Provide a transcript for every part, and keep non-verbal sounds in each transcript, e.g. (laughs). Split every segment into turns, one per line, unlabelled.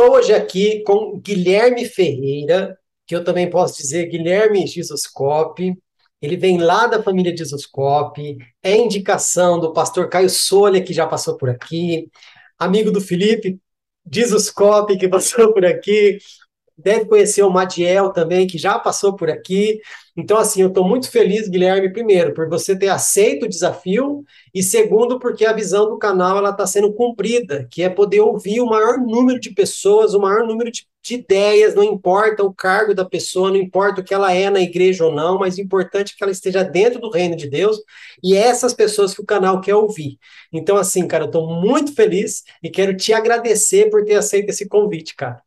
Estou hoje aqui com Guilherme Ferreira, que eu também posso dizer Guilherme Jesuscope. Ele vem lá da família Jesuscope, é indicação do pastor Caio Solha, que já passou por aqui, amigo do Felipe Jesuscope, que passou por aqui, deve conhecer o Madiel também, que já passou por aqui. Então, assim, eu estou muito feliz, Guilherme, primeiro, por você ter aceito o desafio, e segundo, porque a visão do canal ela está sendo cumprida, que é poder ouvir o maior número de pessoas, o maior número de, de ideias, não importa o cargo da pessoa, não importa o que ela é na igreja ou não, mas o importante é que ela esteja dentro do reino de Deus, e é essas pessoas que o canal quer ouvir. Então, assim, cara, eu estou muito feliz e quero te agradecer por ter aceito esse convite, cara.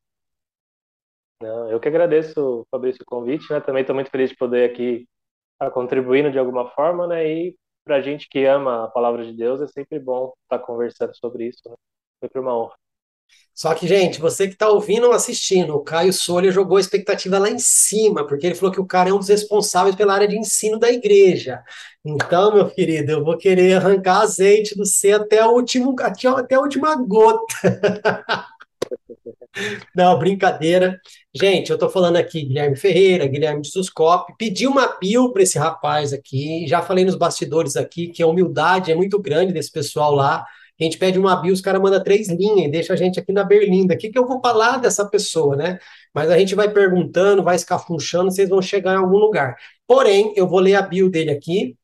Não, eu que agradeço, Fabrício, o convite, né? Também estou muito feliz de poder aqui estar contribuindo de alguma forma, né? E para a gente que ama a palavra de Deus, é sempre bom estar conversando sobre isso, né? Sempre uma honra.
Só que, gente, você que está ouvindo ou assistindo, o Caio Solha jogou a expectativa lá em cima, porque ele falou que o cara é um dos responsáveis pela área de ensino da igreja. Então, meu querido, eu vou querer arrancar azeite do C até, o último, até a última gota. (laughs) (laughs) Não, brincadeira. Gente, eu tô falando aqui Guilherme Ferreira, Guilherme de Suscop, pedi uma bio para esse rapaz aqui, já falei nos bastidores aqui que a humildade é muito grande desse pessoal lá. A gente pede uma bio, os caras mandam três linhas e deixa a gente aqui na berlinda. O que, que eu vou falar dessa pessoa, né? Mas a gente vai perguntando, vai escafunchando, vocês vão chegar em algum lugar. Porém, eu vou ler a bio dele aqui,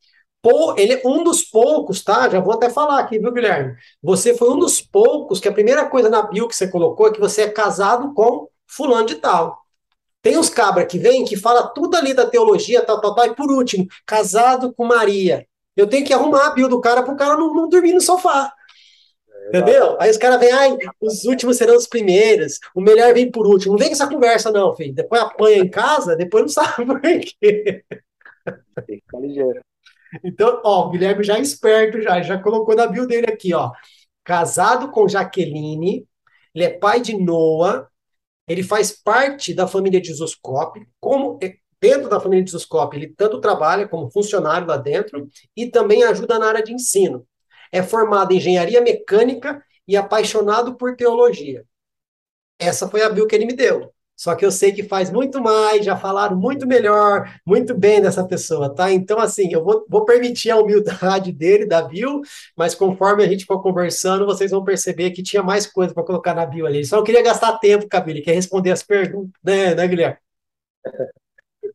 ele é um dos poucos, tá? Já vou até falar aqui, viu, Guilherme? Você foi um dos poucos que a primeira coisa na bio que você colocou é que você é casado com fulano de tal. Tem uns cabras que vêm que fala tudo ali da teologia, tal, tal, tal, e por último, casado com Maria. Eu tenho que arrumar a bio do cara para o cara não, não dormir no sofá. É Entendeu? Aí os caras vêm, ai, os últimos serão os primeiros, o melhor vem por último. Não vem com essa conversa, não, filho. Depois apanha em casa, depois não sabe (laughs) por quê. Tem que ficar ligeiro. Então, ó, o Guilherme já é esperto, já, já colocou na bio dele aqui, ó. Casado com Jaqueline, ele é pai de Noah, ele faz parte da família de Zuscope, como é, dentro da família de Zuscope, ele tanto trabalha como funcionário lá dentro e também ajuda na área de ensino. É formado em engenharia mecânica e apaixonado por teologia. Essa foi a bio que ele me deu. Só que eu sei que faz muito mais, já falaram muito melhor, muito bem dessa pessoa, tá? Então, assim, eu vou, vou permitir a humildade dele, da bio, mas conforme a gente for conversando, vocês vão perceber que tinha mais coisa para colocar na bio ali. Só não queria gastar tempo, Camille, quer responder as perguntas, né, né Guilherme? (laughs)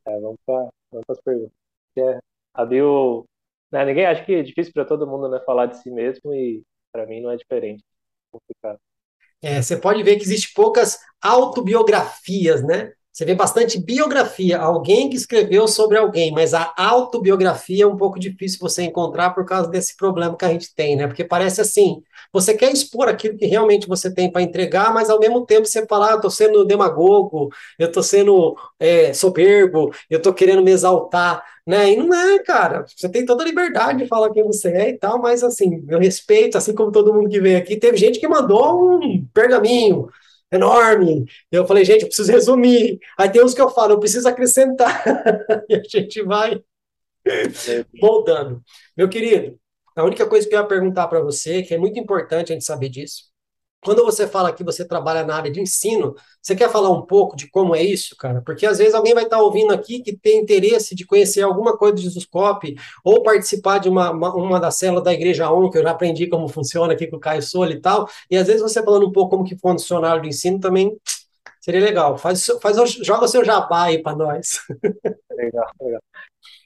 É, vamos para as perguntas. É, a bio, né, ninguém acha que é difícil para todo mundo né, falar de si mesmo e para mim não é diferente. Complicado.
É, você pode ver que existe poucas autobiografias, né? Você vê bastante biografia, alguém que escreveu sobre alguém, mas a autobiografia é um pouco difícil você encontrar por causa desse problema que a gente tem, né? Porque parece assim, você quer expor aquilo que realmente você tem para entregar, mas ao mesmo tempo você fala, ah, eu estou sendo demagogo, eu estou sendo é, soberbo, eu estou querendo me exaltar. Né? E não é, cara. Você tem toda a liberdade de falar quem você é e tal, mas assim, eu respeito, assim como todo mundo que veio aqui. Teve gente que mandou um pergaminho enorme. Eu falei, gente, eu preciso resumir. Aí tem uns que eu falo, eu preciso acrescentar. (laughs) e a gente vai moldando. Meu querido, a única coisa que eu ia perguntar para você, que é muito importante a gente saber disso, quando você fala que você trabalha na área de ensino, você quer falar um pouco de como é isso, cara? Porque às vezes alguém vai estar ouvindo aqui que tem interesse de conhecer alguma coisa de Jesuscope ou participar de uma, uma, uma das células da Igreja ON, que eu já aprendi como funciona aqui com o Caio Soli e tal, e às vezes você falando um pouco como que funciona do ensino também seria legal. Faz, faz, joga o seu jabá aí para nós.
Legal, legal.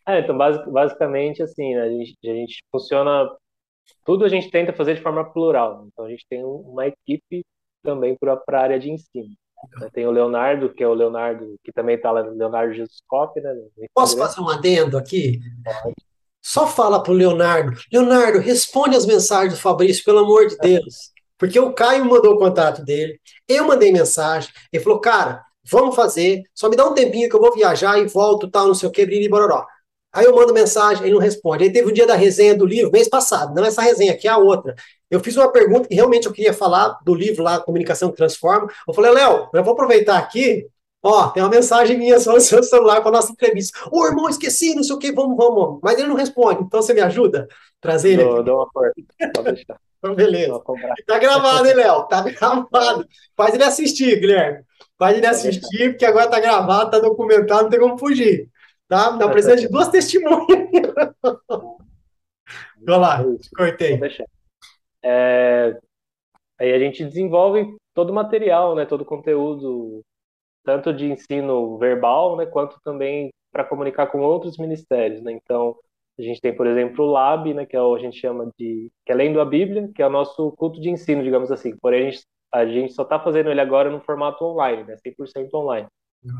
É, então, basicamente, assim, né, a, gente, a gente funciona tudo a gente tenta fazer de forma plural. Então a gente tem uma equipe também para a área de ensino. Tem o Leonardo, que é o Leonardo, que também está lá no Leonardo Jesus Cop, né?
Posso fazer um adendo aqui? Só fala para o Leonardo, Leonardo, responde as mensagens do Fabrício, pelo amor de Deus. Porque o Caio mandou o contato dele, eu mandei mensagem, ele falou, cara, vamos fazer, só me dá um tempinho que eu vou viajar e volto, tal, não sei o que, e bororó. Aí eu mando mensagem, ele não responde. Aí teve um dia da resenha do livro, mês passado, não essa resenha aqui, é a outra. Eu fiz uma pergunta que realmente eu queria falar do livro lá, Comunicação que Transforma. Eu falei, Léo, eu vou aproveitar aqui, ó, tem uma mensagem minha só no seu celular para nossa entrevista. Ô, irmão, esqueci, não sei o que, vamos, vamos. Mas ele não responde, então você me ajuda? Trazer ele
aqui. Dou uma força, pode
deixar. (laughs) Então, beleza. Tá gravado, hein, Léo? Tá gravado. Faz ele assistir, Guilherme. Faz ele assistir, porque agora tá gravado, tá documentado, não tem como fugir. Tá? Na presença de duas testemunhas. (laughs) Vai lá, cortei.
É, aí a gente desenvolve todo o material, né, todo o conteúdo, tanto de ensino verbal, né, quanto também para comunicar com outros ministérios, né? Então, a gente tem, por exemplo, o Lab, né, que é o, a gente chama de que é lendo a Bíblia, que é o nosso culto de ensino, digamos assim. Porém, a gente, a gente só está fazendo ele agora no formato online, né, 100% online.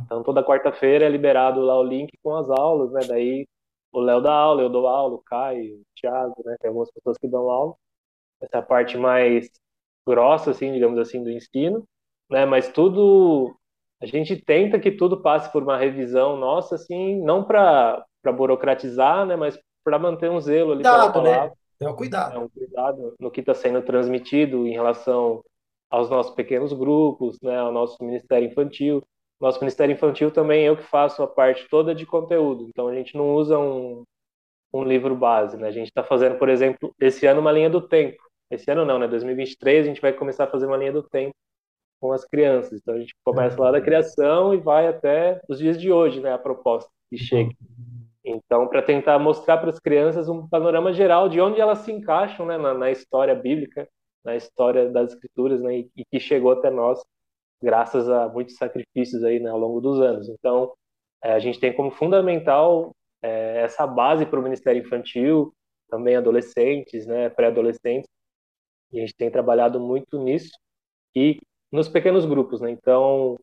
Então, toda quarta-feira é liberado lá o link com as aulas, né? Daí o Léo dá aula, eu dou aula, o Caio, o Thiago, né? Tem algumas pessoas que dão aula. Essa é a parte mais grossa, assim, digamos assim, do ensino, né? Mas tudo, a gente tenta que tudo passe por uma revisão nossa, assim, não para burocratizar, né? Mas para manter um zelo ali
cuidado, né? É um cuidado.
É um cuidado no que está sendo transmitido em relação aos nossos pequenos grupos, né? Ao nosso Ministério Infantil. Nosso Ministério Infantil também eu que faço a parte toda de conteúdo. Então a gente não usa um, um livro base, né? A gente está fazendo, por exemplo, esse ano uma linha do tempo. Esse ano não, né? 2023 a gente vai começar a fazer uma linha do tempo com as crianças. Então a gente começa lá da criação e vai até os dias de hoje, né? A proposta que chega. Então, para tentar mostrar para as crianças um panorama geral de onde elas se encaixam né, na, na história bíblica, na história das escrituras, né, e, e que chegou até nós graças a muitos sacrifícios aí né, ao longo dos anos. Então, é, a gente tem como fundamental é, essa base para o Ministério Infantil, também adolescentes, né, pré-adolescentes, e a gente tem trabalhado muito nisso e nos pequenos grupos, né? Então,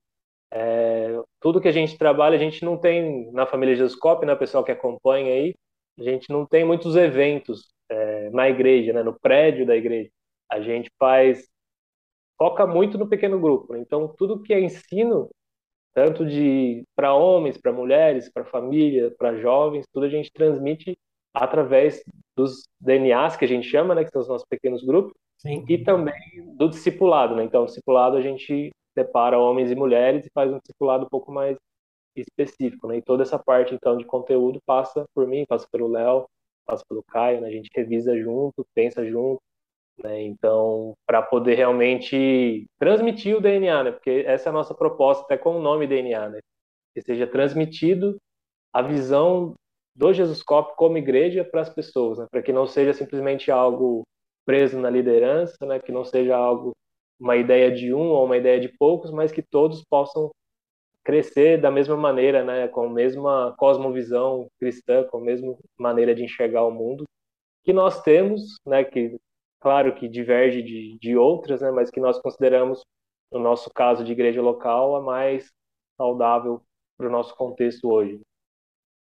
é, tudo que a gente trabalha, a gente não tem na família Jesus Cop, né, pessoal que acompanha aí, a gente não tem muitos eventos é, na igreja, né, no prédio da igreja. A gente faz foca muito no pequeno grupo. Né? Então, tudo que é ensino, tanto de para homens, para mulheres, para família, para jovens, tudo a gente transmite através dos DNAs que a gente chama, né, que são os nossos pequenos grupos, Sim. e também do discipulado, né? Então, o discipulado a gente separa homens e mulheres e faz um discipulado um pouco mais específico, né? E toda essa parte então de conteúdo passa por mim, passa pelo Léo, passa pelo Caio, né? A gente revisa junto, pensa junto, né? Então, para poder realmente transmitir o DNA, né? porque essa é a nossa proposta, até com o nome DNA, né? que seja transmitido a visão do Jesus Cop como igreja para as pessoas, né? para que não seja simplesmente algo preso na liderança, né? que não seja algo uma ideia de um ou uma ideia de poucos, mas que todos possam crescer da mesma maneira, né, com a mesma cosmovisão cristã, com a mesma maneira de enxergar o mundo que nós temos, né, que claro que diverge de, de outras, né, mas que nós consideramos, no nosso caso de igreja local, a mais saudável para o nosso contexto hoje.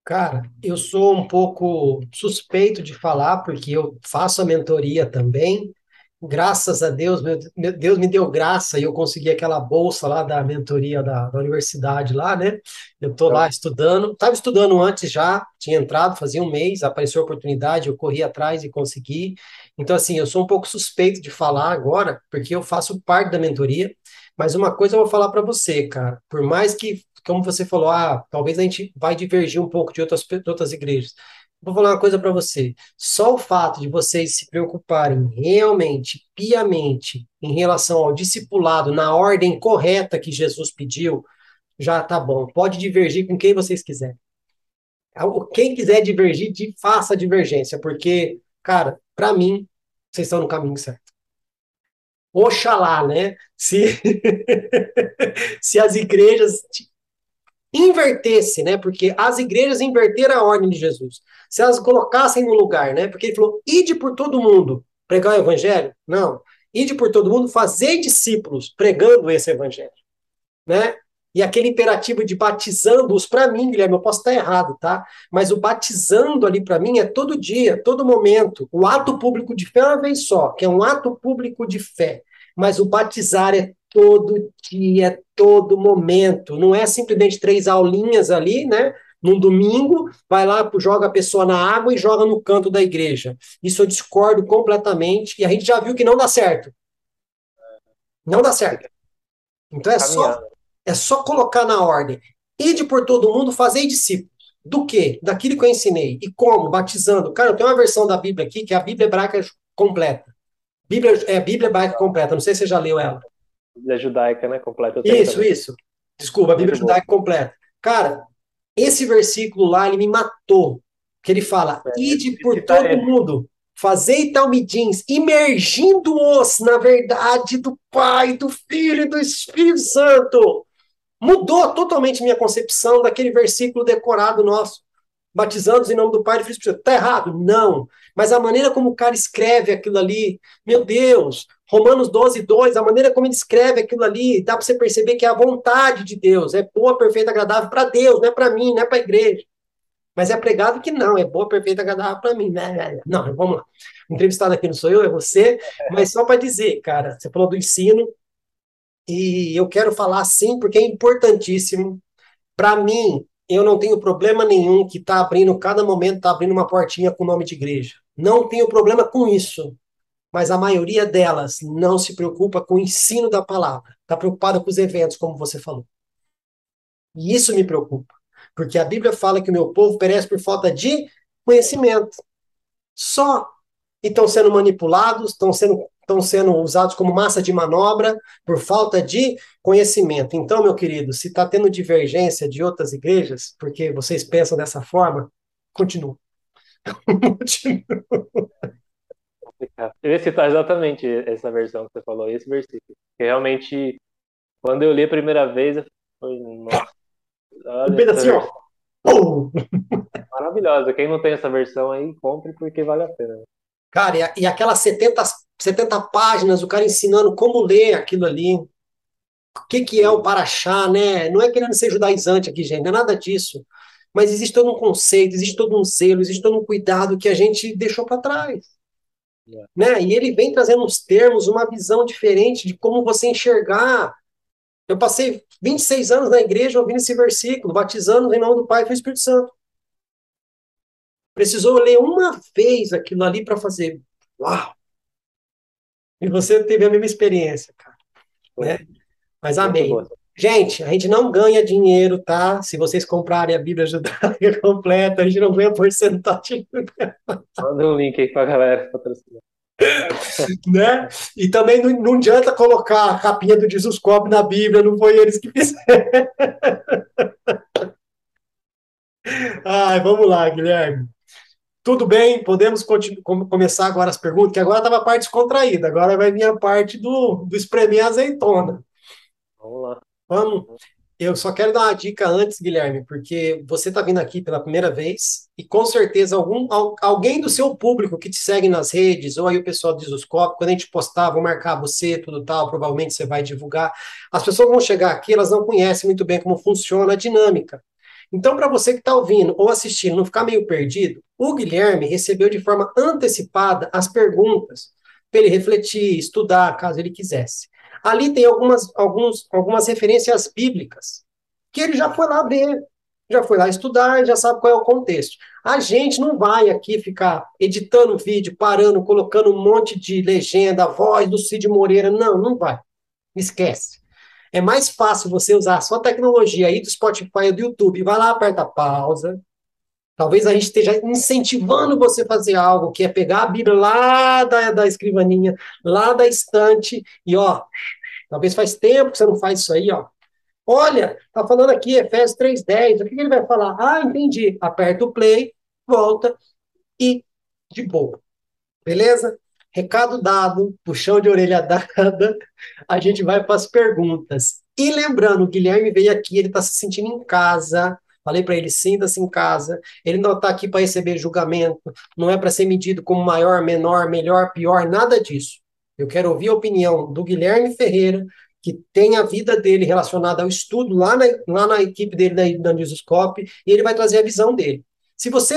Cara, eu sou um pouco suspeito de falar, porque eu faço a mentoria também, Graças a Deus, meu, Deus me deu graça e eu consegui aquela bolsa lá da mentoria da, da universidade lá, né? Eu estou lá estudando, estava estudando antes já, tinha entrado, fazia um mês, apareceu a oportunidade, eu corri atrás e consegui. Então, assim, eu sou um pouco suspeito de falar agora, porque eu faço parte da mentoria, mas uma coisa eu vou falar para você, cara, por mais que, como você falou, ah, talvez a gente vai divergir um pouco de outras, de outras igrejas. Vou falar uma coisa para você. Só o fato de vocês se preocuparem realmente, piamente, em relação ao discipulado na ordem correta que Jesus pediu, já tá bom. Pode divergir com quem vocês quiserem. Quem quiser divergir, faça a divergência, porque, cara, para mim, vocês estão no caminho certo. Oxalá, né? Se, (laughs) se as igrejas invertesse, né? Porque as igrejas inverteram a ordem de Jesus. Se elas colocassem no lugar, né? Porque ele falou: ide por todo mundo, pregar o evangelho? Não. Ide por todo mundo, fazer discípulos pregando esse evangelho, né? E aquele imperativo de batizando-os, para mim, Guilherme, eu posso estar errado, tá? Mas o batizando ali para mim é todo dia, todo momento. O ato público de fé é uma vez só, que é um ato público de fé. Mas o batizar é todo dia, todo momento. Não é simplesmente três aulinhas ali, né? Num domingo, vai lá, joga a pessoa na água e joga no canto da igreja. Isso eu discordo completamente e a gente já viu que não dá certo. Não dá certo. Então é só, é só colocar na ordem. Ide por todo mundo, fazer discípulos. Do quê? Daquilo que eu ensinei. E como? Batizando. Cara, eu tenho uma versão da Bíblia aqui, que é a Bíblia hebraica completa. Bíblia, é a Bíblia hebraica completa. Não sei se você já leu ela.
Bíblia judaica, né? Completa.
Isso, isso. Desculpa, a Bíblia Muito judaica bom. completa. Cara, esse versículo lá, ele me matou. Que ele fala, é, ide por todo é. mundo, fazei talmidins, imergindo-os na verdade do Pai, do Filho e do Espírito Santo. Mudou totalmente minha concepção daquele versículo decorado nosso batizando em nome do Pai, do Filho e do Espírito. Está errado? Não. Mas a maneira como o cara escreve aquilo ali, meu Deus, Romanos 12, 2, a maneira como ele escreve aquilo ali, dá para você perceber que é a vontade de Deus, é boa, perfeita, agradável para Deus, não é para mim, não é para a igreja. Mas é pregado que não, é boa, perfeita, agradável para mim. Né? Não, vamos lá. O entrevistado aqui não sou eu, é você, mas só para dizer, cara, você falou do ensino, e eu quero falar sim, porque é importantíssimo. Para mim, eu não tenho problema nenhum que está abrindo, cada momento está abrindo uma portinha com o nome de igreja. Não tenho problema com isso. Mas a maioria delas não se preocupa com o ensino da palavra. Está preocupada com os eventos, como você falou. E isso me preocupa. Porque a Bíblia fala que o meu povo perece por falta de conhecimento. Só. Estão sendo manipulados, estão sendo estão sendo usados como massa de manobra por falta de conhecimento. Então, meu querido, se está tendo divergência de outras igrejas, porque vocês pensam dessa forma, continua. (laughs) continua.
Eu ia citar exatamente essa versão que você falou, esse versículo. Que realmente, quando eu li a primeira vez, eu falei, nossa.
Um pedacinho,
ó. (laughs) Maravilhosa. Quem não tem essa versão aí, compre porque vale a pena.
Cara, e, e aquelas 70, 70 páginas, o cara ensinando como ler aquilo ali. O que, que é o Paraxá, né? Não é querendo ser judaizante aqui, gente, não é nada disso. Mas existe todo um conceito, existe todo um zelo, existe todo um cuidado que a gente deixou para trás. Né? E ele vem trazendo uns termos, uma visão diferente de como você enxergar. Eu passei 26 anos na igreja ouvindo esse versículo, batizando em nome do Pai e do Espírito Santo. Precisou ler uma vez aquilo ali para fazer. Uau! E você teve a mesma experiência, cara. Né? Mas amém. Gente, a gente não ganha dinheiro, tá? Se vocês comprarem a Bíblia judaica (laughs) completa, a gente não ganha porcentagem.
Manda um link aí pra galera patrocinar. (laughs)
né? E também não, não adianta colocar a capinha do Jesus Cobb na Bíblia, não foi eles que fizeram. (laughs) Ai, vamos lá, Guilherme. Tudo bem, podemos começar agora as perguntas, que agora estava a parte descontraída, agora vai vir a parte do, do espremer azeitona.
Vamos lá.
Vamos. Eu só quero dar uma dica antes, Guilherme, porque você está vindo aqui pela primeira vez e com certeza algum, alguém do seu público que te segue nas redes, ou aí o pessoal do Isuscope, quando a gente postar, vou marcar você, tudo tal, provavelmente você vai divulgar. As pessoas vão chegar aqui, elas não conhecem muito bem como funciona a dinâmica. Então, para você que está ouvindo ou assistindo, não ficar meio perdido, o Guilherme recebeu de forma antecipada as perguntas para ele refletir, estudar, caso ele quisesse. Ali tem algumas, alguns, algumas referências bíblicas que ele já foi lá ver, já foi lá estudar, já sabe qual é o contexto. A gente não vai aqui ficar editando vídeo, parando, colocando um monte de legenda, voz do Cid Moreira. Não, não vai. Esquece. É mais fácil você usar a sua tecnologia aí do Spotify ou do YouTube. Vai lá, aperta pausa. Talvez a gente esteja incentivando você a fazer algo, que é pegar a Bíblia lá da, da escrivaninha, lá da estante, e ó, talvez faz tempo que você não faz isso aí, ó. Olha, tá falando aqui, Efésios 3,10, o que, ele vai falar? Ah, entendi. Aperta o play, volta e de boa. Beleza? Recado dado, puxão de orelha (laughs) dada, a gente vai para as perguntas. E lembrando, o Guilherme veio aqui, ele está se sentindo em casa. Falei para ele, sinta-se em casa. Ele não está aqui para receber julgamento, não é para ser medido como maior, menor, melhor, pior, nada disso. Eu quero ouvir a opinião do Guilherme Ferreira, que tem a vida dele relacionada ao estudo lá na, lá na equipe dele da, da Newscope, e ele vai trazer a visão dele. Se você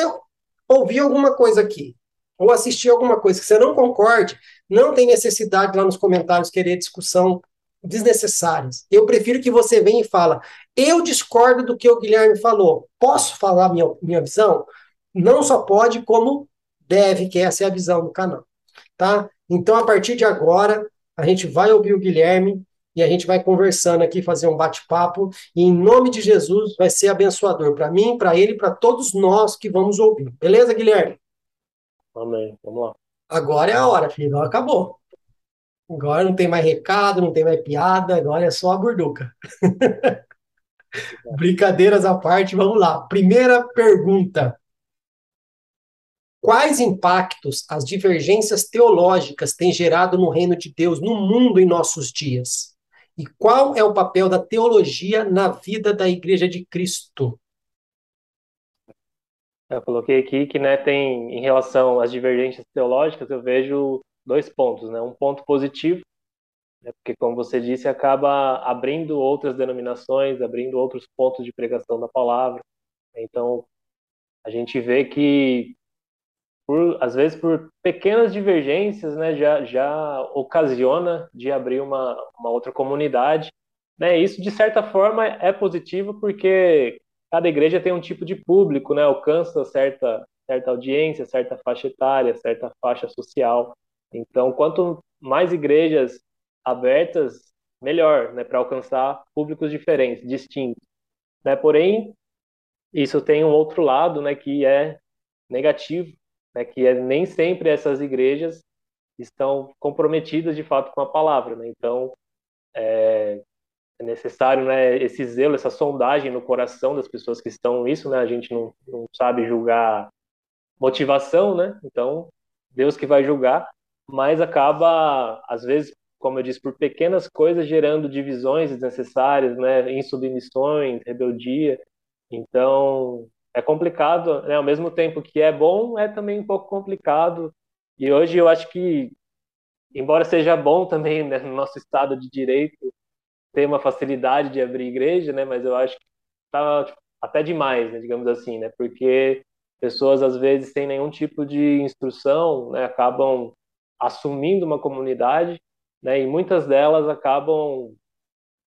ouvir alguma coisa aqui, ou assistir alguma coisa que você não concorde, não tem necessidade lá nos comentários querer discussão desnecessárias. Eu prefiro que você venha e fala, eu discordo do que o Guilherme falou. Posso falar minha, minha visão? Não só pode, como deve, que essa é a visão do canal. Tá? Então, a partir de agora, a gente vai ouvir o Guilherme, e a gente vai conversando aqui, fazer um bate-papo, e em nome de Jesus vai ser abençoador para mim, para ele, para todos nós que vamos ouvir. Beleza, Guilherme?
Amém. Vamos lá.
Agora é a hora, filho. Agora acabou. Agora não tem mais recado, não tem mais piada, agora é só a burduca. (laughs) Brincadeiras à parte, vamos lá. Primeira pergunta. Quais impactos as divergências teológicas têm gerado no reino de Deus, no mundo em nossos dias? E qual é o papel da teologia na vida da Igreja de Cristo?
Eu coloquei aqui que né, tem, em relação às divergências teológicas, eu vejo dois pontos. Né? Um ponto positivo, né, porque, como você disse, acaba abrindo outras denominações, abrindo outros pontos de pregação da palavra. Então, a gente vê que por, às vezes por pequenas divergências, né, já, já ocasiona de abrir uma, uma outra comunidade. Né? Isso, de certa forma, é positivo porque cada igreja tem um tipo de público, né, alcança certa, certa audiência, certa faixa etária, certa faixa social. Então, quanto mais igrejas abertas, melhor, né, para alcançar públicos diferentes, distintos. Né? Porém, isso tem um outro lado, né, que é negativo, né, que é, nem sempre essas igrejas estão comprometidas de fato com a palavra. Né? Então, é, é, necessário né, esse zelo, essa sondagem no coração das pessoas que estão nisso. Né? A gente não, não sabe julgar motivação, né? então Deus que vai julgar, mas acaba, às vezes, como eu disse, por pequenas coisas gerando divisões desnecessárias, né, insubmissões, rebeldia. Então, é complicado, né? Ao mesmo tempo que é bom, é também um pouco complicado. E hoje eu acho que, embora seja bom também, né, no nosso estado de direito, ter uma facilidade de abrir igreja, né? Mas eu acho que tá tipo, até demais, né, digamos assim, né? Porque pessoas às vezes sem nenhum tipo de instrução, né, acabam assumindo uma comunidade, né? E muitas delas acabam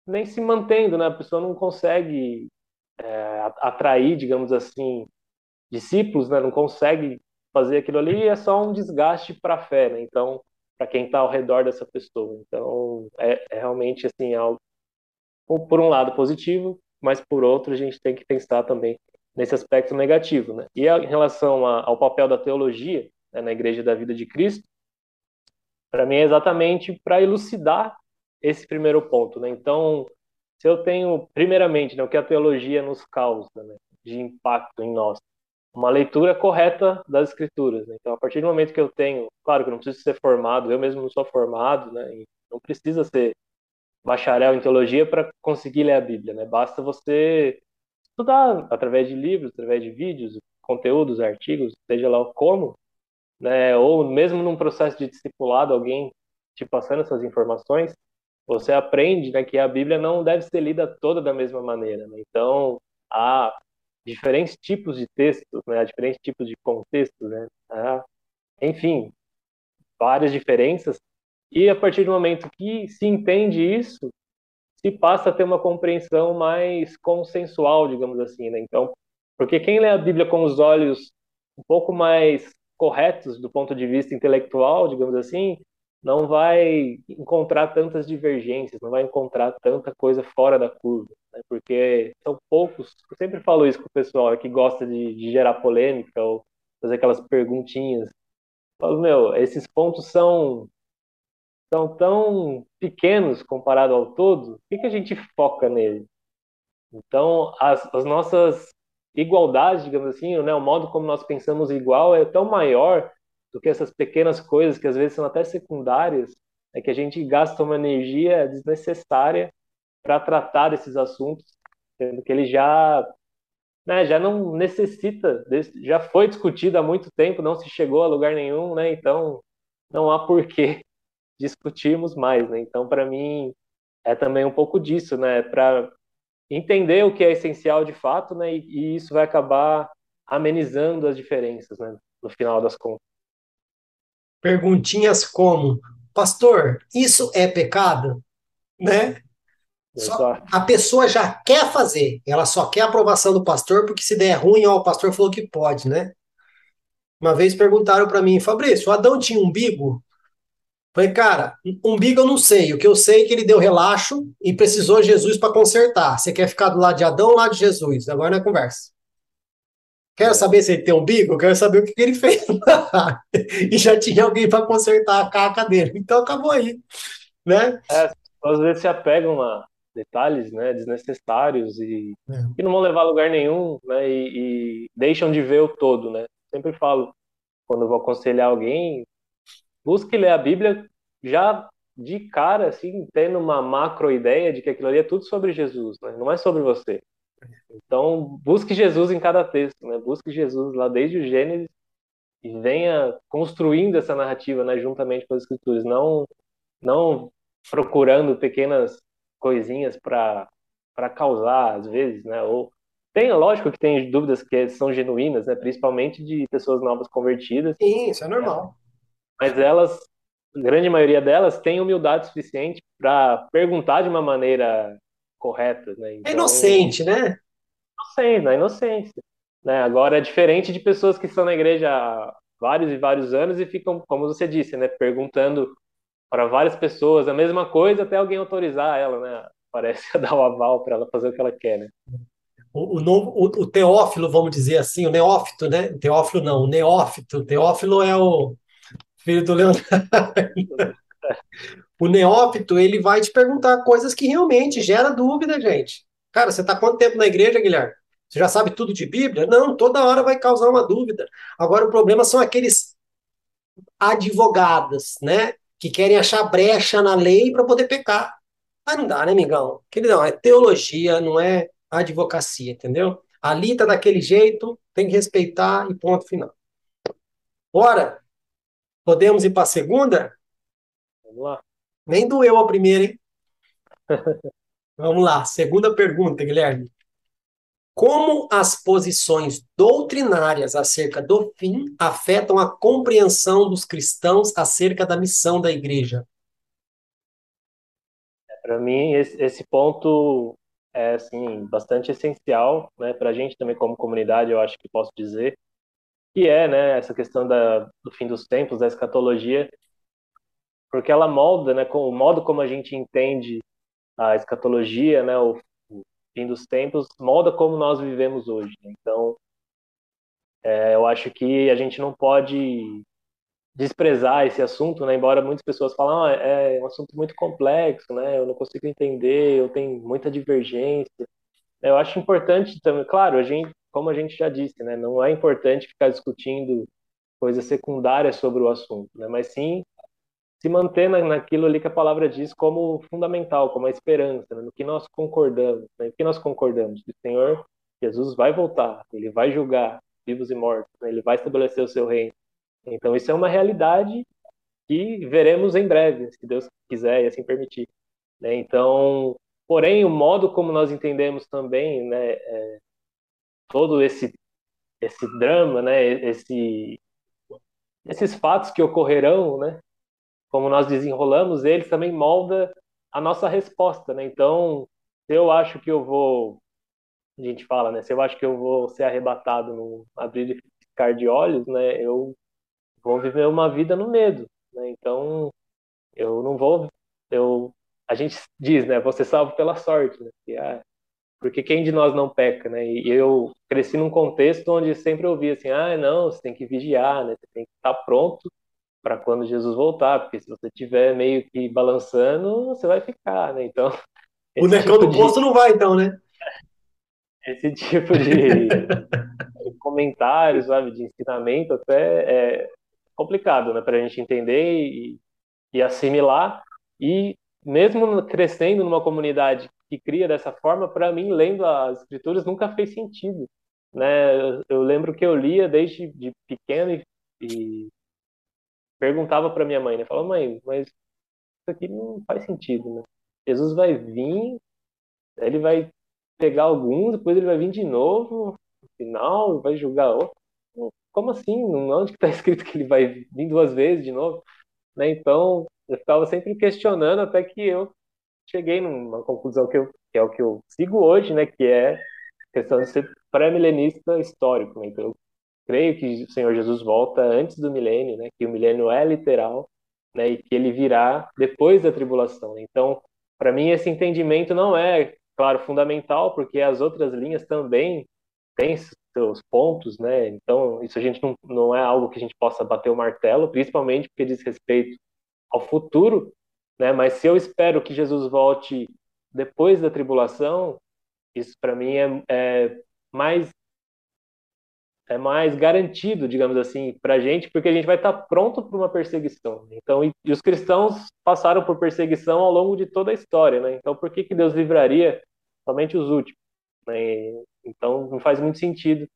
nem se mantendo, né? A pessoa não consegue é, atrair, digamos assim, discípulos, né? Não consegue fazer aquilo ali é só um desgaste para a fé, né? Então, para quem está ao redor dessa pessoa. Então, é, é, realmente assim algo por um lado positivo, mas por outro a gente tem que pensar também nesse aspecto negativo, né? E em relação a, ao papel da teologia né, na Igreja da Vida de Cristo, para mim é exatamente para elucidar esse primeiro ponto, né? Então, se eu tenho, primeiramente, né, o que a teologia nos causa né, de impacto em nós, uma leitura correta das escrituras. Né? Então, a partir do momento que eu tenho, claro que eu não preciso ser formado, eu mesmo não sou formado, né, não precisa ser bacharel em teologia para conseguir ler a Bíblia, né? Basta você estudar através de livros, através de vídeos, conteúdos, artigos, seja lá como, né? Ou mesmo num processo de discipulado, alguém te passando essas informações, você aprende né, que a Bíblia não deve ser lida toda da mesma maneira. Né? Então, há diferentes tipos de textos, né? há diferentes tipos de contextos. Né? Há, enfim, várias diferenças, e a partir do momento que se entende isso, se passa a ter uma compreensão mais consensual, digamos assim, né? Então, porque quem lê a Bíblia com os olhos um pouco mais corretos do ponto de vista intelectual, digamos assim, não vai encontrar tantas divergências, não vai encontrar tanta coisa fora da curva, né? porque são poucos. Eu sempre falo isso com o pessoal que gosta de, de gerar polêmica ou fazer aquelas perguntinhas. Eu falo, meu, esses pontos são são tão pequenos comparado ao todo, o que, que a gente foca nele? Então, as, as nossas igualdades, digamos assim, né, o modo como nós pensamos igual é tão maior do que essas pequenas coisas que às vezes são até secundárias, é que a gente gasta uma energia desnecessária para tratar desses assuntos, sendo que ele já né, já não necessita, já foi discutido há muito tempo, não se chegou a lugar nenhum, né? Então não há porquê (laughs) discutirmos mais, né? Então para mim é também um pouco disso, né? Para entender o que é essencial de fato, né? E, e isso vai acabar amenizando as diferenças, né? No final das contas.
Perguntinhas como, pastor, isso é pecado? Né? Só, a pessoa já quer fazer, ela só quer a aprovação do pastor, porque se der ruim, ó, o pastor falou que pode, né? Uma vez perguntaram para mim, Fabrício, o Adão tinha umbigo? Falei, cara, umbigo eu não sei. O que eu sei é que ele deu relaxo e precisou de Jesus para consertar. Você quer ficar do lado de Adão ou do lado de Jesus? Agora não é conversa. Quero saber se ele tem umbigo? Quero saber o que, que ele fez. (laughs) e já tinha alguém para consertar a caca dele. Então acabou aí. Né?
É, às vezes se apegam a detalhes né, desnecessários e é. que não vão levar a lugar nenhum né, e, e deixam de ver o todo. Né? Sempre falo, quando vou aconselhar alguém, busque ler a Bíblia já de cara, assim, tendo uma macro ideia de que aquilo ali é tudo sobre Jesus, né? não é sobre você. Então, busque Jesus em cada texto, né? Busque Jesus lá desde o Gênesis e venha construindo essa narrativa, né, juntamente com as escrituras, não não procurando pequenas coisinhas para para causar às vezes, né? Ou tem, lógico que tem dúvidas que são genuínas, né, principalmente de pessoas novas convertidas.
Sim, isso é normal
mas elas, a grande maioria delas, tem humildade suficiente para perguntar de uma maneira correta, né?
É então, é inocente, né?
Inocente, na inocência. Né? Agora é diferente de pessoas que estão na igreja há vários e vários anos e ficam, como você disse, né, perguntando para várias pessoas a mesma coisa até alguém autorizar ela, né? Parece (laughs) dar o aval para ela fazer o que ela quer, né?
O, o, o, o, teófilo, vamos dizer assim, o neófito, né? Teófilo não, o neófito. Teófilo é o, filho do Leonardo. (laughs) o neófito, ele vai te perguntar coisas que realmente gera dúvida, gente. Cara, você está quanto tempo na igreja, Guilherme? Você já sabe tudo de Bíblia? Não, toda hora vai causar uma dúvida. Agora, o problema são aqueles advogados, né? Que querem achar brecha na lei para poder pecar. Mas não dá, né, amigão? Queridão, é teologia, não é advocacia, entendeu? Ali tá daquele jeito, tem que respeitar e ponto final. Bora! Podemos ir para a segunda?
Vamos lá.
Nem doeu a primeira, hein? (laughs) Vamos lá, segunda pergunta, Guilherme. Como as posições doutrinárias acerca do fim afetam a compreensão dos cristãos acerca da missão da igreja?
Para mim, esse, esse, ponto é assim, bastante essencial né, para a gente também, como comunidade, eu acho que posso dizer que é né, essa questão da, do fim dos tempos, da escatologia, porque ela molda, né, com o modo como a gente entende a escatologia, né, o, fim dos tempos, molda como nós vivemos hoje. Então, é, eu acho que a gente não pode desprezar esse assunto, né, embora muitas pessoas falem, ah, é um assunto muito complexo, né, eu não consigo entender, eu tenho muita divergência. Eu acho importante também, claro, a gente como a gente já disse, né, não é importante ficar discutindo coisas secundárias sobre o assunto, né, mas sim se manter naquilo ali que a palavra diz como fundamental, como a esperança, né, no que nós concordamos, né, no que nós concordamos, que o Senhor Jesus vai voltar, ele vai julgar vivos e mortos, né, ele vai estabelecer o seu reino. Então isso é uma realidade que veremos em breve, se Deus quiser e assim permitir. Né? Então, porém, o modo como nós entendemos também, né, é, todo esse esse drama, né, esse esses fatos que ocorrerão, né, como nós desenrolamos eles, também molda a nossa resposta, né? Então, se eu acho que eu vou, a gente fala, né? Se eu acho que eu vou ser arrebatado no abrir e ficar de olhos, né? Eu vou viver uma vida no medo, né? Então, eu não vou, eu, a gente diz, né? Você salvo pela sorte, né? Que, ah, porque quem de nós não peca, né? E eu cresci num contexto onde sempre ouvia assim, ah, não, você tem que vigiar, né? Você tem que estar pronto para quando Jesus voltar, porque se você estiver meio que balançando, você vai ficar, né? Então.
O necão tipo do de... posto não vai, então, né? (laughs)
Esse tipo de (laughs) comentários, sabe, de ensinamento até é complicado, né, para a gente entender e, e assimilar. E mesmo crescendo numa comunidade que cria dessa forma, para mim, lendo as escrituras, nunca fez sentido. Né? Eu, eu lembro que eu lia desde de pequeno e, e perguntava para minha mãe, né? Falava, mãe, mas isso aqui não faz sentido, né? Jesus vai vir, ele vai pegar alguns, depois ele vai vir de novo, no final, vai julgar outro. Como assim? Onde que está (laughs) escrito que ele vai vir duas vezes de novo? Né? Então, eu ficava sempre questionando até que eu cheguei numa conclusão que, eu, que é o que eu sigo hoje, né? Que é a questão de ser pré-milenista histórico. Né? Então, eu creio que o Senhor Jesus volta antes do milênio, né? Que o milênio é literal, né? E que ele virá depois da tribulação. Então, para mim esse entendimento não é, claro, fundamental, porque as outras linhas também têm seus pontos, né? Então, isso a gente não, não é algo que a gente possa bater o martelo, principalmente porque diz respeito ao futuro, né? Mas se eu espero que Jesus volte depois da tribulação, isso para mim é, é mais é mais garantido, digamos assim, para a gente, porque a gente vai estar tá pronto para uma perseguição. Então, e, e, os cristãos passaram por perseguição ao longo de toda a história, né? Então, por que que Deus livraria somente os últimos? Né? Então, não faz muito sentido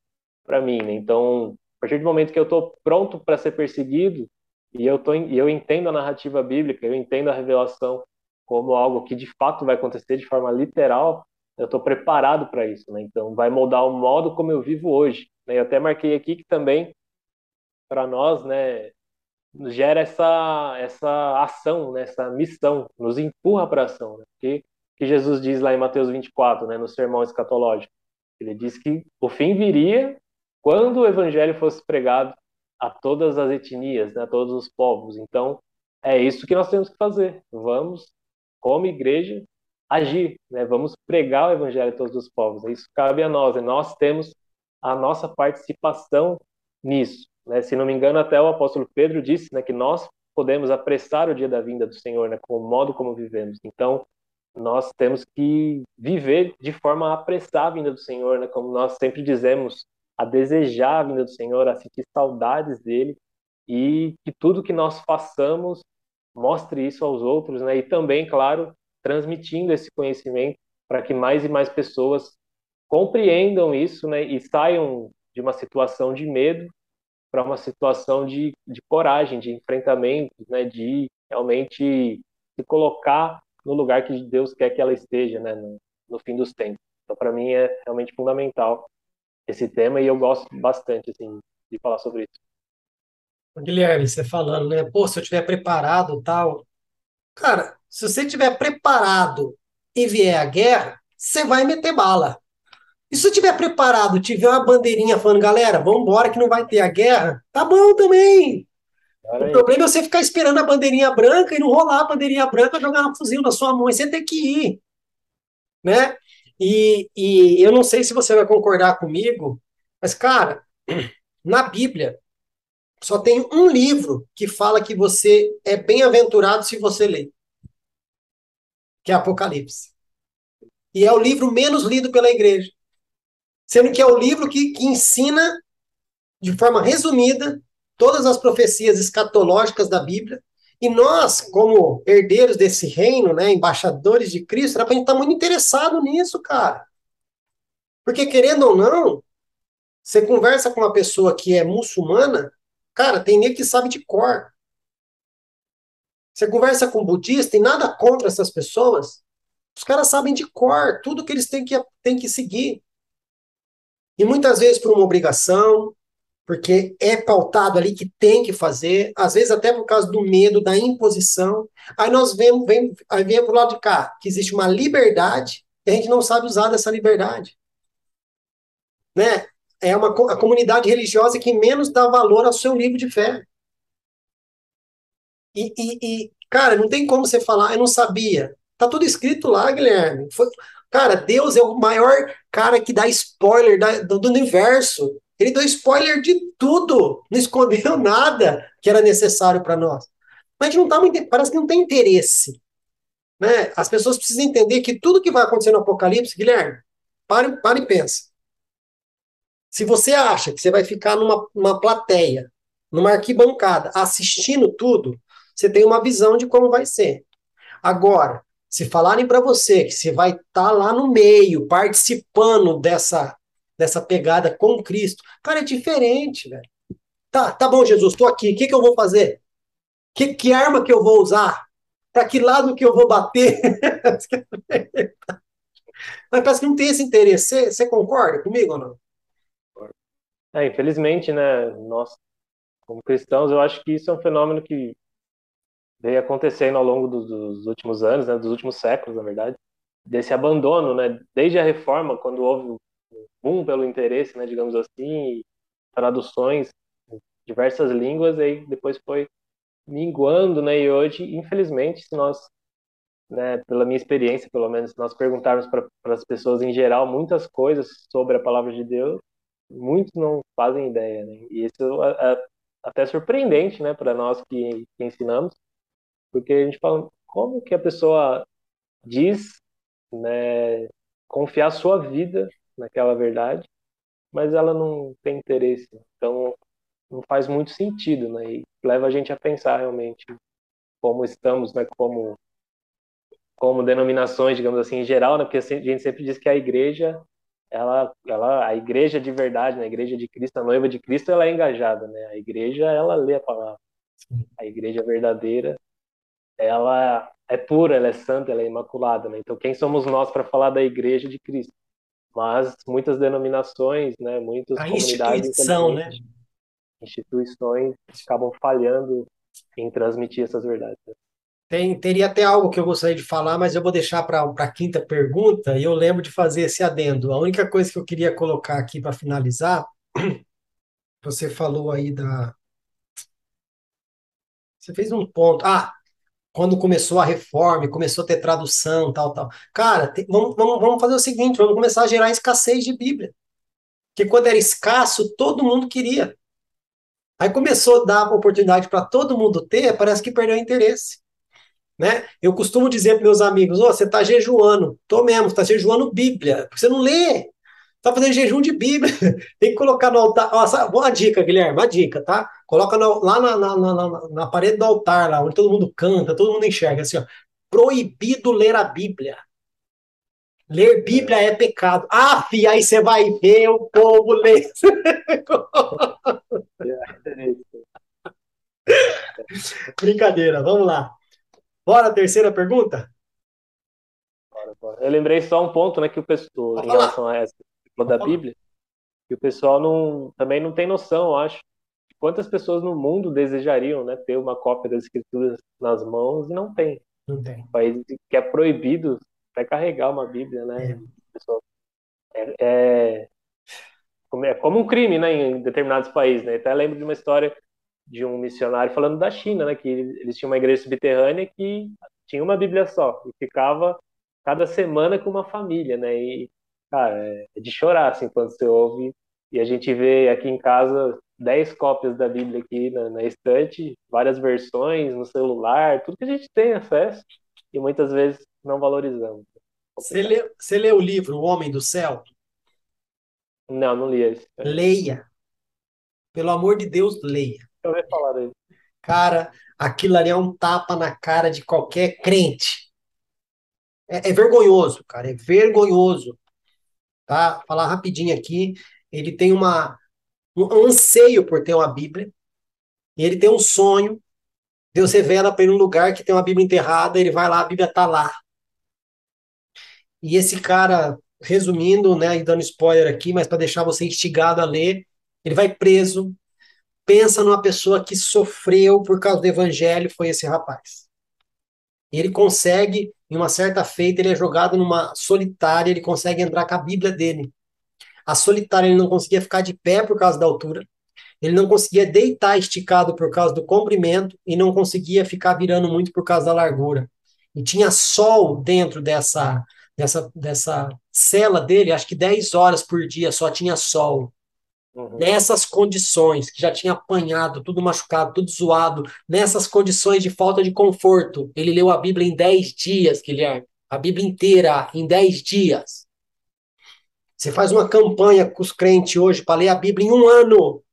para mim. Né? Então, a partir do momento que eu estou pronto para ser perseguido e eu tô, e eu entendo a narrativa bíblica, eu entendo a revelação como algo que de fato vai acontecer de forma literal, eu estou preparado para isso, né? Então, vai moldar o modo como eu vivo hoje. Eu até marquei aqui que também, para nós, né, gera essa, essa ação, né, essa missão, nos empurra para a ação. Né? Que, que Jesus diz lá em Mateus 24, né, no sermão escatológico. Ele diz que o fim viria quando o evangelho fosse pregado a todas as etnias, né, a todos os povos. Então, é isso que nós temos que fazer. Vamos, como igreja, agir, né? Vamos pregar o evangelho a todos os povos. Isso cabe a nós. Né? Nós temos a nossa participação nisso. Né? Se não me engano, até o apóstolo Pedro disse né, que nós podemos apressar o dia da vinda do Senhor, né, com o modo como vivemos. Então, nós temos que viver de forma a apressar a vinda do Senhor, né, como nós sempre dizemos, a desejar a vinda do Senhor, a sentir saudades dele e que tudo que nós façamos mostre isso aos outros, né? E também, claro, transmitindo esse conhecimento para que mais e mais pessoas compreendam isso né, e saiam de uma situação de medo para uma situação de, de coragem, de enfrentamento, né, de realmente se colocar no lugar que Deus quer que ela esteja né, no, no fim dos tempos. Então, para mim, é realmente fundamental esse tema e eu gosto bastante assim, de falar sobre isso.
Guilherme, você falando, né? Pô, se eu estiver preparado tal. Cara, se você estiver preparado e vier a guerra, você vai meter bala. E se estiver preparado, tiver uma bandeirinha falando, galera, vamos embora que não vai ter a guerra, tá bom também. O problema é você ficar esperando a bandeirinha branca e não rolar a bandeirinha branca jogar um fuzil na sua mão e você ter que ir. Né? E, e eu não sei se você vai concordar comigo, mas, cara, (clears throat) na Bíblia, só tem um livro que fala que você é bem-aventurado se você ler que é Apocalipse. E é o livro menos lido pela igreja. Sendo que é o livro que, que ensina, de forma resumida, todas as profecias escatológicas da Bíblia. E nós, como herdeiros desse reino, né, embaixadores de Cristo, era para a gente estar tá muito interessado nisso, cara. Porque, querendo ou não, você conversa com uma pessoa que é muçulmana, cara, tem nem que sabe de cor. Você conversa com um budista e nada contra essas pessoas. Os caras sabem de cor tudo que eles têm que, têm que seguir. E muitas vezes por uma obrigação, porque é pautado ali que tem que fazer, às vezes até por causa do medo, da imposição. Aí nós vemos, vem, aí vem pro lado de cá, que existe uma liberdade e a gente não sabe usar dessa liberdade. Né? É uma a comunidade religiosa que menos dá valor ao seu livro de fé. E, e, e, cara, não tem como você falar, eu não sabia. Tá tudo escrito lá, Guilherme. Foi, cara, Deus é o maior cara que dá spoiler da, do, universo. Ele deu spoiler de tudo, não escondeu (laughs) nada que era necessário para nós. Mas a gente não tá parece que não tem interesse. Né? As pessoas precisam entender que tudo que vai acontecer no Apocalipse, Guilherme, pare, pare e pensa. Se você acha que você vai ficar numa, numa plateia, numa arquibancada, assistindo tudo, você tem uma visão de como vai ser. Agora, se falarem para você que você vai estar tá lá no meio, participando dessa dessa pegada com Cristo. Cara, é diferente, velho. Tá, tá bom, Jesus, estou aqui. O que, que eu vou fazer? Que, que arma que eu vou usar? Para que lado que eu vou bater? (laughs) Mas parece que não tem esse interesse. Você, concorda comigo ou não?
É, infelizmente, né, nós, como cristãos, eu acho que isso é um fenômeno que veio acontecendo ao longo dos, dos últimos anos, né, dos últimos séculos, na verdade, desse abandono, né, desde a reforma, quando houve boom pelo interesse, né, digamos assim, traduções em diversas línguas, e depois foi minguando, né, e hoje, infelizmente, se nós, né, pela minha experiência, pelo menos, se nós perguntarmos para as pessoas em geral muitas coisas sobre a palavra de Deus, muitos não fazem ideia, né, e isso é, é até surpreendente, né, para nós que, que ensinamos, porque a gente fala, como que a pessoa diz, né, confiar sua vida naquela verdade, mas ela não tem interesse. Então, não faz muito sentido, né? E leva a gente a pensar realmente como estamos, né? Como como denominações, digamos assim, em geral, né? Porque a gente sempre diz que a igreja, ela, ela, a igreja de verdade, né? A igreja de Cristo, a noiva de Cristo, ela é engajada, né? A igreja, ela lê a palavra. A igreja verdadeira, ela é pura, ela é santa, ela é imaculada, né? Então, quem somos nós para falar da igreja de Cristo? mas muitas denominações, né, muitas
a
comunidades,
instituição, né?
instituições acabam falhando em transmitir essas verdades.
Tem, teria até algo que eu gostaria de falar, mas eu vou deixar para a quinta pergunta e eu lembro de fazer esse adendo. A única coisa que eu queria colocar aqui para finalizar, (clears throat) você falou aí da. Você fez um ponto. Ah, quando começou a reforma, começou a ter tradução, tal, tal. Cara, tem, vamos, vamos, vamos fazer o seguinte, vamos começar a gerar escassez de Bíblia. Porque quando era escasso, todo mundo queria. Aí começou a dar oportunidade para todo mundo ter, parece que perdeu interesse. Né? Eu costumo dizer para meus amigos, oh, você está jejuando. Tô mesmo, está jejuando Bíblia. Você não lê. Está fazendo jejum de Bíblia. (laughs) Tem que colocar no altar. Nossa, boa dica, Guilherme, uma dica, tá? Coloca no, lá na, na, na, na, parede do altar, lá onde todo mundo canta, todo mundo enxerga, assim, ó. Proibido ler a Bíblia. Ler Bíblia é pecado. Ah, fi, aí você vai ver o povo ler. (laughs) Brincadeira, vamos lá. Bora, terceira pergunta?
Eu lembrei só um ponto, né, que o pessoal, em relação a essa da Bíblia, que o pessoal não, também não tem noção, eu acho, quantas pessoas no mundo desejariam né, ter uma cópia das escrituras nas mãos e não tem.
Não tem. Um
país que é proibido até carregar uma Bíblia, né? É. É, é, é, como um crime, né, em determinados países, né? Até lembro de uma história de um missionário falando da China, né, que eles tinham uma igreja subterrânea que tinha uma Bíblia só e ficava cada semana com uma família, né? E cara, é de chorar assim quando você ouve e a gente vê aqui em casa 10 cópias da Bíblia aqui na, na, estante, várias versões no celular, tudo que a gente tem acesso e muitas vezes não valorizamos.
Você lê, você o livro O Homem do Céu?
Não, não li esse.
Leia. Pelo amor de Deus, leia.
Eu ouvi falar dele.
Cara, aquilo ali é um tapa na cara de qualquer crente. É, é vergonhoso, cara, é vergonhoso. Tá? Falar rapidinho aqui. Ele tem uma, um anseio por ter uma Bíblia, e ele tem um sonho. Deus revela para ele um lugar que tem uma Bíblia enterrada, ele vai lá, a Bíblia está lá. E esse cara, resumindo, né, e dando spoiler aqui, mas para deixar você instigado a ler, ele vai preso, pensa numa pessoa que sofreu por causa do evangelho, foi esse rapaz. Ele consegue, em uma certa feita, ele é jogado numa solitária, ele consegue entrar com a Bíblia dele. A solitária ele não conseguia ficar de pé por causa da altura. Ele não conseguia deitar esticado por causa do comprimento e não conseguia ficar virando muito por causa da largura. E tinha sol dentro dessa dessa dessa cela dele, acho que 10 horas por dia só tinha sol. Uhum. Nessas condições, que já tinha apanhado, tudo machucado, tudo zoado, nessas condições de falta de conforto, ele leu a Bíblia em 10 dias, Guilherme. A Bíblia inteira, em 10 dias. Você faz uma campanha com os crentes hoje para ler a Bíblia em um ano,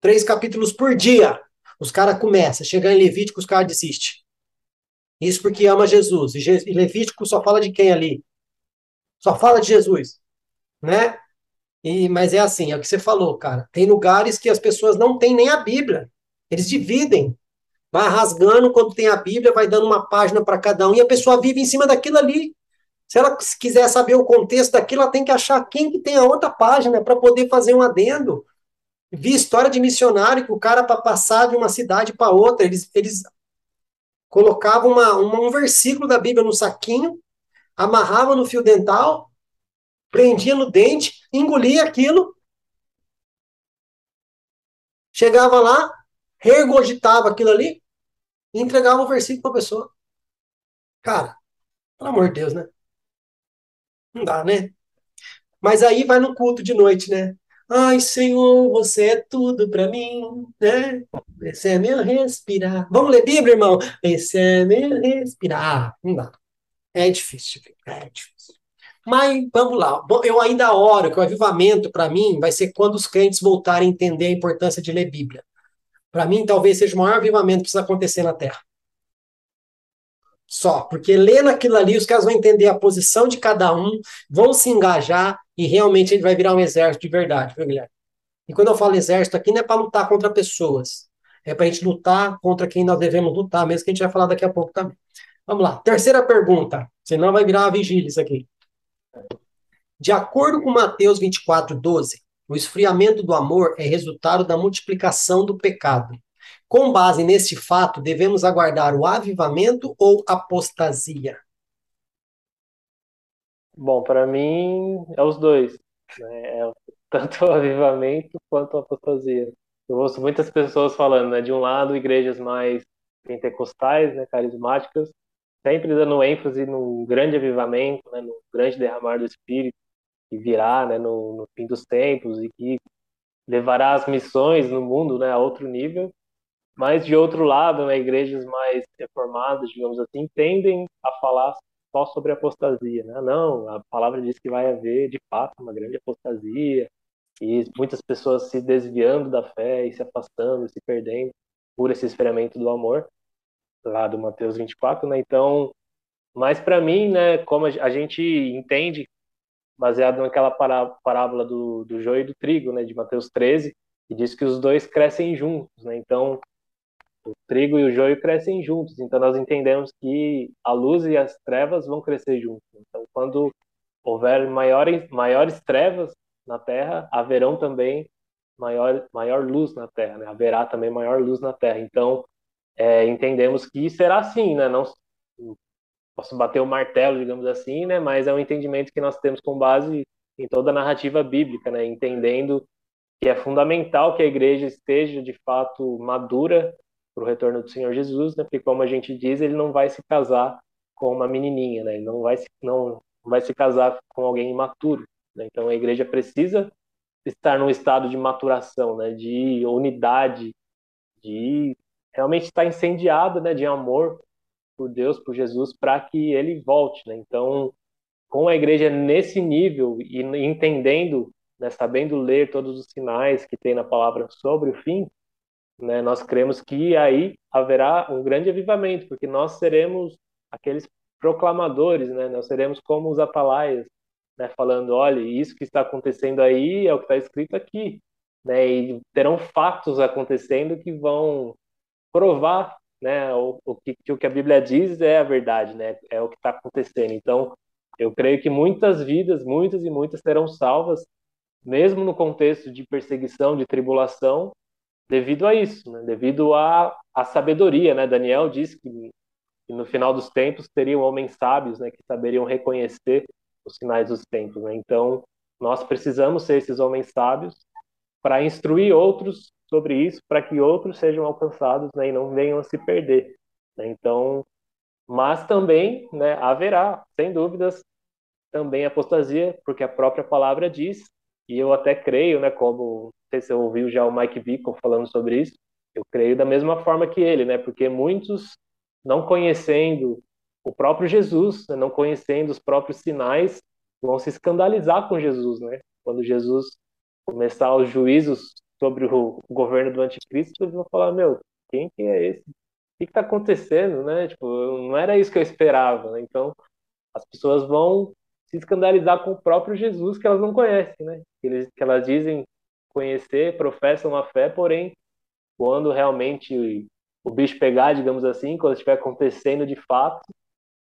três capítulos por dia. Os caras começam, chegar em Levítico, os caras desistem. Isso porque ama Jesus. E Levítico só fala de quem ali? Só fala de Jesus, né? E, mas é assim, é o que você falou, cara. Tem lugares que as pessoas não têm nem a Bíblia. Eles dividem. Vai rasgando quando tem a Bíblia, vai dando uma página para cada um e a pessoa vive em cima daquilo ali. Se ela quiser saber o contexto daquilo, ela tem que achar quem que tem a outra página para poder fazer um adendo. Vi história de missionário que o cara para passar de uma cidade para outra, eles, eles colocavam uma, uma, um versículo da Bíblia no saquinho, amarravam no fio dental prendia no dente, engolia aquilo, chegava lá, regurgitava aquilo ali e entregava o versículo para a pessoa. Cara, pelo amor de Deus, né? Não dá, né? Mas aí vai no culto de noite, né? Ai, Senhor, você é tudo para mim, né? Esse é meu respirar. Vamos ler Bíblia, irmão? Esse é meu respirar. Não dá. É difícil, é difícil. Mas vamos lá. Eu ainda oro que o avivamento, para mim, vai ser quando os crentes voltarem a entender a importância de ler Bíblia. Para mim, talvez seja o maior avivamento que precisa acontecer na Terra. Só, porque lendo aquilo ali, os caras vão entender a posição de cada um, vão se engajar e realmente ele vai virar um exército de verdade, viu, Guilherme? E quando eu falo exército aqui, não é para lutar contra pessoas, é para a gente lutar contra quem nós devemos lutar, mesmo que a gente vai falar daqui a pouco também. Vamos lá. Terceira pergunta, senão vai virar uma vigília isso aqui. De acordo com Mateus 24, 12, o esfriamento do amor é resultado da multiplicação do pecado. Com base neste fato, devemos aguardar o avivamento ou apostasia?
Bom, para mim é os dois. Né? É (laughs) tanto o avivamento quanto a apostasia. Eu ouço muitas pessoas falando, né? De um lado, igrejas mais pentecostais, né, carismáticas, sempre dando ênfase num grande avivamento, né, no grande derramar do Espírito, que virá né, no, no fim dos tempos e que levará as missões no mundo né, a outro nível. Mas, de outro lado, né, igrejas mais reformadas, digamos assim, tendem a falar só sobre apostasia. Né? Não, a palavra diz que vai haver, de fato, uma grande apostasia, e muitas pessoas se desviando da fé e se afastando, se perdendo por esse esfriamento do amor lá do Mateus 24, né? Então, mas para mim, né, como a gente entende, baseado naquela parábola do, do joio e do trigo, né, de Mateus 13, que diz que os dois crescem juntos, né? Então, o trigo e o joio crescem juntos. Então, nós entendemos que a luz e as trevas vão crescer juntos. Então, quando houver maiores, maiores trevas na terra, haverão também maior, maior luz na terra, né? Haverá também maior luz na terra. Então, é, entendemos que será assim, né? Não posso bater o martelo, digamos assim, né? Mas é um entendimento que nós temos com base em toda a narrativa bíblica, né? Entendendo que é fundamental que a igreja esteja de fato madura para o retorno do Senhor Jesus, né? Porque como a gente diz, ele não vai se casar com uma menininha, né? Ele não vai se, não vai se casar com alguém imaturo. Né? Então a igreja precisa estar num estado de maturação, né? De unidade, de realmente está incendiado, né, de amor por Deus, por Jesus, para que ele volte, né? Então, com a igreja nesse nível e entendendo, né, sabendo ler todos os sinais que tem na palavra sobre o fim, né, nós cremos que aí haverá um grande avivamento, porque nós seremos aqueles proclamadores, né? Nós seremos como os atalaias, né, falando, olha, isso que está acontecendo aí é o que está escrito aqui, né? E terão fatos acontecendo que vão provar né, o, o, que, o que a Bíblia diz é a verdade, né, é o que está acontecendo. Então, eu creio que muitas vidas, muitas e muitas serão salvas, mesmo no contexto de perseguição, de tribulação, devido a isso, né? devido à, sabedoria. Né? Daniel diz que, que, no final dos tempos teriam homens sábios né? que saberiam reconhecer os sinais dos tempos. Né? Então, nós precisamos ser esses homens sábios para instruir outros sobre isso, para que outros sejam alcançados né? e não venham a se perder. Né? Então, mas também né, haverá, sem dúvidas, também apostasia, porque a própria palavra diz, e eu até creio, né, como, sei se você ouviu já o Mike Bickle falando sobre isso, eu creio da mesma forma que ele, né, porque muitos, não conhecendo o próprio Jesus, né, não conhecendo os próprios sinais, vão se escandalizar com Jesus, né, quando Jesus começar os juízos sobre o governo do anticristo, eles vão falar, meu, quem que é esse? O que está acontecendo, né? Tipo, não era isso que eu esperava, né? Então, as pessoas vão se escandalizar com o próprio Jesus que elas não conhecem, né? Eles, que elas dizem conhecer, professam a fé, porém, quando realmente o bicho pegar, digamos assim, quando estiver acontecendo de fato,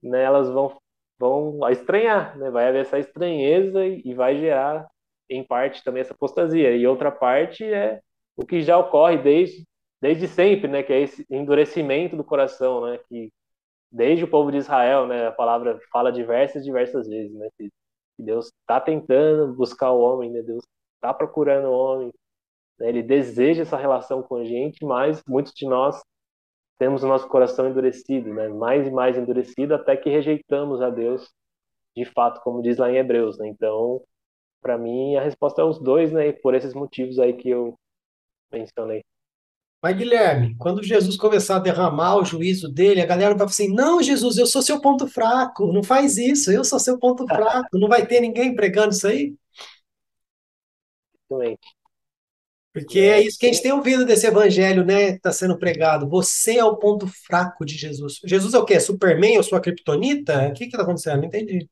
né, elas vão vão estranhar, né? Vai haver essa estranheza e, vai gerar em parte também essa apostasia. E outra parte é o que já ocorre desde desde sempre, né, que é esse endurecimento do coração, né, que desde o povo de Israel, né, a palavra fala diversas, diversas vezes, né, que Deus está tentando buscar o homem, né, Deus está procurando o homem, né, Ele deseja essa relação com a gente, mas muitos de nós temos o nosso coração endurecido, né, mais e mais endurecido, até que rejeitamos a Deus, de fato, como diz lá em Hebreus, né, então, para mim, a resposta é os dois, né, por esses motivos aí que eu mencionei.
Mas, Guilherme, quando Jesus começar a derramar o juízo dele, a galera vai falar assim: não, Jesus, eu sou seu ponto fraco, não faz isso, eu sou seu ponto (laughs) fraco, não vai ter ninguém pregando isso aí? Porque é isso que a gente tem ouvido desse evangelho, né? Está sendo pregado. Você é o ponto fraco de Jesus. Jesus é o quê? Superman ou sua criptonita? O que está acontecendo? Não entendi.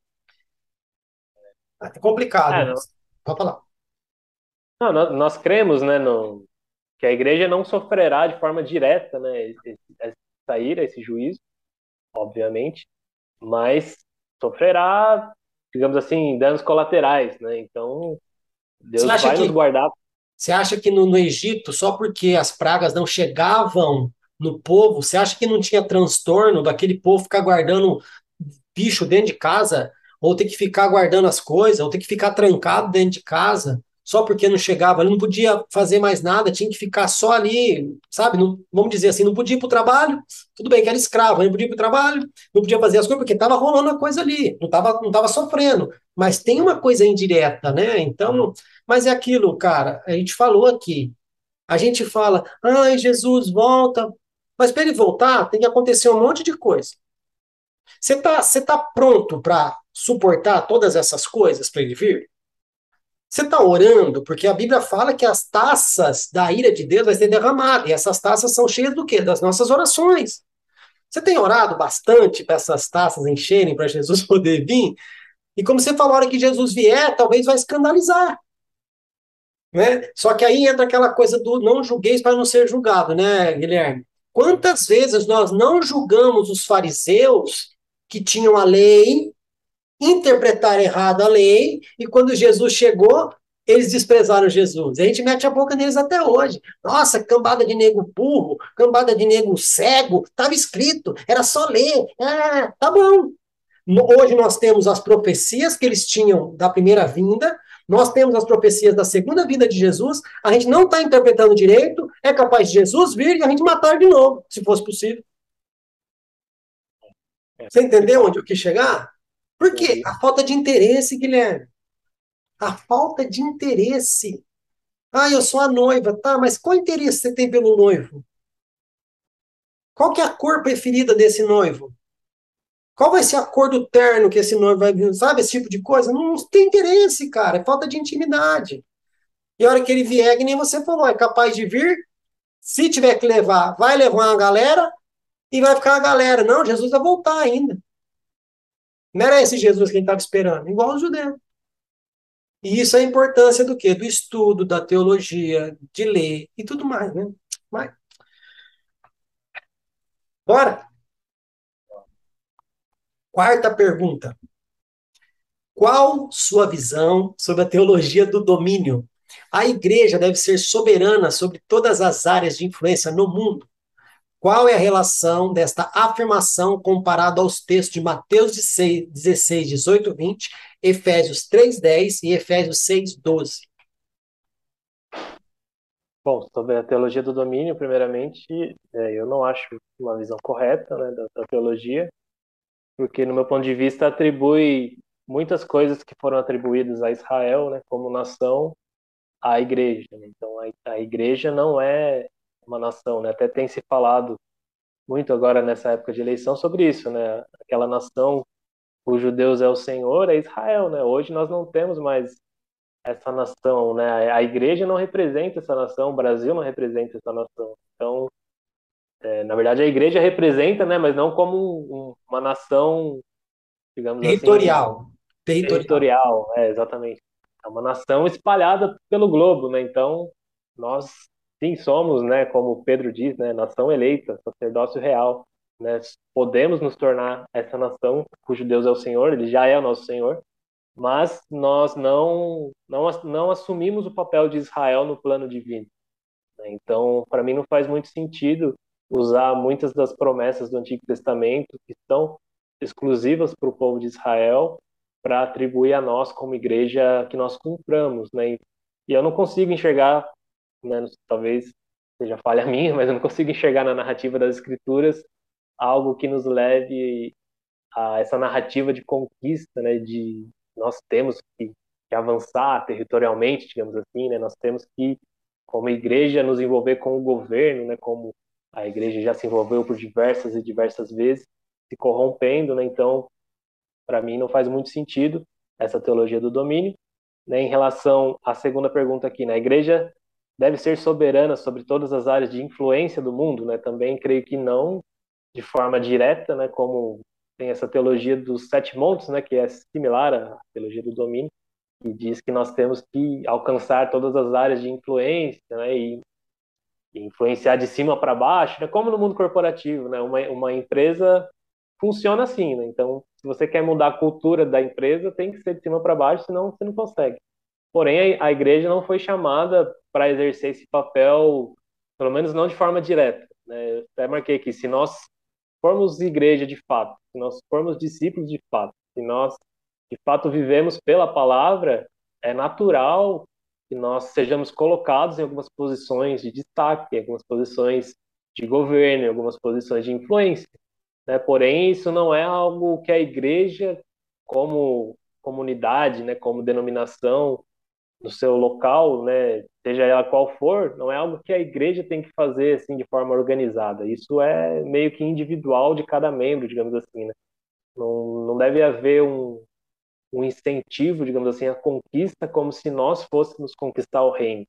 É complicado. É, Pode falar.
Não, nós, nós cremos, né, no, que a igreja não sofrerá de forma direta, né, essa ira, esse juízo, obviamente, mas sofrerá, digamos assim, danos colaterais, né? Então, Deus vai que, nos guardar.
Você acha que no, no Egito, só porque as pragas não chegavam no povo, você acha que não tinha transtorno daquele povo ficar guardando bicho dentro de casa, ou ter que ficar guardando as coisas, ou ter que ficar trancado dentro de casa? Só porque não chegava, ele não podia fazer mais nada, tinha que ficar só ali, sabe? Não, vamos dizer assim, não podia ir para o trabalho, tudo bem que era escravo, não podia ir para o trabalho, não podia fazer as coisas, porque estava rolando a coisa ali, não estava não tava sofrendo. Mas tem uma coisa indireta, né? Então, mas é aquilo, cara, a gente falou aqui, a gente fala, ai, Jesus, volta, mas para ele voltar, tem que acontecer um monte de coisa. Você está você tá pronto para suportar todas essas coisas para ele vir? Você está orando, porque a Bíblia fala que as taças da ira de Deus vai ser derramada, e essas taças são cheias do quê? Das nossas orações. Você tem orado bastante para essas taças encherem, para Jesus (laughs) poder vir? E como você falou, a hora que Jesus vier, talvez vai escandalizar. Né? Só que aí entra aquela coisa do não julgueis para não ser julgado, né, Guilherme? Quantas vezes nós não julgamos os fariseus que tinham a lei, interpretaram errado a lei, e quando Jesus chegou, eles desprezaram Jesus. A gente mete a boca neles até hoje. Nossa, cambada de nego burro, cambada de nego cego, estava escrito, era só ler. Ah, tá bom. Hoje nós temos as profecias que eles tinham da primeira vinda, nós temos as profecias da segunda vinda de Jesus, a gente não está interpretando direito, é capaz de Jesus vir e a gente matar de novo, se fosse possível. Você entendeu onde eu quis chegar? Por quê? A falta de interesse, Guilherme. A falta de interesse. Ah, eu sou a noiva, tá, mas qual interesse você tem pelo noivo? Qual que é a cor preferida desse noivo? Qual vai ser a cor do terno que esse noivo vai vir? Sabe, esse tipo de coisa? Não tem interesse, cara. É falta de intimidade. E a hora que ele vier, que nem você falou, é capaz de vir. Se tiver que levar, vai levar uma galera e vai ficar a galera. Não, Jesus vai voltar ainda. Não era esse Jesus que a gente estava esperando, igual os judeus. E isso é a importância do quê? Do estudo, da teologia, de ler e tudo mais, né? Mas... Bora? Quarta pergunta. Qual sua visão sobre a teologia do domínio? A igreja deve ser soberana sobre todas as áreas de influência no mundo. Qual é a relação desta afirmação comparada aos textos de Mateus 16, 18, 20, Efésios 3, 10 e Efésios 6, 12?
Bom, sobre a teologia do domínio, primeiramente, é, eu não acho uma visão correta né, da, da, teologia, porque, no meu ponto de vista, atribui muitas coisas que foram atribuídas a Israel, né, como nação, à igreja. Né? Então, a, a, igreja não é uma nação, né? Até tem se falado muito agora nessa época de eleição sobre isso, né? Aquela nação cujo Deus é o Senhor é Israel, né? Hoje nós não temos mais essa nação, né? A igreja não representa essa nação, o Brasil não representa essa nação. Então, é, na verdade, a igreja representa, né? Mas não como um, uma nação, digamos
territorial.
assim. Territorial. Territorial, é, exatamente. É uma nação espalhada pelo globo, né? Então, nós sim somos, né? Como Pedro diz, né? Nação eleita, sacerdócio real. Né? Podemos nos tornar essa nação cujo Deus é o Senhor, ele já é o nosso Senhor, mas nós não, não, não assumimos o papel de Israel no plano divino. Né? Então, para mim, não faz muito sentido usar muitas das promessas do Antigo Testamento que são exclusivas para o povo de Israel para atribuir a nós como igreja que nós cumpramos, né? E eu não consigo enxergar, né, talvez seja falha (laughs) minha, mas eu não consigo enxergar na narrativa das escrituras algo que nos leve a essa narrativa de conquista, né, de nós temos que, que avançar territorialmente, digamos assim, né? Nós temos que, como igreja, nos envolver com o governo, né? Como a igreja já se envolveu por diversas e diversas vezes, se corrompendo, né? Então, para mim, não faz muito sentido essa teologia do domínio. Né? Em relação à segunda pergunta aqui, né? A igreja deve ser soberana sobre todas as áreas de influência do mundo, né? Também creio que não de forma direta, né? Como tem essa teologia dos sete montes, né, que é similar à teologia do domínio, e diz que nós temos que alcançar todas as áreas de influência, né, e, e influenciar de cima para baixo, né, como no mundo corporativo, né, uma, uma empresa funciona assim, né, então se você quer mudar a cultura da empresa, tem que ser de cima para baixo, senão você não consegue. Porém, a, igreja não foi chamada para exercer esse papel, pelo menos não de forma direta. Né? Eu até marquei aqui, se nós formos igreja de fato, se nós formos discípulos de fato, se nós de fato vivemos pela palavra, é natural que nós sejamos colocados em algumas posições de destaque, em algumas posições de governo, em algumas posições de influência. Né? Porém, isso não é algo que a igreja, como comunidade, né, como denominação, no seu local, né, seja ela qual for, não é algo que a igreja tem que fazer assim de forma organizada. Isso é meio que individual de cada membro, digamos assim, né? Não, não deve haver um, um incentivo, digamos assim, à conquista como se nós fôssemos conquistar o reino.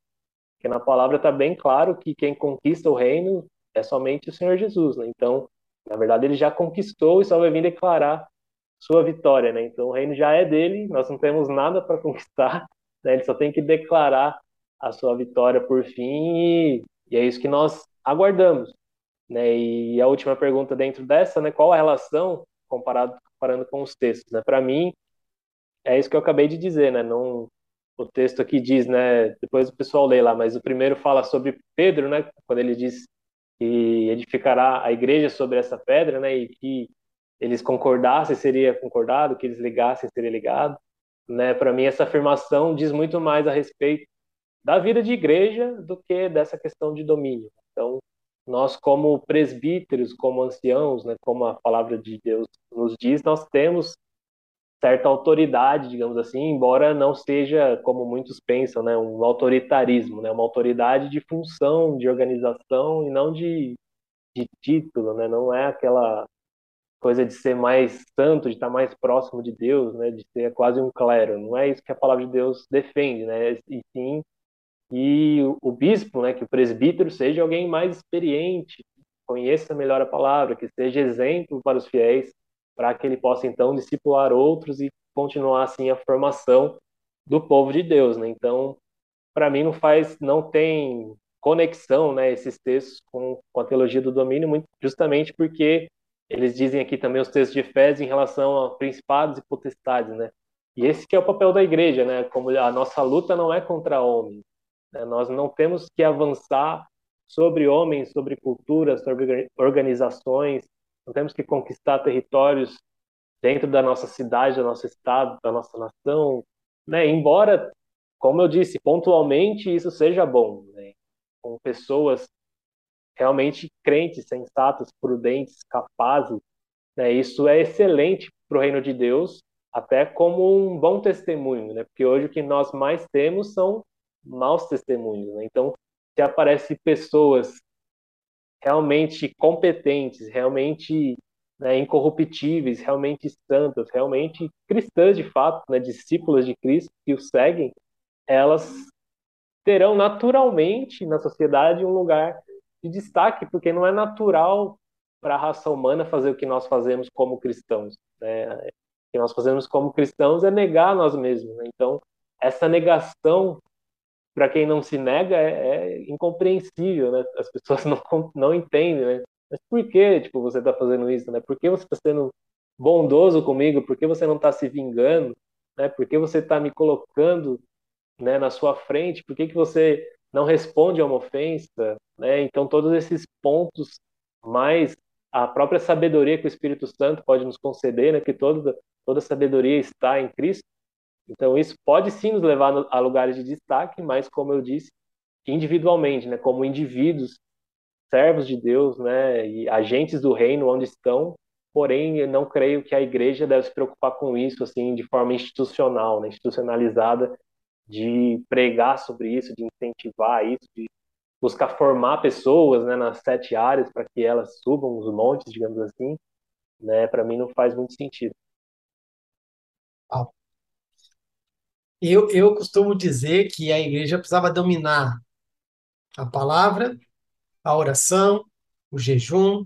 Porque na palavra está bem claro que quem conquista o reino é somente o Senhor Jesus, né? Então, na verdade, ele já conquistou e só vai vir declarar sua vitória, né? Então, o reino já é dele, nós não temos nada para (laughs) conquistar, né? Ele só tem que declarar a sua vitória por fim e, e é isso que nós aguardamos. Né? E a última pergunta dentro dessa, né? Qual a relação comparado comparando com os textos? Né? Para mim é isso que eu acabei de dizer, né? Não, o texto aqui diz, né? Depois o pessoal lê lá, mas o primeiro fala sobre Pedro, né? Quando ele diz que edificará a igreja sobre essa pedra, né? E que eles concordassem seria concordado, que eles ligassem seria ligado né? Para mim essa afirmação diz muito mais a respeito da vida de igreja do que dessa questão de domínio. Então, nós como presbíteros, como anciãos, né, como a palavra de Deus nos diz, nós temos certa autoridade, digamos assim, embora não seja como muitos pensam, né, um autoritarismo, né, uma autoridade de função, de organização e não de, de título, né, não é aquela coisa de ser mais santo, de estar mais próximo de Deus, né, de ser quase um clero. Não é isso que a palavra de Deus defende, né? E sim e o, o bispo, né, que o presbítero seja alguém mais experiente, conheça melhor a palavra, que seja exemplo para os fiéis, para que ele possa então discipular outros e continuar assim a formação do povo de Deus, né? Então, para mim não faz, não tem conexão, né, esses textos com, com a teologia do domínio, muito justamente porque eles dizem aqui também os textos de Efésios em relação a principados e potestades, né? E esse que é o papel da igreja, né? Como a nossa luta não é contra homens, Né? Nós não temos que avançar sobre homens, sobre culturas, sobre organizações, não temos que conquistar territórios dentro da nossa cidade, do nosso estado, da nossa nação, né? Embora, como eu disse, pontualmente isso seja bom, né? Com pessoas realmente crentes, sensatas, prudentes, capazes, né? Isso é excelente para o reino de Deus, até como um bom testemunho, né? Porque hoje o que nós mais temos são maus testemunhos, né? Então, se aparece pessoas realmente competentes, realmente né, incorruptíveis, realmente santas, realmente cristãs de fato, né, discípulas de Cristo que o seguem, elas terão naturalmente na sociedade um lugar de destaque, porque não é natural para a raça humana fazer o que nós fazemos como cristãos. Né? O que nós fazemos como cristãos é negar nós mesmos. Né? Então, essa negação, para quem não se nega, é, é incompreensível. Né? As pessoas (laughs) não, não entendem. Né? Mas por que tipo, você está fazendo isso? Né? Por que você está sendo bondoso comigo? Por que você não está se vingando? Né? Por que você está me colocando né, na sua frente? Por que, que você não responde a uma ofensa? Né? Então, todos esses pontos, mais a própria sabedoria que o Espírito Santo pode nos conceder, né, que toda, toda sabedoria está em Cristo. Então, isso pode sim nos levar a lugares de destaque, mas, como eu disse, individualmente, né, como indivíduos servos de Deus, né, e agentes do reino onde estão, porém eu não creio que a igreja deve se preocupar com isso assim de forma institucional, né, institucionalizada, de pregar sobre isso, de incentivar isso, de buscar formar pessoas, né, nas sete áreas para que elas subam os montes, digamos assim, né, para mim não faz muito sentido.
Eu, eu costumo dizer que a igreja precisava dominar a palavra, a oração, o jejum,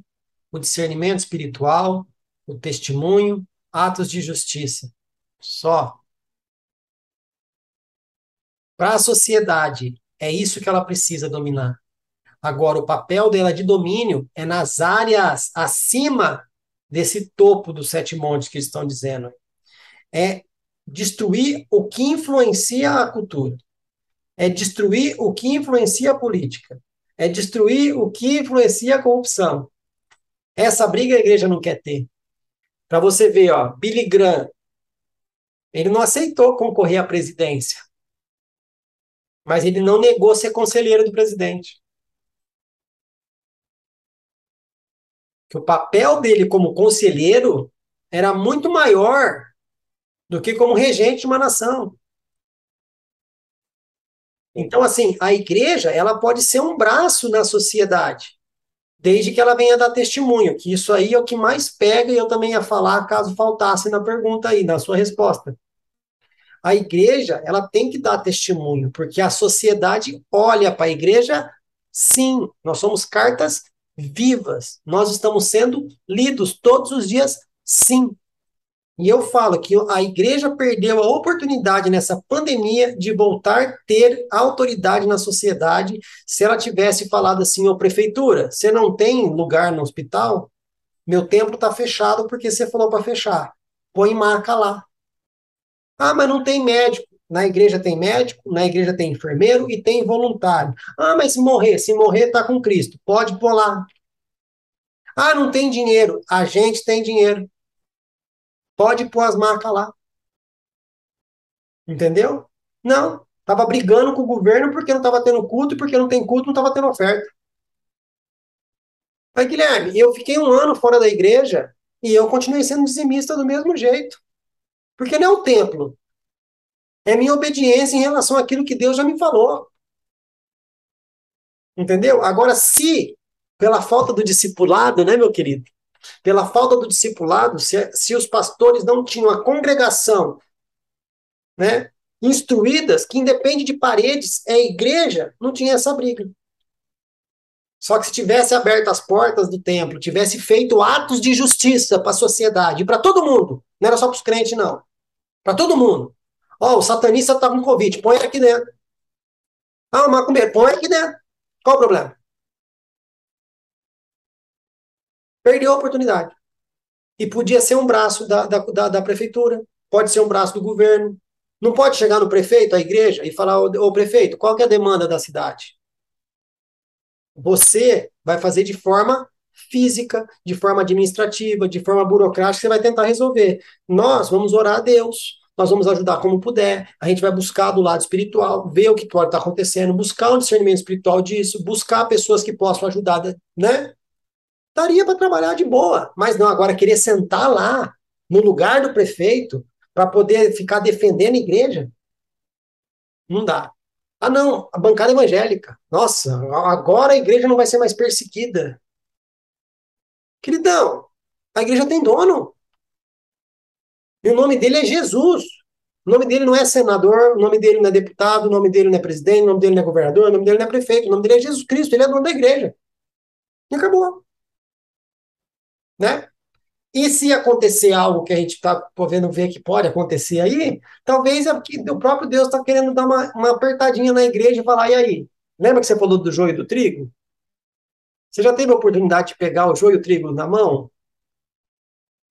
o discernimento espiritual, o testemunho, atos de justiça. Só. Para a sociedade, é isso que ela precisa dominar. Agora, o papel dela de domínio é nas áreas acima desse topo dos sete montes que estão dizendo. É destruir o que influencia a cultura. É destruir o que influencia a política é destruir o que influencia a corrupção. Essa briga a igreja não quer ter. Para você ver, ó, Billy Graham, ele não aceitou concorrer à presidência, mas ele não negou ser conselheiro do presidente. Que o papel dele como conselheiro era muito maior do que como regente de uma nação. Então, assim, a igreja, ela pode ser um braço na sociedade, desde que ela venha dar testemunho, que isso aí é o que mais pega, e eu também ia falar caso faltasse na pergunta aí, na sua resposta. A igreja, ela tem que dar testemunho, porque a sociedade olha para a igreja, sim, nós somos cartas vivas, nós estamos sendo lidos todos os dias, sim. E eu falo que a igreja perdeu a oportunidade nessa pandemia de voltar a ter autoridade na sociedade se ela tivesse falado assim, ô prefeitura, você não tem lugar no hospital? Meu templo está fechado porque você falou para fechar. Põe marca lá. Ah, mas não tem médico. Na igreja tem médico, na igreja tem enfermeiro e tem voluntário. Ah, mas se morrer, se morrer, está com Cristo. Pode pôr lá. Ah, não tem dinheiro. A gente tem dinheiro. Pode pôr as marcas lá. Entendeu? Não. Estava brigando com o governo porque não estava tendo culto, e porque não tem culto, não estava tendo oferta. Aí, Guilherme, eu fiquei um ano fora da igreja e eu continuei sendo dizimista do mesmo jeito. Porque não é o templo. É minha obediência em relação àquilo que Deus já me falou. Entendeu? Agora, se, pela falta do discipulado, né, meu querido, pela falta do discipulado, se, se os pastores não tinham a congregação né, instruídas, que independe de paredes, é igreja, não tinha essa briga. Só que se tivesse aberto as portas do templo, tivesse feito atos de justiça para a sociedade, para todo mundo, não era só para os crentes, não. Para todo mundo. Ó, oh, o satanista está com Covid, põe aqui dentro. Ah, o macumbeiro, põe aqui dentro. Qual o problema? Perdeu a oportunidade. E podia ser um braço da, da, da, da prefeitura, pode ser um braço do governo, Não pode chegar no prefeito, à igreja, e falar, ô, prefeito, qual que é a demanda da cidade? Você vai fazer de forma física, de forma administrativa, de forma burocrática, você vai tentar resolver. Nós vamos orar a Deus, nós vamos ajudar como puder, a gente vai buscar do lado espiritual, ver o que pode estar acontecendo, buscar um discernimento espiritual disso, buscar pessoas que possam ajudar, né? Daria para trabalhar de boa, mas não agora querer sentar lá no lugar do prefeito para poder ficar defendendo a igreja, não dá. Ah, não, a bancada evangélica. Nossa, agora a igreja não vai ser mais perseguida. Queridão, a igreja tem dono. E o nome dele é Jesus. O nome dele não é senador, o nome dele não é deputado, o nome dele não é presidente, o nome dele não é governador, o nome dele não é prefeito, o nome dele é Jesus Cristo, ele é dono da igreja. E acabou. Né? E se acontecer algo que a gente está podendo ver que pode acontecer aí, talvez é o próprio Deus está querendo dar uma, uma apertadinha na igreja e falar, e aí? Lembra que você falou do joio e do trigo? Você já teve a oportunidade de pegar o joio e o trigo na mão?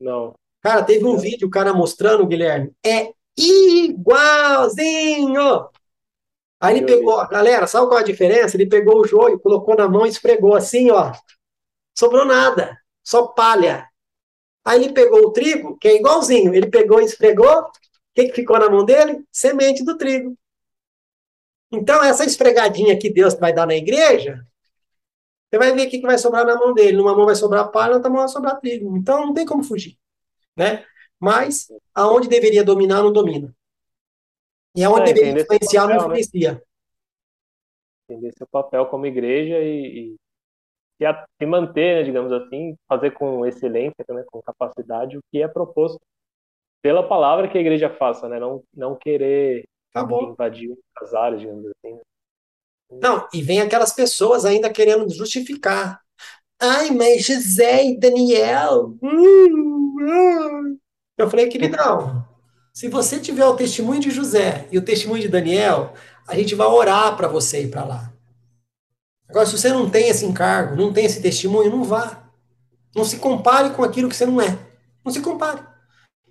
Não.
Cara, teve um vídeo, o cara mostrando, Guilherme, é igualzinho. Aí ele pegou, galera, sabe qual é a diferença? Ele pegou o joio, colocou na mão e esfregou assim, ó. Sobrou nada, só palha. Aí ele pegou o trigo, que é igualzinho, ele pegou e esfregou, o que, que ficou na mão dele? Semente do trigo. Então, essa esfregadinha que Deus vai dar na igreja, você vai ver o que, que vai sobrar na mão dele. Numa mão vai sobrar palha, na outra mão vai sobrar trigo. Então, não tem como fugir. Né? Mas, aonde deveria dominar, não domina. E aonde é, deveria influenciar, papel, não né? influencia. Né?
Entender seu papel como igreja e, e se, manter, né, digamos assim, fazer com excelência, né, com capacidade, o que é proposto pela palavra que a igreja faça, né? Não, não querer
tá
invadir as áreas, digamos assim.
Não, e vem aquelas pessoas ainda querendo justificar. Ai, mas José e Daniel. Eu falei, queridão, se você tiver o testemunho de José e o testemunho de Daniel, a gente vai orar para você ir para lá. Agora, se você não tem esse encargo, não tem esse testemunho, não vá. Não se compare com aquilo que você não é. Não se compare.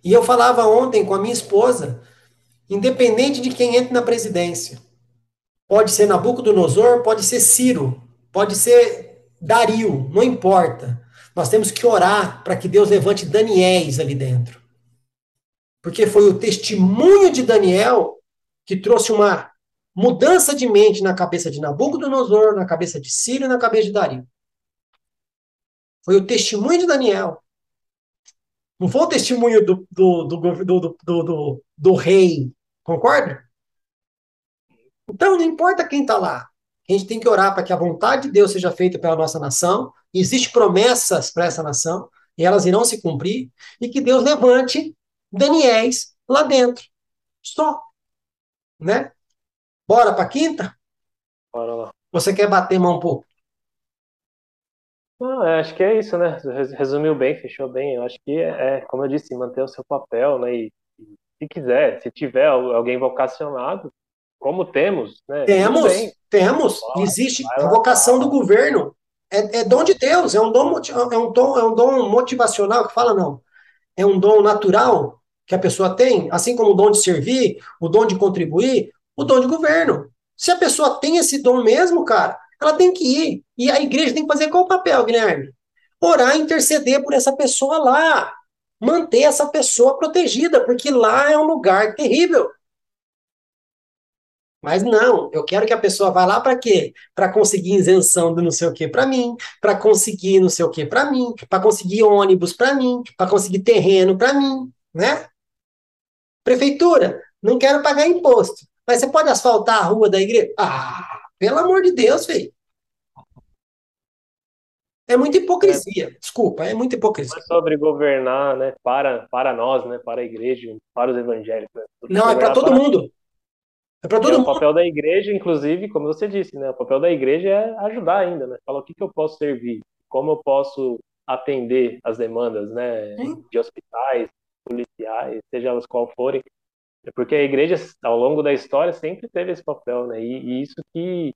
E eu falava ontem com a minha esposa, independente de quem entre na presidência, pode ser Nabucodonosor, pode ser Ciro, pode ser Dario, não importa. Nós temos que orar para que Deus levante Daniéis ali dentro. Porque foi o testemunho de Daniel que trouxe uma mudança de mente na cabeça de Nabucodonosor, na cabeça de Ciro e na cabeça de Dario. Foi o testemunho de Daniel. Não foi o testemunho do, do, do, do, do, do rei. Concorda? Então, não importa quem está lá. A gente tem que orar para que a vontade de Deus seja feita pela nossa nação. Existem promessas para essa nação, e elas irão se cumprir, e que Deus levante Daniéis lá dentro. Só. Né? Bora para quinta?
Bora lá.
Você quer bater mão um pouco?
Não, acho que é isso, né? Resumiu bem, fechou bem. Eu acho que é, é como eu disse, manter o seu papel, né? E, e se quiser, se tiver alguém vocacionado, como temos, né?
Temos, temos. Existe a vocação do governo. É, é dom de Deus, é um dom, é um dom, é um dom motivacional que fala não. É um dom natural que a pessoa tem, assim como o dom de servir, o dom de contribuir, o dom de governo. Se a pessoa tem esse dom mesmo, cara, ela tem que ir. E a igreja tem que fazer qual papel, Guilherme? Orar e interceder por essa pessoa lá. Manter essa pessoa protegida, porque lá é um lugar terrível. Mas não, eu quero que a pessoa vá lá para quê? Para conseguir isenção do não sei o que para mim, para conseguir não sei o que para mim, para conseguir ônibus para mim, para conseguir terreno para mim, né? Prefeitura, não quero pagar imposto. Mas você pode asfaltar a rua da igreja? Ah, pelo amor de Deus, velho. É muita hipocrisia, é. desculpa, é muita hipocrisia. Não é
sobre governar, né, para, para nós, né, para a igreja, para os evangélicos. Né?
Não, é para todo para... mundo. É para todo
é,
mundo.
O papel da igreja, inclusive, como você disse, né, o papel da igreja é ajudar ainda, né, falar o que, que eu posso servir, como eu posso atender as demandas, né, de hospitais, policiais, seja elas qual forem, é porque a igreja, ao longo da história, sempre teve esse papel, né? E, e, isso que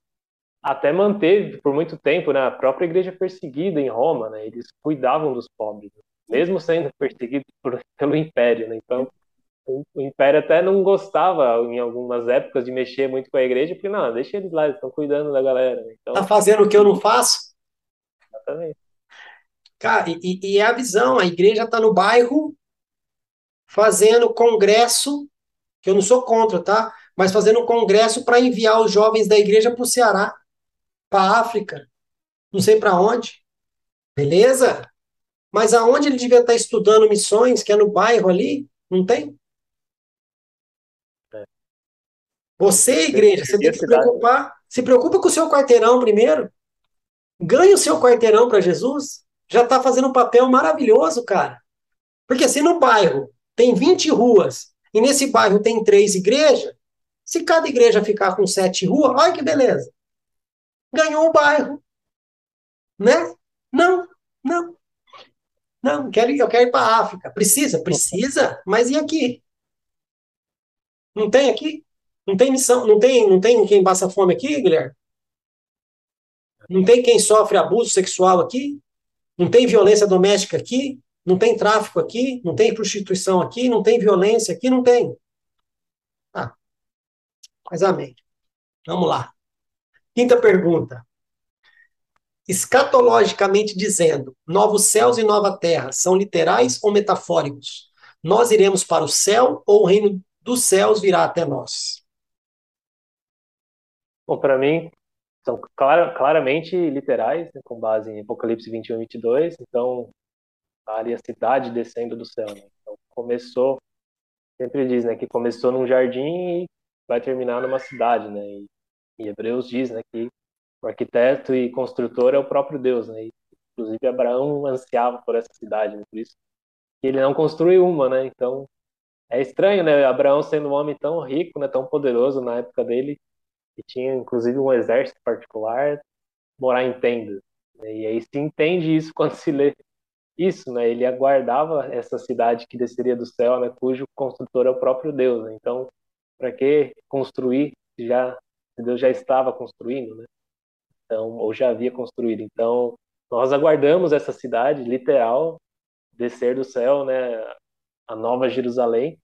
até manteve por muito tempo, né? A própria igreja perseguida em Roma, né? Eles cuidavam dos pobres, né? mesmo sendo (laughs) perseguidos por, pelo império, né? Então, o Império até não gostava, em algumas épocas, de mexer muito com a igreja, porque, não, deixa eles lá, eles estão cuidando da galera. Né? Então,
tá fazendo o que eu não faço?
Exatamente.
Cara, e, e é a visão, a igreja está no bairro fazendo congresso, que eu não sou contra, tá? Mas fazendo congresso para enviar os jovens da igreja para o Ceará, para a África, não sei para onde. Beleza? Mas aonde ele devia estar tá estudando missões, que é no bairro ali, não tem? É. Você, igreja, você tem que se preocupar. Se preocupa com o seu quarteirão primeiro. Ganhe o seu quarteirão para Jesus. Já está fazendo um papel maravilhoso, cara. Porque se no bairro tem 20 ruas e nesse bairro tem três igrejas, se cada igreja ficar com sete ruas, olha que beleza. Ganhou o bairro. Né? Não, não. Não, quero, eu quero ir para a África. Precisa? Precisa, mas e aqui? Não tem aqui? Não tem missão? Não tem, não tem quem passa fome aqui, Guilherme? Não tem quem sofre abuso sexual aqui? Não tem violência doméstica aqui? Não tem tráfico aqui? Não tem prostituição aqui? Não tem violência aqui? Não tem. Ah, mas amém. Vamos lá. Quinta pergunta. Escatologicamente dizendo, novos céus e nova terra são literais ou metafóricos? Nós iremos para o céu ou o reino dos céus virá até nós?
Bom, para mim, são clar, claramente literais, né, com base em Apocalipse 21 e 22. Então, ali a cidade descendo do céu. Né? Então, começou, sempre diz, né, que começou num jardim e vai terminar numa cidade, né? E, e Hebreus diz, né, que o arquiteto e construtor é o próprio Deus, né? E, inclusive Abraão ansiava por essa cidade, né? por isso que ele não construiu uma, né? Então é estranho, né? Abraão sendo um homem tão rico, né? Tão poderoso na época dele, que tinha inclusive um exército particular, morar em tendas. Né? E aí se entende isso (laughs) quando se lê isso, né? Ele aguardava essa cidade que desceria do céu, né? Cujo construtor é o próprio Deus. Né? Então, para que construir já Deus já estava construindo, né? Então, ou já havia construído. Então, nós aguardamos essa cidade literal descer do céu, né? A Nova Jerusalém.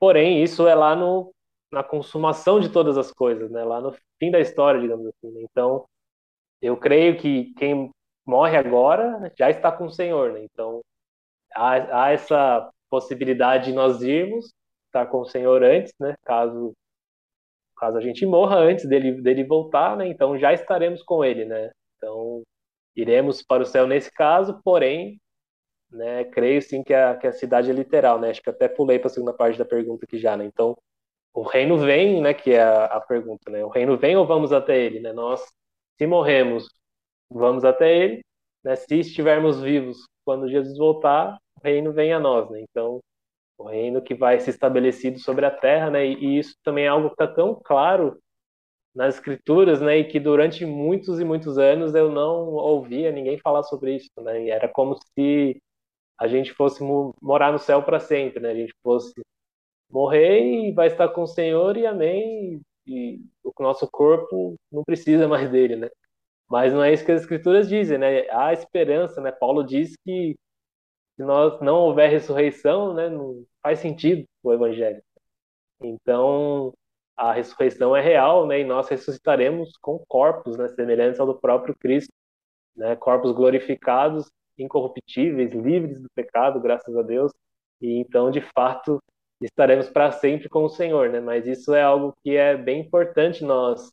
Porém, isso é lá no na consumação de todas as coisas, né? Lá no fim da história, digamos assim. Né? Então, eu creio que quem morre agora já está com o Senhor, né? Então, há, há essa possibilidade de nós irmos estar com o Senhor antes, né? Caso caso a gente morra antes dele dele voltar, né? Então já estaremos com ele, né? Então iremos para o céu nesse caso, porém, né? Creio sim que a, que a cidade é literal, né? Acho que até pulei para a segunda parte da pergunta aqui já, né? Então o reino vem, né? Que é a, a pergunta, né? O reino vem ou vamos até ele, né? Nós se morremos vamos até ele, né? Se estivermos vivos quando Jesus voltar, o reino vem a nós, né? Então, o reino que vai se estabelecido sobre a terra, né? E, e isso também é algo que está tão claro nas escrituras, né? E que durante muitos e muitos anos eu não ouvia ninguém falar sobre isso, né? E era como se a gente fosse morar no céu para sempre, né? A gente fosse morrer e vai estar com o Senhor e amém. E o nosso corpo não precisa mais dele, né? Mas não é isso que as escrituras dizem, né? Há esperança, né? Paulo diz que se nós não houver ressurreição, né, não faz sentido o evangelho. Então, a ressurreição é real, né? E nós ressuscitaremos com corpos, né, semelhantes ao do próprio Cristo, né? Corpos glorificados, incorruptíveis, livres do pecado, graças a Deus. E então, de fato, estaremos para sempre com o Senhor, né? Mas isso é algo que é bem importante nós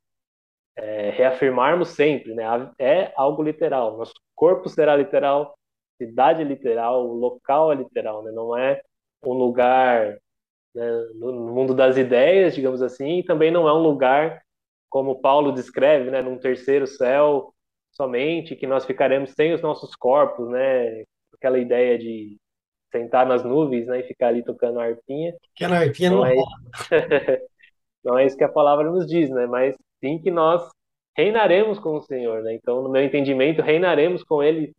é, reafirmarmos sempre, né? É algo literal. Nosso corpo será literal, cidade é literal, o local é literal, né? Não é um lugar né, no mundo das ideias, digamos assim, e também não é um lugar como Paulo descreve, né? Num terceiro céu somente, que nós ficaremos sem os nossos corpos, né? Aquela ideia de sentar nas nuvens, né? E ficar ali tocando a arpinha.
Aquela arpinha não, não é. (laughs)
não é isso que a palavra nos diz, né? Mas sim que nós reinaremos com o Senhor, né? Então, no meu entendimento, reinaremos com Ele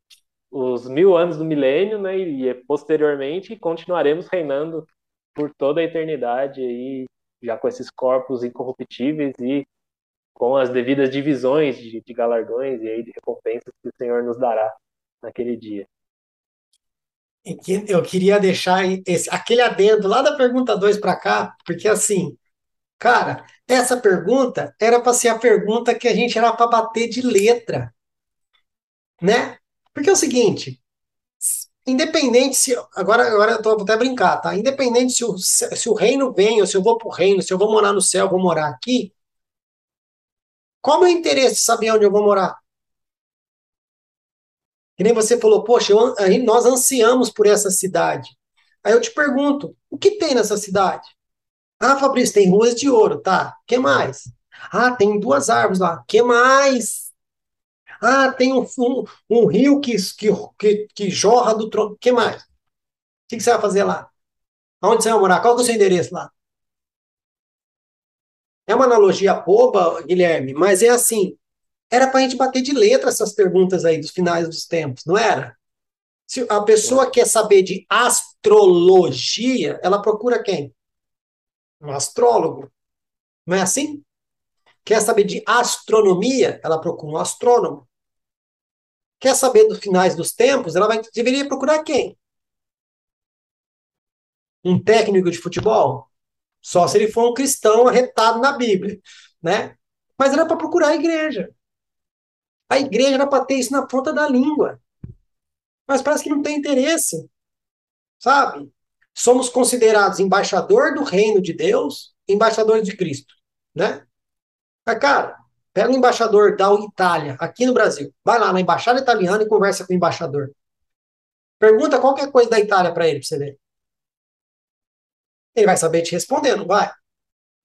os mil anos do milênio, né? E posteriormente continuaremos reinando por toda a eternidade aí, já com esses corpos incorruptíveis e com as devidas divisões de, de galardões e aí de recompensas que o Senhor nos dará naquele dia.
Eu queria deixar esse, aquele adendo lá da pergunta 2 para cá, porque assim, cara, essa pergunta era para ser a pergunta que a gente era para bater de letra, né? Porque é o seguinte, independente se. Agora, agora eu tô, vou até brincar, tá? Independente se o, se o reino vem, ou se eu vou pro reino, se eu vou morar no céu, vou morar aqui, qual é o meu interesse de saber onde eu vou morar? Que nem você falou, poxa, eu, nós ansiamos por essa cidade. Aí eu te pergunto, o que tem nessa cidade? Ah, Fabrício, tem ruas de ouro, tá? que mais? Ah, tem duas árvores lá. que mais? Ah, tem um, um, um rio que, que, que, jorra do tronco. que mais? O que, que você vai fazer lá? Onde você vai morar? Qual é o seu endereço lá? É uma analogia boba, Guilherme, mas é assim. Era para a gente bater de letra essas perguntas aí dos finais dos tempos, não era? Se a pessoa quer saber de astrologia, ela procura quem? Um astrólogo. Não é assim? Quer saber de astronomia, ela procura um astrônomo. Quer saber dos finais dos tempos, ela vai, deveria procurar quem? Um técnico de futebol? Só se ele for um cristão arretado na Bíblia, né? Mas era para procurar a igreja. A igreja era para ter isso na ponta da língua. Mas parece que não tem interesse. Sabe? Somos considerados embaixador do reino de Deus, embaixadores de Cristo, né? Mas, cara, pega um embaixador da Itália, aqui no Brasil, vai lá na embaixada italiana e conversa com o embaixador. Pergunta qualquer coisa da Itália para ele, para você ver. Ele vai saber te responder, não vai?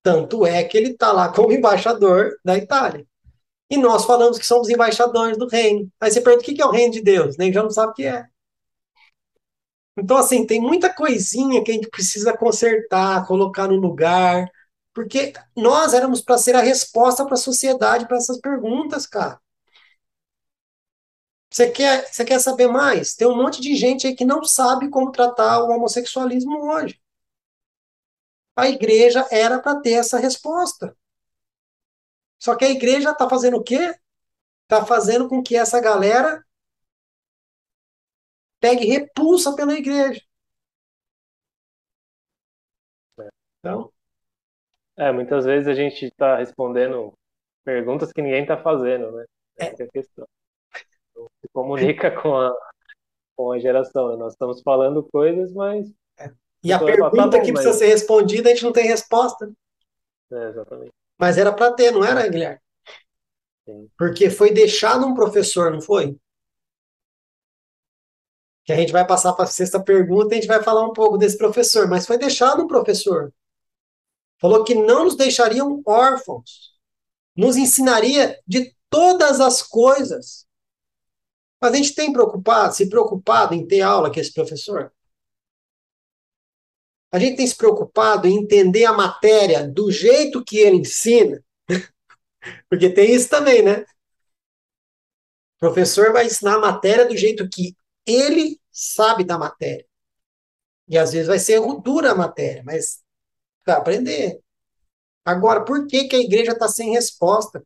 Tanto é que ele está lá como embaixador da Itália. E nós falamos que somos embaixadores do reino. Aí você pergunta o que é o reino de Deus? Nem já não sabe o que é. Então, assim, tem muita coisinha que a gente precisa consertar, colocar no lugar, porque nós éramos para ser a resposta para a sociedade para essas perguntas, cara. Você quer, você quer saber mais? Tem um monte de gente aí que não sabe como tratar o homossexualismo hoje. A igreja era para ter essa resposta. Só que a igreja está fazendo o quê? Está fazendo com que essa galera pegue repulsa pela igreja. Então.
É, muitas vezes a gente está respondendo perguntas que ninguém está fazendo, né?
É. Essa
é a questão. Então, se comunica com a, com a geração. Né? Nós estamos falando coisas, mas.
É. E a pergunta falar, tá bom, que precisa mas... ser respondida, a gente não tem resposta.
É, exatamente.
Mas era para ter, não era, Guilherme? Sim. Porque foi deixado um professor, não foi? Que a gente vai passar para a sexta pergunta e a gente vai falar um pouco desse professor, mas foi deixado um professor. Falou que não nos deixariam órfãos, nos ensinaria de todas as coisas. Mas a gente tem preocupado, se preocupado em ter aula com esse professor? A gente tem se preocupado em entender a matéria do jeito que ele ensina, (laughs) porque tem isso também, né? O professor vai ensinar a matéria do jeito que ele sabe da matéria. E às vezes vai ser dura a matéria, mas vai aprender. Agora, por que, que a igreja está sem resposta?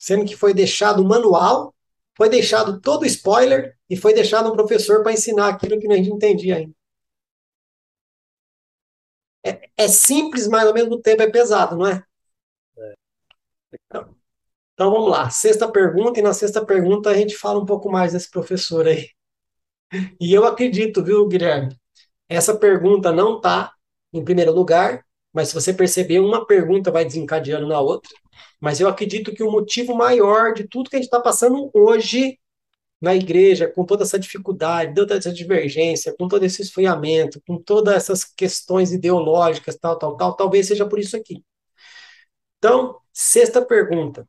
Sendo que foi deixado o manual, foi deixado todo spoiler e foi deixado um professor para ensinar aquilo que a gente não entendia ainda. É, é, simples, mas ao mesmo tempo é pesado, não é? é. Então, então vamos lá. Sexta pergunta, e na sexta pergunta a gente fala um pouco mais desse professor aí. E eu acredito, viu, Guilherme? Essa pergunta não está em primeiro lugar, mas se você perceber, uma pergunta vai desencadeando na outra. Mas eu acredito que o motivo maior de tudo que a gente está passando hoje na igreja, com toda essa dificuldade, toda essa divergência, com todo esse esfriamento, com todas essas questões ideológicas, tal, tal, tal, talvez seja por isso aqui. Então, sexta pergunta.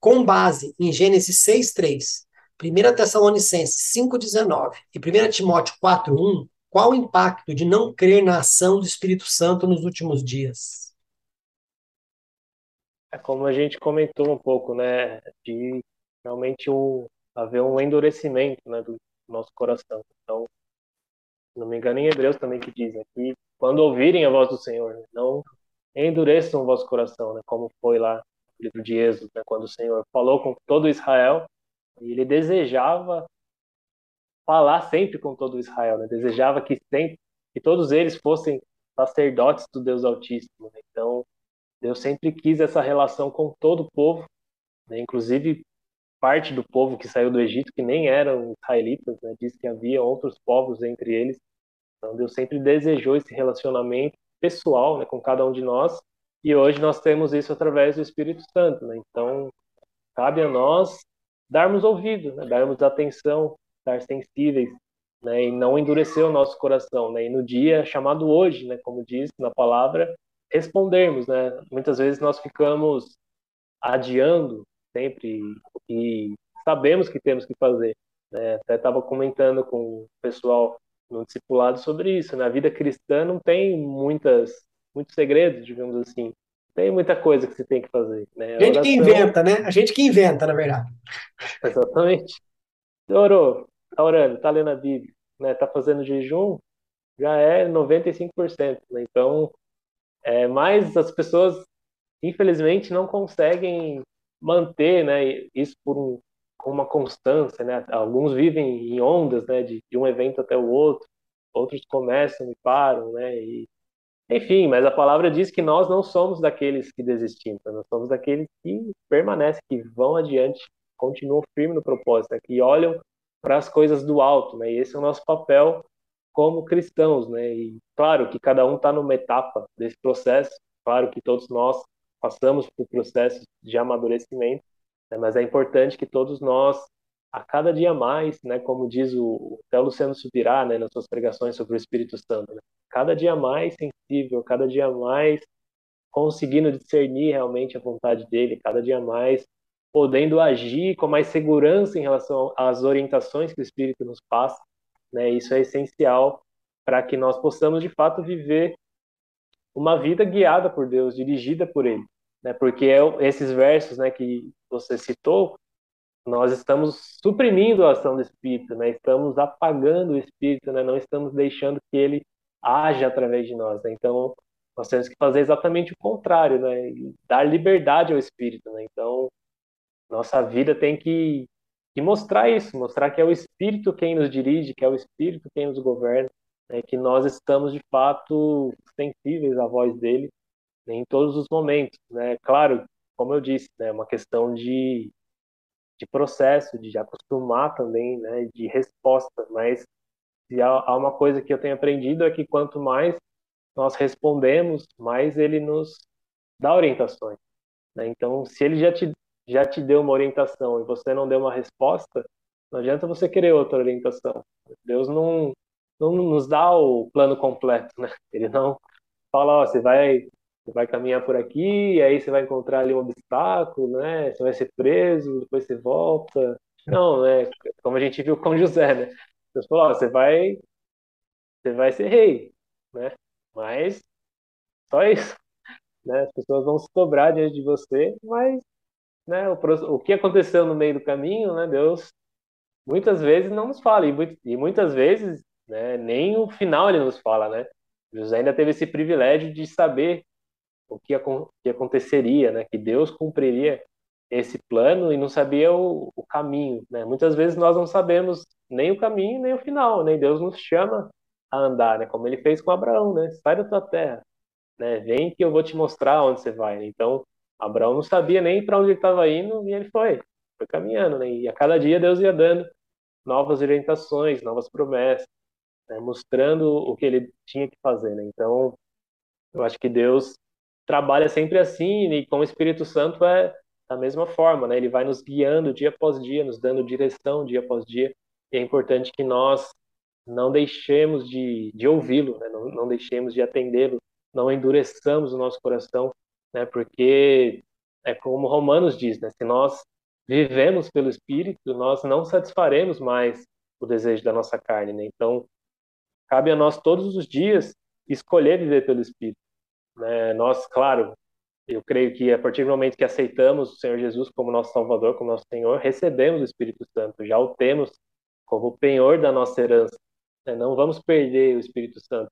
Com base em Gênesis 6:3, 1 Tessalonicenses 5:19 e 1 Timóteo 4:1, qual o impacto de não crer na ação do Espírito Santo nos últimos dias?
É como a gente comentou um pouco, né, de realmente um haver um endurecimento né, do nosso coração. Então, não me engano, em Hebreus também que diz aqui, quando ouvirem a voz do Senhor, né, não endureçam o vosso coração, né, como foi lá no livro de Êxodo, né, quando o Senhor falou com todo Israel e ele desejava falar sempre com todo Israel, né? Desejava que sempre que todos eles fossem sacerdotes do Deus Altíssimo. Né? Então, Deus sempre quis essa relação com todo o povo, né? inclusive parte do povo que saiu do Egito, que nem eram israelitas, né? diz que havia outros povos entre eles. Então, Deus sempre desejou esse relacionamento pessoal né? com cada um de nós, e hoje nós temos isso através do Espírito Santo. Né? Então, cabe a nós darmos ouvido, né? darmos atenção, estar sensíveis né, e não endurecer o nosso coração, né, e no dia chamado hoje, né, como diz na palavra, respondermos, né, muitas vezes nós ficamos adiando sempre e sabemos que temos que fazer, né, até estava comentando com o pessoal no discipulado sobre isso, na né, vida cristã não tem muitas, muitos segredos, digamos assim, tem muita coisa que se tem que fazer, né,
a gente oração... que inventa, né, a gente que inventa, na verdade.
Exatamente. Orou, tá orando, tá lendo a Bíblia, né, tá fazendo jejum, já é 95%, né? Então, é, mas as pessoas, infelizmente, não conseguem manter, né, isso por um, uma constância, né? Alguns vivem em ondas, né, de, de um evento até o outro, outros começam e param, né? E, enfim, mas a palavra diz que nós não somos daqueles que desistimos, né? nós somos daqueles que permanecem, que vão adiante, continuam firmes no propósito, né? que olham para as coisas do alto, né? E esse é o nosso papel como cristãos, né? E claro que cada um está numa etapa desse processo, claro que todos nós passamos por processos de amadurecimento, né? mas é importante que todos nós, a cada dia mais, né? Como diz o até o Luciano Subirá, né? Nas suas pregações sobre o Espírito Santo, né? cada dia mais sensível, cada dia mais conseguindo discernir realmente a vontade dele, cada dia mais podendo agir com mais segurança em relação às orientações que o Espírito nos passa. Né? Isso é essencial para que nós possamos, de fato, viver uma vida guiada por Deus, dirigida por Ele. Né? Porque é esses versos né, que você citou, nós estamos suprimindo a ação do Espírito, né? estamos apagando o Espírito, né? não estamos deixando que ele haja através de nós. Né? Então, nós temos que fazer exatamente o contrário, né? dar liberdade ao Espírito. Né? Então, nossa vida tem que, que, mostrar isso, mostrar que é o Espírito quem nos dirige, que é o Espírito quem nos governa, né, que nós estamos de fato sensíveis à voz dele né, em todos os momentos. Né? Claro, como eu disse, é né, uma questão de, de processo, de acostumar também, né, de resposta, mas se há, há uma coisa que eu tenho aprendido é que quanto mais nós respondemos, mais ele nos dá orientações. Né? Então, se ele já te já te deu uma orientação e você não deu uma resposta, não adianta você querer outra orientação. Deus não, não nos dá o plano completo, né? (laughs) Ele não fala, ó, você vai você vai caminhar por aqui, aí você vai encontrar ali um obstáculo, né? Você vai ser preso, depois você volta. Não, né? Como a gente viu com José, né? Deus falou, ó, você vai você vai ser rei, né? Mas só isso, (laughs) né? As pessoas vão se dobrar diante de você, mas né, o, o que aconteceu no meio do caminho, né, Deus muitas vezes não nos fala, e, e muitas vezes né, nem o final ele nos fala, né? José ainda teve esse privilégio de saber o que, que aconteceria, né? Que Deus cumpriria esse plano e não sabia o, o, caminho, né? Muitas vezes nós não sabemos nem o caminho nem o final, né? Deus nos chama a andar, né? Como ele fez com Abraão, né? Sai da tua terra, né? Vem que eu vou te mostrar onde você vai. Então, Abraão não sabia nem para onde ele estava indo e ele foi, foi caminhando, né? E a cada dia Deus ia dando novas orientações, novas promessas, né? mostrando o que ele tinha que fazer, né? Então, eu acho que Deus trabalha sempre assim e com o Espírito Santo é da mesma forma, né? Ele vai nos guiando dia após dia, nos dando direção dia após dia. E é importante que nós não deixemos de, de ouvi-lo, né? não, não deixemos de atendê-lo, não endureçamos o nosso coração né? Porque é como Romanos diz, né? Se nós vivemos pelo Espírito, nós não satisfaremos mais o desejo da nossa carne, né? Então, cabe a nós todos os dias escolher viver pelo Espírito, né? Nós, claro, eu creio que a partir do momento que aceitamos o Senhor Jesus como nosso Salvador, como nosso Senhor, recebemos o Espírito Santo, já o temos como penhor da nossa herança. Né? Não vamos perder o Espírito Santo.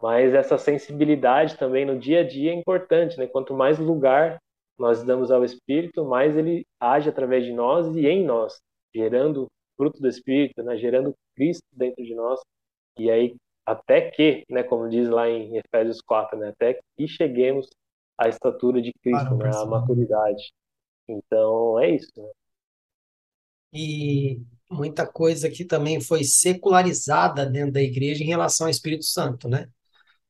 Mas essa sensibilidade também no dia a dia é importante, né? Quanto mais lugar nós damos ao Espírito, mais ele age através de nós e em nós, gerando fruto do Espírito, né, gerando Cristo dentro de nós. E aí, até que, né, como diz lá em Efésios 4, né, até que cheguemos à estatura de Cristo, né, à maturidade. Então, é isso. Né?
E muita coisa que também foi secularizada dentro da igreja em relação ao Espírito Santo, né?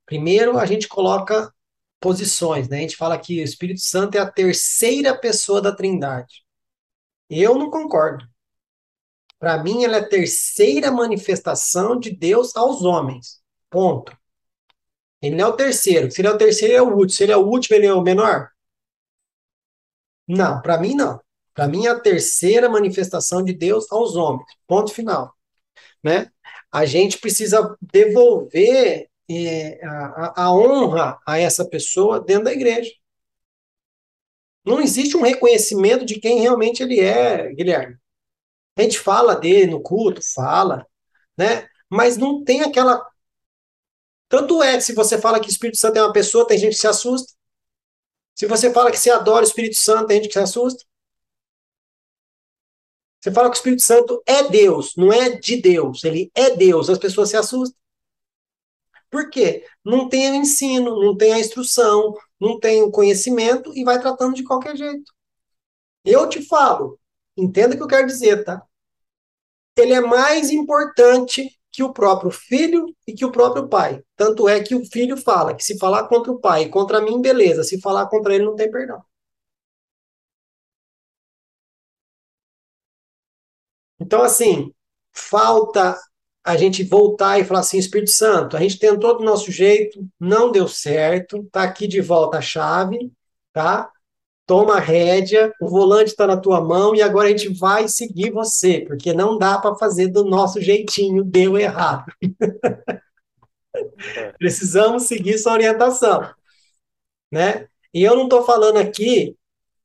Primeiro, a gente coloca posições, né? A gente fala que o Espírito Santo é a terceira pessoa da Trindade. Eu não concordo. Para mim, ela é a terceira manifestação de Deus aos homens. Ponto. Ele não é o terceiro. Se ele é o terceiro, ele é o último. Se ele é o último, ele é o menor? Não, para mim não. Para mim é a terceira manifestação de Deus aos homens. Ponto final. Né? A gente precisa devolver é, a, a honra a essa pessoa dentro da igreja. Não existe um reconhecimento de quem realmente ele é, Guilherme. A gente fala dele no culto, fala, né? Mas não tem aquela. Tanto é que se você fala que o Espírito Santo é uma pessoa, tem gente que se assusta. Se você fala que você adora o Espírito Santo, tem gente que se assusta. Você fala que o Espírito Santo é Deus, não é de Deus, ele é Deus, as pessoas se assustam. Por quê? Não tem o ensino, não tem a instrução, não tem o conhecimento e vai tratando de qualquer jeito. Eu te falo, entenda o que eu quero dizer, tá? Ele é mais importante que o próprio filho e que o próprio pai. Tanto é que o filho fala que se falar contra o pai, contra mim, beleza. Se falar contra ele, não tem perdão. Então, assim, falta a gente voltar e falar assim, Espírito Santo, a gente tentou do nosso jeito, não deu certo, tá aqui de volta a chave, tá? Toma a rédea, o volante está na tua mão e agora a gente vai seguir você, porque não dá para fazer do nosso jeitinho, deu errado. Precisamos seguir sua orientação, né? E eu não estou falando aqui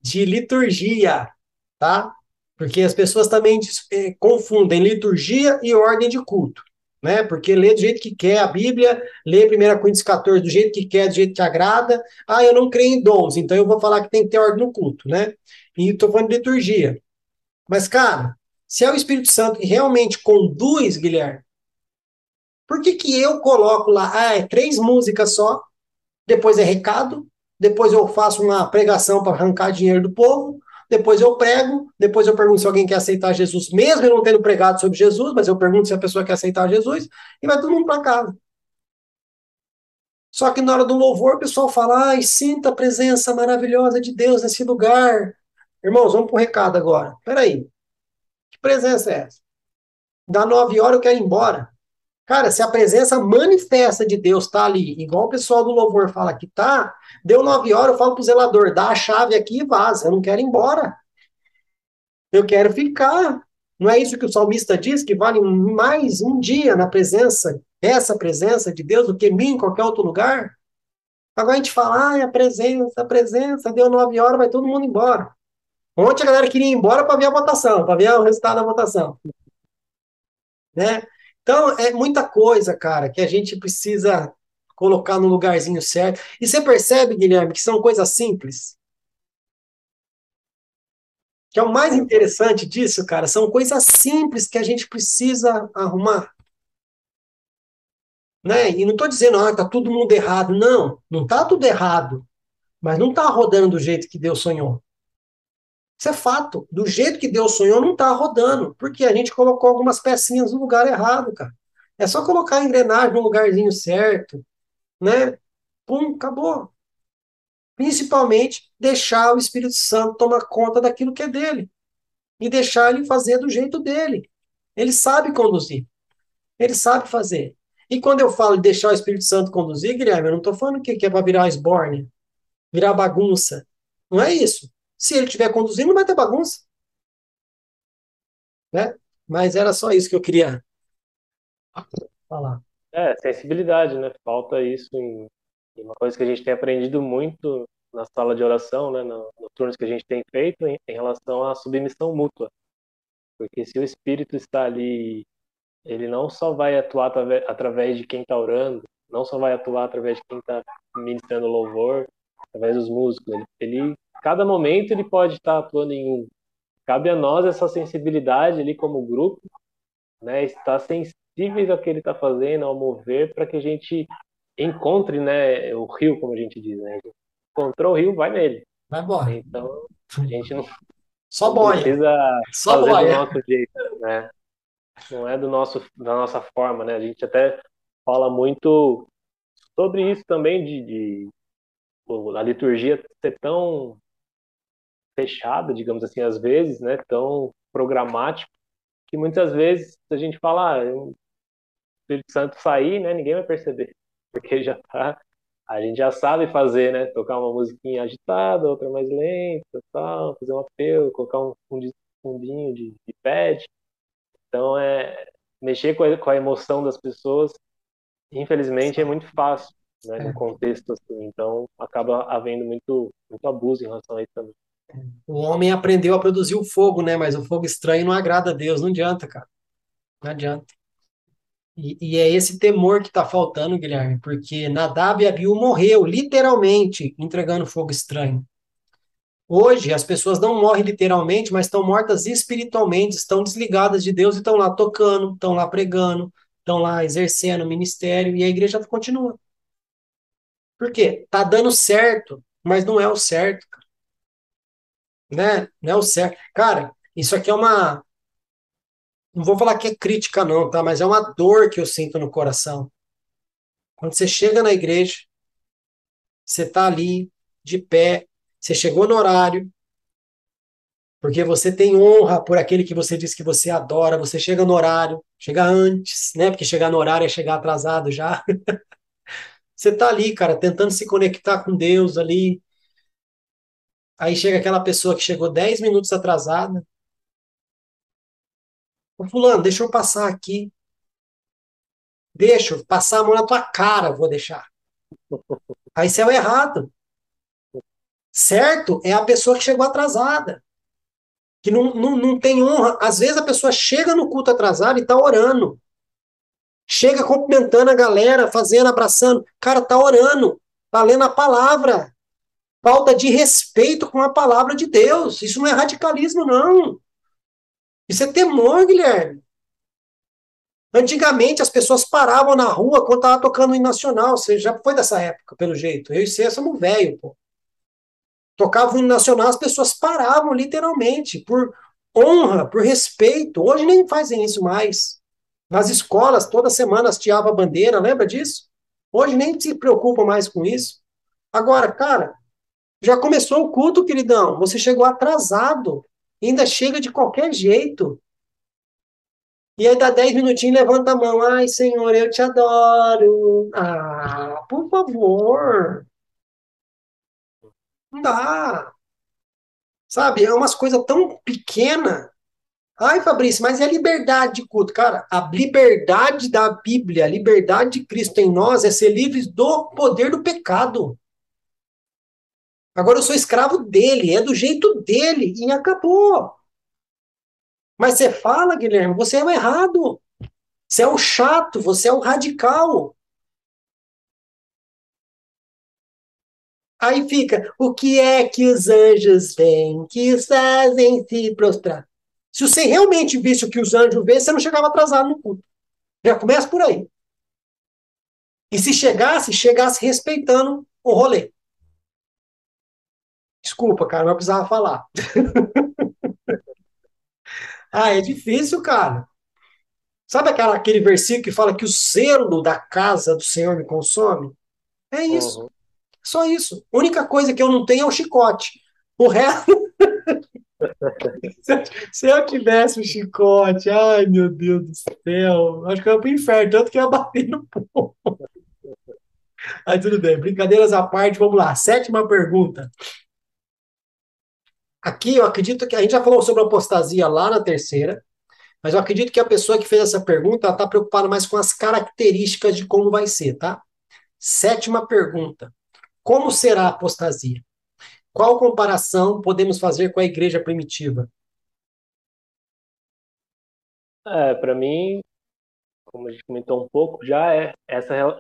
de liturgia, tá? Porque as pessoas também é, confundem liturgia e ordem de culto, né? Porque lê do jeito que quer a Bíblia, lê 1 Coríntios 14 do jeito que quer, do jeito que agrada. Ah, eu não creio em dons, então eu vou falar que tem que ter ordem no culto, né? E estou falando de liturgia. Mas, cara, se é o Espírito Santo que realmente conduz, Guilherme, por que, que eu coloco lá, ah, é três músicas só, depois é recado, depois eu faço uma pregação para arrancar dinheiro do povo, depois eu prego, depois eu pergunto se alguém quer aceitar Jesus, mesmo eu não tendo pregado sobre Jesus, mas eu pergunto se a pessoa quer aceitar Jesus, e vai todo mundo para casa. Só que na hora do louvor, o pessoal fala, ai, sinta a presença maravilhosa de Deus nesse lugar. Irmãos, vamos para o recado agora. Peraí, que presença é essa? Dá nove horas, eu quero ir embora. Cara, se a presença manifesta de Deus está ali, igual o pessoal do louvor fala que tá, deu nove horas, eu falo pro zelador, dá a chave aqui e vaza. Eu não quero ir embora. Eu quero ficar. Não é isso que o salmista diz, que vale mais um dia na presença, essa presença de Deus, do que mim em qualquer outro lugar? Agora a gente fala, ai, a presença, a presença, deu nove horas, vai todo mundo embora. Ontem a galera queria ir embora para ver a votação, para ver o resultado da votação. Né? Então, é muita coisa, cara, que a gente precisa colocar no lugarzinho certo. E você percebe, Guilherme, que são coisas simples? Que é o mais interessante disso, cara, são coisas simples que a gente precisa arrumar. Né? E não estou dizendo, ah, tá todo mundo errado. Não, não tá tudo errado. Mas não tá rodando do jeito que Deus sonhou. Isso é fato. Do jeito que Deus sonhou, não está rodando. Porque a gente colocou algumas pecinhas no lugar errado, cara. É só colocar a engrenagem no lugarzinho certo, né? Pum, acabou. Principalmente deixar o Espírito Santo tomar conta daquilo que é dele. E deixar ele fazer do jeito dele. Ele sabe conduzir. Ele sabe fazer. E quando eu falo de deixar o Espírito Santo conduzir, Guilherme, eu não estou falando que é para virar esborne, virar bagunça. Não é isso. Se ele estiver conduzindo, vai ter bagunça. Né? Mas era só isso que eu queria falar.
É, sensibilidade, né? Falta isso em, em uma coisa que a gente tem aprendido muito na sala de oração, né? No, nos turnos que a gente tem feito em, em relação à submissão mútua. Porque se o Espírito está ali, ele não só vai atuar através de quem está orando, não só vai atuar através de quem está ministrando louvor, através dos músicos, ele, ele cada momento ele pode estar atuando em um. cabe a nós essa sensibilidade ali como grupo, né, estar sensíveis ao que ele está fazendo, ao mover, para que a gente encontre, né, o rio, como a gente diz, né? Encontrou o rio, vai nele.
Vai embora.
Então, a gente não,
Só boia.
precisa
Só
fazer
boia.
do nosso jeito, né? Não é do nosso, da nossa forma, né? A gente até fala muito sobre isso também de, de a liturgia ser tão fechada, digamos assim, às vezes, né? Tão programática que muitas vezes a gente fala, ah, o Espírito Santo sair, né? Ninguém vai perceber, (laughs) porque já tá, a gente já sabe fazer, né? Tocar uma musiquinha agitada, outra mais lenta, tal, fazer um apelo, colocar um fundinho de, de pad. Então é mexer com a, com a emoção das pessoas, infelizmente é muito fácil, né? No contexto assim. Então acaba havendo muito muito abuso em relação a isso também.
O homem aprendeu a produzir o fogo, né? Mas o fogo estranho não agrada a Deus, não adianta, cara. Não adianta. E, e é esse temor que está faltando, Guilherme, porque Nadab e Abiú morreu, literalmente, entregando fogo estranho. Hoje, as pessoas não morrem literalmente, mas estão mortas espiritualmente, estão desligadas de Deus e estão lá tocando, estão lá pregando, estão lá exercendo o ministério, e a igreja continua. Por quê? Tá dando certo, mas não é o certo, cara. Né? Não é o certo. Cara, isso aqui é uma, não vou falar que é crítica, não, tá? Mas é uma dor que eu sinto no coração. Quando você chega na igreja, você tá ali, de pé, você chegou no horário, porque você tem honra por aquele que você diz que você adora, você chega no horário, chega antes, né? Porque chegar no horário é chegar atrasado já. (laughs) você tá ali, cara, tentando se conectar com Deus ali. Aí chega aquela pessoa que chegou 10 minutos atrasada, Ô, fulano, deixa eu passar aqui. Deixa eu passar a mão na tua cara, vou deixar. (laughs) Aí isso é o errado. Certo é a pessoa que chegou atrasada. Que não, não, não tem honra. Às vezes a pessoa chega no culto atrasado e está orando. Chega cumprimentando a galera, fazendo, abraçando. Cara, tá orando. Tá lendo a palavra. Falta de respeito com a palavra de Deus. Isso não é radicalismo, não. Isso é temor, Guilherme. Antigamente as pessoas paravam na rua quando estava tocando o nacional. Você já foi dessa época, pelo jeito. Eu e você somos velho, pô. Tocava o hino nacional, as pessoas paravam literalmente, por honra, por respeito. Hoje nem fazem isso mais. Nas escolas, toda semana hasteava a bandeira, lembra disso? Hoje nem se preocupam mais com isso. Agora, cara, já começou o culto, queridão. Você chegou atrasado ainda chega de qualquer jeito. E aí dá 10 minutinhos levanta a mão. Ai, Senhor, eu te adoro. Ah, por favor. Não dá. Sabe, é umas coisas tão pequenas. Ai, Fabrício, mas é liberdade de culto. Cara, a liberdade da Bíblia, a liberdade de Cristo em nós é ser livres do poder do pecado. Agora eu sou escravo dele, é do jeito dele, e acabou. Mas você fala, Guilherme, você é o errado. Você é o chato, você é o radical. Aí fica, o que é que os anjos veem, que os fazem se prostrar? Se você realmente visse o que os anjos veem, você não chegava atrasado no culto. Já começa por aí. E se chegasse, chegasse respeitando o rolê. Desculpa, cara, não precisava falar. (laughs) ah, é difícil, cara. Sabe aquela, aquele versículo que fala que o zelo da casa do Senhor me consome? É isso. Uhum. Só isso. A única coisa que eu não tenho é o chicote. O resto. (laughs) Se eu tivesse o um chicote, ai meu Deus do céu, acho que eu ia pro inferno, tanto que eu ia bater no povo. (laughs) Aí tudo bem, brincadeiras à parte, vamos lá. Sétima pergunta. Aqui eu acredito que a gente já falou sobre apostasia lá na terceira, mas eu acredito que a pessoa que fez essa pergunta está preocupada mais com as características de como vai ser, tá? Sétima pergunta: Como será a apostasia? Qual comparação podemos fazer com a igreja primitiva?
É, para mim, como a gente comentou um pouco, já é essa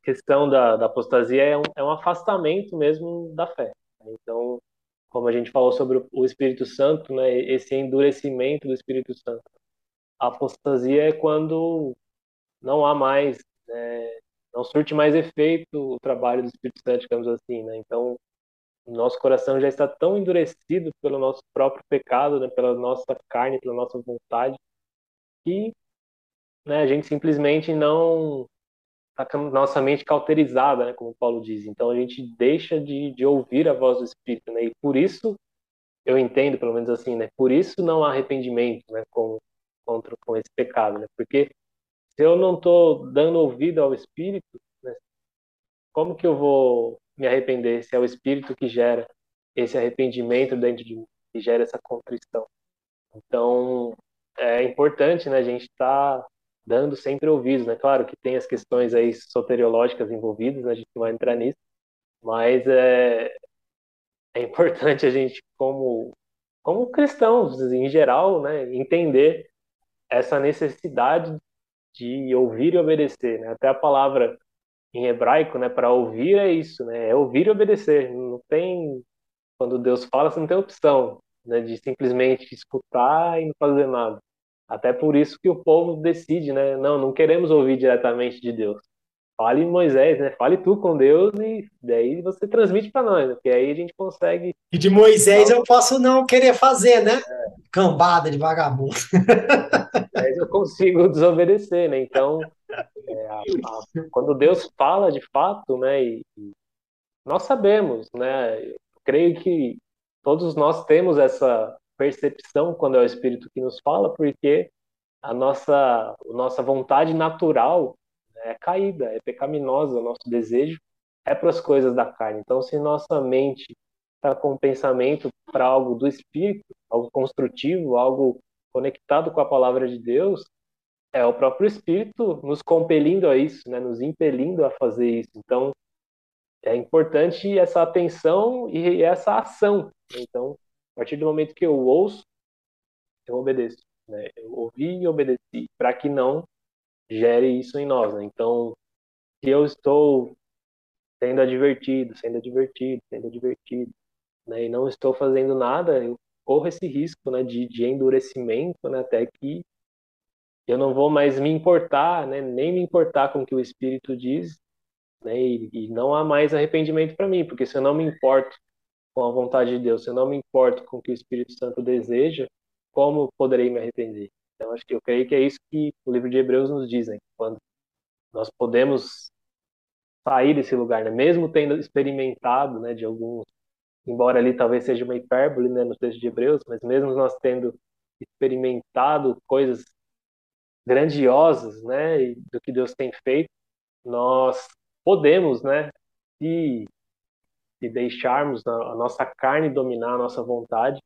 questão da, da apostasia é um, é um afastamento mesmo da fé. Então, como a gente falou sobre o Espírito Santo, né, esse endurecimento do Espírito Santo. A apostasia é quando não há mais, né, não surte mais efeito o trabalho do Espírito Santo, digamos assim, né? Então, nosso coração já está tão endurecido pelo nosso próprio pecado, né, pela nossa carne, pela nossa vontade, que né, a gente simplesmente não nossa mente cauterizada, né, como Paulo diz. Então a gente deixa de, de ouvir a voz do Espírito, né? E por isso eu entendo, pelo menos assim, né? Por isso não há arrependimento, né, com contra com esse pecado, né? Porque se eu não estou dando ouvido ao Espírito, né, como que eu vou me arrepender se é o Espírito que gera esse arrependimento dentro de mim, que gera essa contrição? Então é importante, né? A gente estar tá dando sempre ouvidos, né? Claro que tem as questões aí soteriológicas envolvidas, né? a gente vai entrar nisso, mas é, é importante a gente, como, como cristãos em geral, né? entender essa necessidade de ouvir e obedecer, né? Até a palavra em hebraico, né, para ouvir é isso, né? É ouvir e obedecer. Não tem quando Deus fala, você não tem opção, né, de simplesmente escutar e não fazer nada. Até por isso que o povo decide, né? Não, não queremos ouvir diretamente de Deus. Fale Moisés, né? Fale tu com Deus e daí você transmite para nós, né? porque aí a gente consegue.
E de Moisés eu posso não querer fazer, né? É. Cambada de vagabundo.
Mas eu consigo desobedecer, né? Então, é, a, a, quando Deus fala de fato, né? E, e nós sabemos, né? Eu creio que todos nós temos essa percepção quando é o Espírito que nos fala, porque a nossa, a nossa vontade natural é caída, é pecaminosa, o nosso desejo é para as coisas da carne. Então, se nossa mente está com pensamento para algo do Espírito, algo construtivo, algo conectado com a palavra de Deus, é o próprio Espírito nos compelindo a isso, né? nos impelindo a fazer isso. Então, é importante essa atenção e essa ação. Então, a partir do momento que eu ouço, eu obedeço. Né? Eu ouvi e obedeci, para que não gere isso em nós. Né? Então, se eu estou sendo advertido, sendo advertido, sendo advertido, né? e não estou fazendo nada, eu corro esse risco né? de, de endurecimento né? até que eu não vou mais me importar, né? nem me importar com o que o Espírito diz, né? e, e não há mais arrependimento para mim, porque se eu não me importo com a vontade de Deus, se eu não me importo com o que o Espírito Santo deseja, como poderei me arrepender? Então, acho que eu creio que é isso que o livro de Hebreus nos diz, né? quando nós podemos sair desse lugar, né? mesmo tendo experimentado né, de alguns, embora ali talvez seja uma hipérbole né, no texto de Hebreus, mas mesmo nós tendo experimentado coisas grandiosas né, do que Deus tem feito, nós podemos, né, se deixarmos a nossa carne dominar a nossa vontade,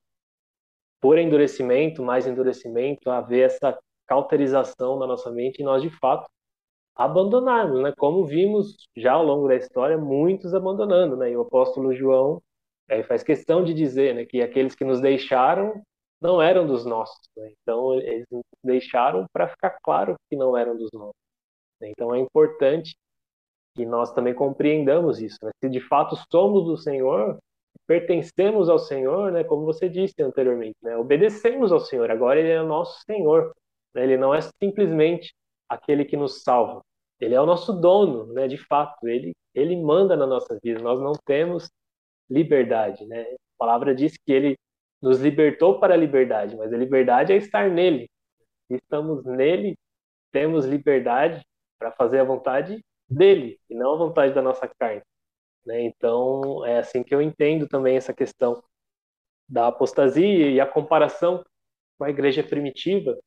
por endurecimento, mais endurecimento, haver essa cauterização na nossa mente e nós, de fato, abandonarmos, né? Como vimos já ao longo da história, muitos abandonando, né? E o apóstolo João é, faz questão de dizer, né, que aqueles que nos deixaram não eram dos nossos, né? Então eles deixaram para ficar claro que não eram dos nossos. Né? Então é importante que nós também compreendamos isso. Né? Se de fato somos do Senhor, pertencemos ao Senhor, né? como você disse anteriormente, né? obedecemos ao Senhor, agora Ele é nosso Senhor. Né? Ele não é simplesmente aquele que nos salva, Ele é o nosso dono, né? de fato, Ele, ele manda na nossa vida, nós não temos liberdade. Né? A palavra diz que Ele nos libertou para a liberdade, mas a liberdade é estar nele. Estamos nele, temos liberdade para fazer a vontade dele e não a vontade da nossa carne. Né? Então, é assim que eu entendo também essa questão da apostasia e a comparação com a igreja primitiva.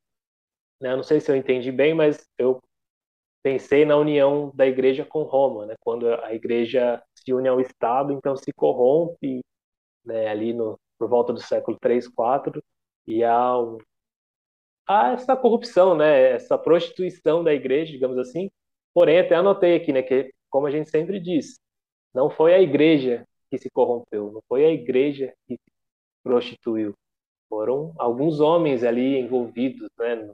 Né? Eu não sei se eu entendi bem, mas eu pensei na união da igreja com Roma, né? quando a igreja se une ao Estado, então se corrompe né? ali no, por volta do século 3, 4, e há, um, há essa corrupção, né? essa prostituição da igreja, digamos assim, Porém, até anotei aqui, né, que como a gente sempre diz, não foi a igreja que se corrompeu, não foi a igreja que se prostituiu. Foram alguns homens ali envolvidos, né,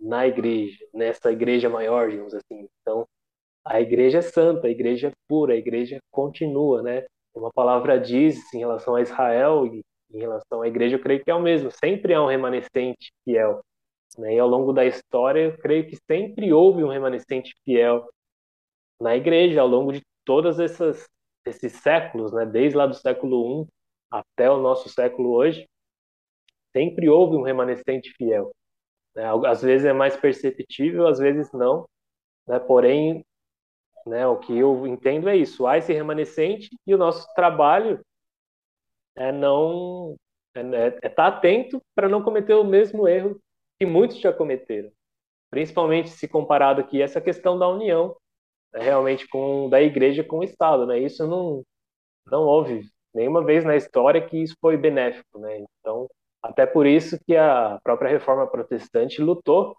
na igreja, nessa igreja maior, digamos assim. Então, a igreja é santa, a igreja é pura, a igreja continua, né? como a palavra diz em relação a Israel e em relação à igreja, eu creio que é o mesmo. Sempre há um remanescente fiel. Né? E ao longo da história, eu creio que sempre houve um remanescente fiel na igreja, ao longo de todas essas esses séculos, né? Desde lá do século I até o nosso século hoje, sempre houve um remanescente fiel. Né? Às vezes é mais perceptível, às vezes não. Né? Porém, né, o que eu entendo é isso: há esse remanescente e o nosso trabalho é não é, é, é estar atento para não cometer o mesmo erro que muitos já cometeram, principalmente se comparado aqui essa questão da união né, realmente com da igreja com o Estado, né? Isso não não houve nenhuma vez na história que isso foi benéfico, né? Então, até por isso que a própria reforma protestante lutou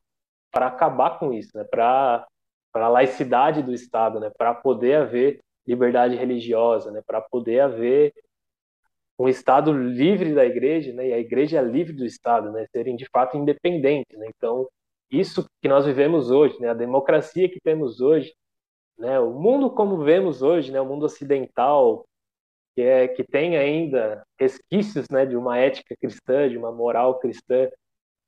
para acabar com isso, né? Para para a laicidade do Estado, né? Para poder haver liberdade religiosa, né? Para poder haver um Estado livre da igreja, né? E a igreja é livre do Estado, né? Serem de fato independentes, né? Então, isso que nós vivemos hoje, né? A democracia que temos hoje, né? O mundo como vemos hoje, né? O mundo ocidental, que, é, que tem ainda resquícios né, de uma ética cristã, de uma moral cristã,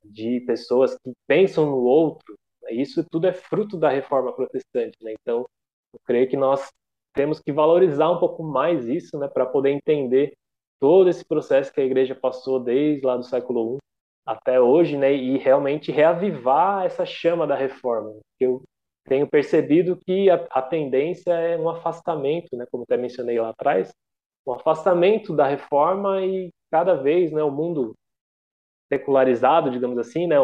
de pessoas que pensam no outro. Né? Isso tudo é fruto da reforma protestante. Né? Então, eu creio que nós temos que valorizar um pouco mais isso né, para poder entender todo esse processo que a igreja passou desde lá do século I até hoje, né, e realmente reavivar essa chama da reforma. Eu tenho percebido que a, a tendência é um afastamento, né, como até mencionei lá atrás, um afastamento da reforma e cada vez né, o mundo secularizado, digamos assim, né,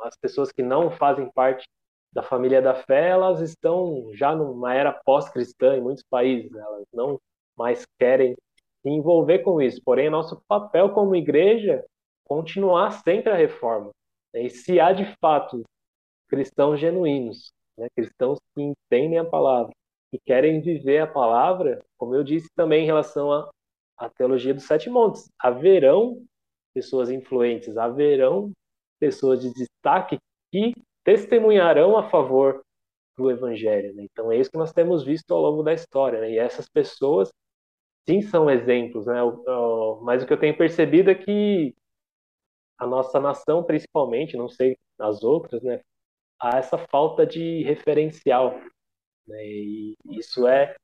as pessoas que não fazem parte da família da fé, elas estão já numa era pós-cristã em muitos países, né, elas não mais querem se envolver com isso. Porém, nosso papel como igreja continuar sempre a reforma. Né, e se há de fato cristãos genuínos, né, cristãos que entendem a palavra, que querem viver a palavra, como eu disse também em relação à, à teologia dos sete montes. Haverão pessoas influentes, haverão pessoas de destaque que testemunharão a favor do evangelho. Né? Então é isso que nós temos visto ao longo da história. Né? E essas pessoas, sim, são exemplos. Né? Mas o que eu tenho percebido é que a nossa nação, principalmente, não sei as outras, né? há essa falta de referencial né? E isso é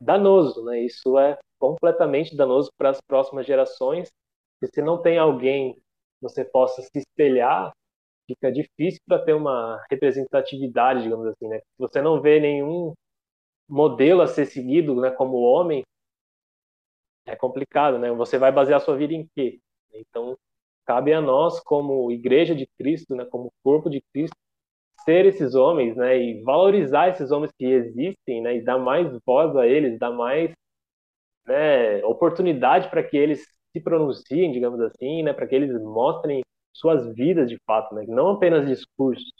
danoso, né? Isso é completamente danoso para as próximas gerações. E se não tem alguém você possa se espelhar, fica difícil para ter uma representatividade, digamos assim, né? Se você não vê nenhum modelo a ser seguido, né, como homem, é complicado, né? Você vai basear sua vida em quê? Então, cabe a nós, como igreja de Cristo, né, como corpo de Cristo, ser esses homens, né, e valorizar esses homens que existem, né, e dar mais voz a eles, dar mais né, oportunidade para que eles se pronunciem, digamos assim, né, para que eles mostrem suas vidas de fato, né, não apenas discursos,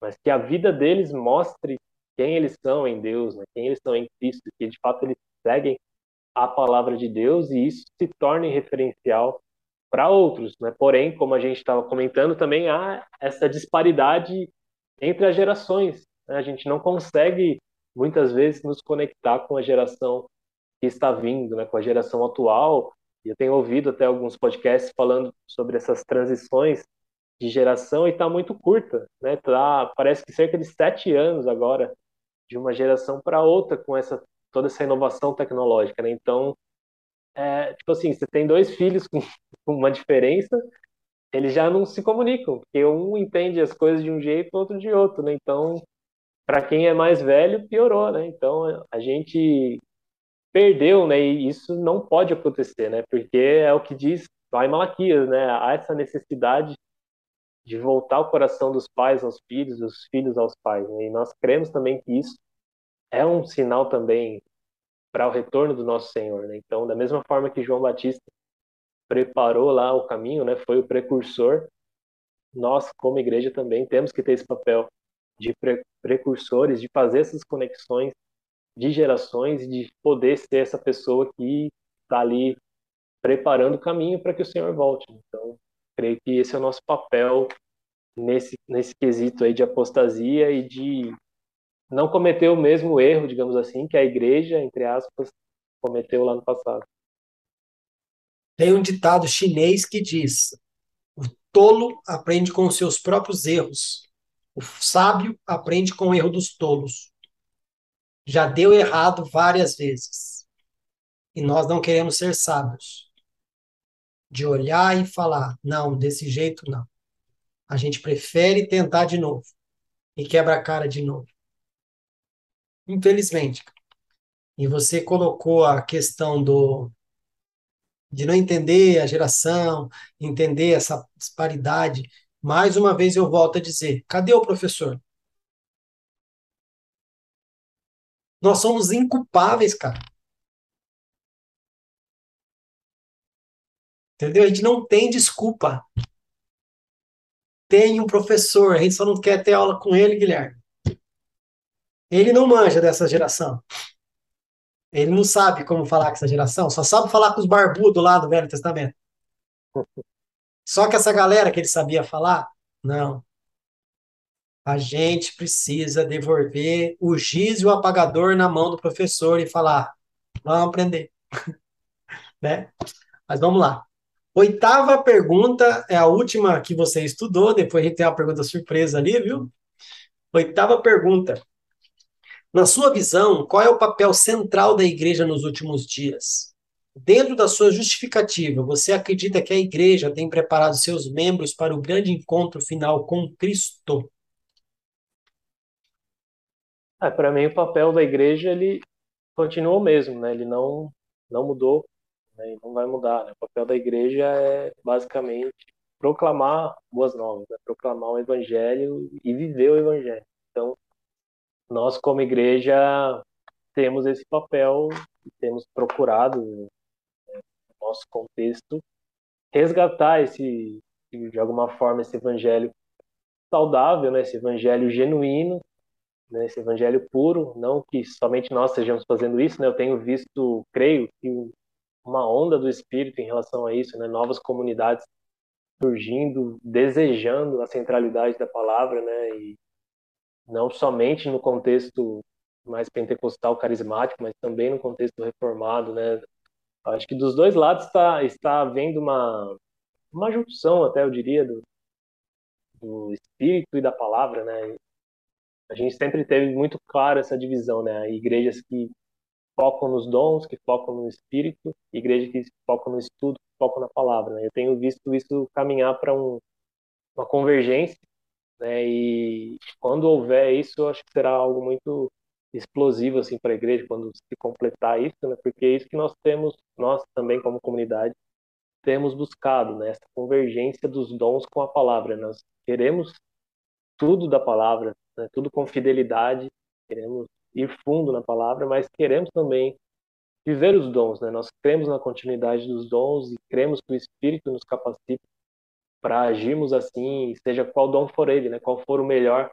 mas que a vida deles mostre quem eles são em Deus, né, quem eles são em Cristo, que de fato eles seguem a palavra de Deus e isso se torne referencial para outros, né? Porém, como a gente estava comentando, também há essa disparidade entre as gerações. Né? A gente não consegue, muitas vezes, nos conectar com a geração que está vindo, né? com a geração atual. Eu tenho ouvido até alguns podcasts falando sobre essas transições de geração e está muito curta. Né? Tá, parece que cerca de sete anos agora, de uma geração para outra, com essa toda essa inovação tecnológica. Né? Então, é, tipo assim, você tem dois filhos (laughs) com, uma diferença, eles já não se comunicam, porque um entende as coisas de um jeito, o outro de outro, né? Então, para quem é mais velho, piorou, né? Então, a gente perdeu, né? E isso não pode acontecer, né? Porque é o que diz lá em Malaquias, né? Há essa necessidade de voltar o coração dos pais aos filhos, dos filhos aos pais, né? E nós cremos também que isso é um sinal também para o retorno do nosso Senhor, né? Então, da mesma forma que João Batista preparou lá o caminho, né? Foi o precursor. Nós, como igreja, também temos que ter esse papel de pre precursores, de fazer essas conexões de gerações, de poder ser essa pessoa que está ali preparando o caminho para que o Senhor volte. Então, creio que esse é o nosso papel nesse nesse quesito aí de apostasia e de não cometer o mesmo erro, digamos assim, que a igreja, entre aspas, cometeu lá no passado.
Tem um ditado chinês que diz: o tolo aprende com seus próprios erros, o sábio aprende com o erro dos tolos. Já deu errado várias vezes. E nós não queremos ser sábios. De olhar e falar, não, desse jeito não. A gente prefere tentar de novo. E quebra a cara de novo. Infelizmente. E você colocou a questão do de não entender a geração, entender essa disparidade. Mais uma vez eu volto a dizer: cadê o professor? Nós somos inculpáveis, cara. Entendeu? A gente não tem desculpa. Tem um professor, a gente só não quer ter aula com ele, Guilherme. Ele não manja dessa geração. Ele não sabe como falar com essa geração, só sabe falar com os barbudos lá do Velho Testamento. Só que essa galera que ele sabia falar, não. A gente precisa devolver o giz e o apagador na mão do professor e falar: vamos aprender. (laughs) né? Mas vamos lá. Oitava pergunta é a última que você estudou, depois a gente tem uma pergunta surpresa ali, viu? Oitava pergunta. Na sua visão, qual é o papel central da igreja nos últimos dias? Dentro da sua justificativa, você acredita que a igreja tem preparado seus membros para o grande encontro final com Cristo?
É, para mim, o papel da igreja ele continua o mesmo, né? Ele não não mudou, né? não vai mudar. Né? O papel da igreja é basicamente proclamar boas novas, né? proclamar o evangelho e viver o evangelho. Então, nós como igreja temos esse papel, temos procurado né, no nosso contexto resgatar esse de alguma forma esse evangelho saudável, né? Esse evangelho genuíno né, esse evangelho puro, não que somente nós estejamos fazendo isso, né, eu tenho visto, creio, que uma onda do Espírito em relação a isso, né, novas comunidades surgindo, desejando a centralidade da palavra, né, e não somente no contexto mais pentecostal carismático, mas também no contexto reformado, né, acho que dos dois lados está está havendo uma uma junção, até eu diria, do, do espírito e da palavra, né? a gente sempre teve muito claro essa divisão, né? Igrejas que focam nos dons, que focam no espírito, igrejas que focam no estudo, que focam na palavra. Né? Eu tenho visto isso caminhar para um, uma convergência, né? E quando houver isso, eu acho que será algo muito explosivo assim para a igreja quando se completar isso, né? Porque é isso que nós temos, nós também como comunidade temos buscado, né? Essa convergência dos dons com a palavra. Nós queremos tudo da palavra, né? tudo com fidelidade, queremos ir fundo na palavra, mas queremos também viver os dons, né? Nós cremos na continuidade dos dons e cremos que o Espírito nos capacita para agirmos assim, seja qual dom for ele, né? Qual for o melhor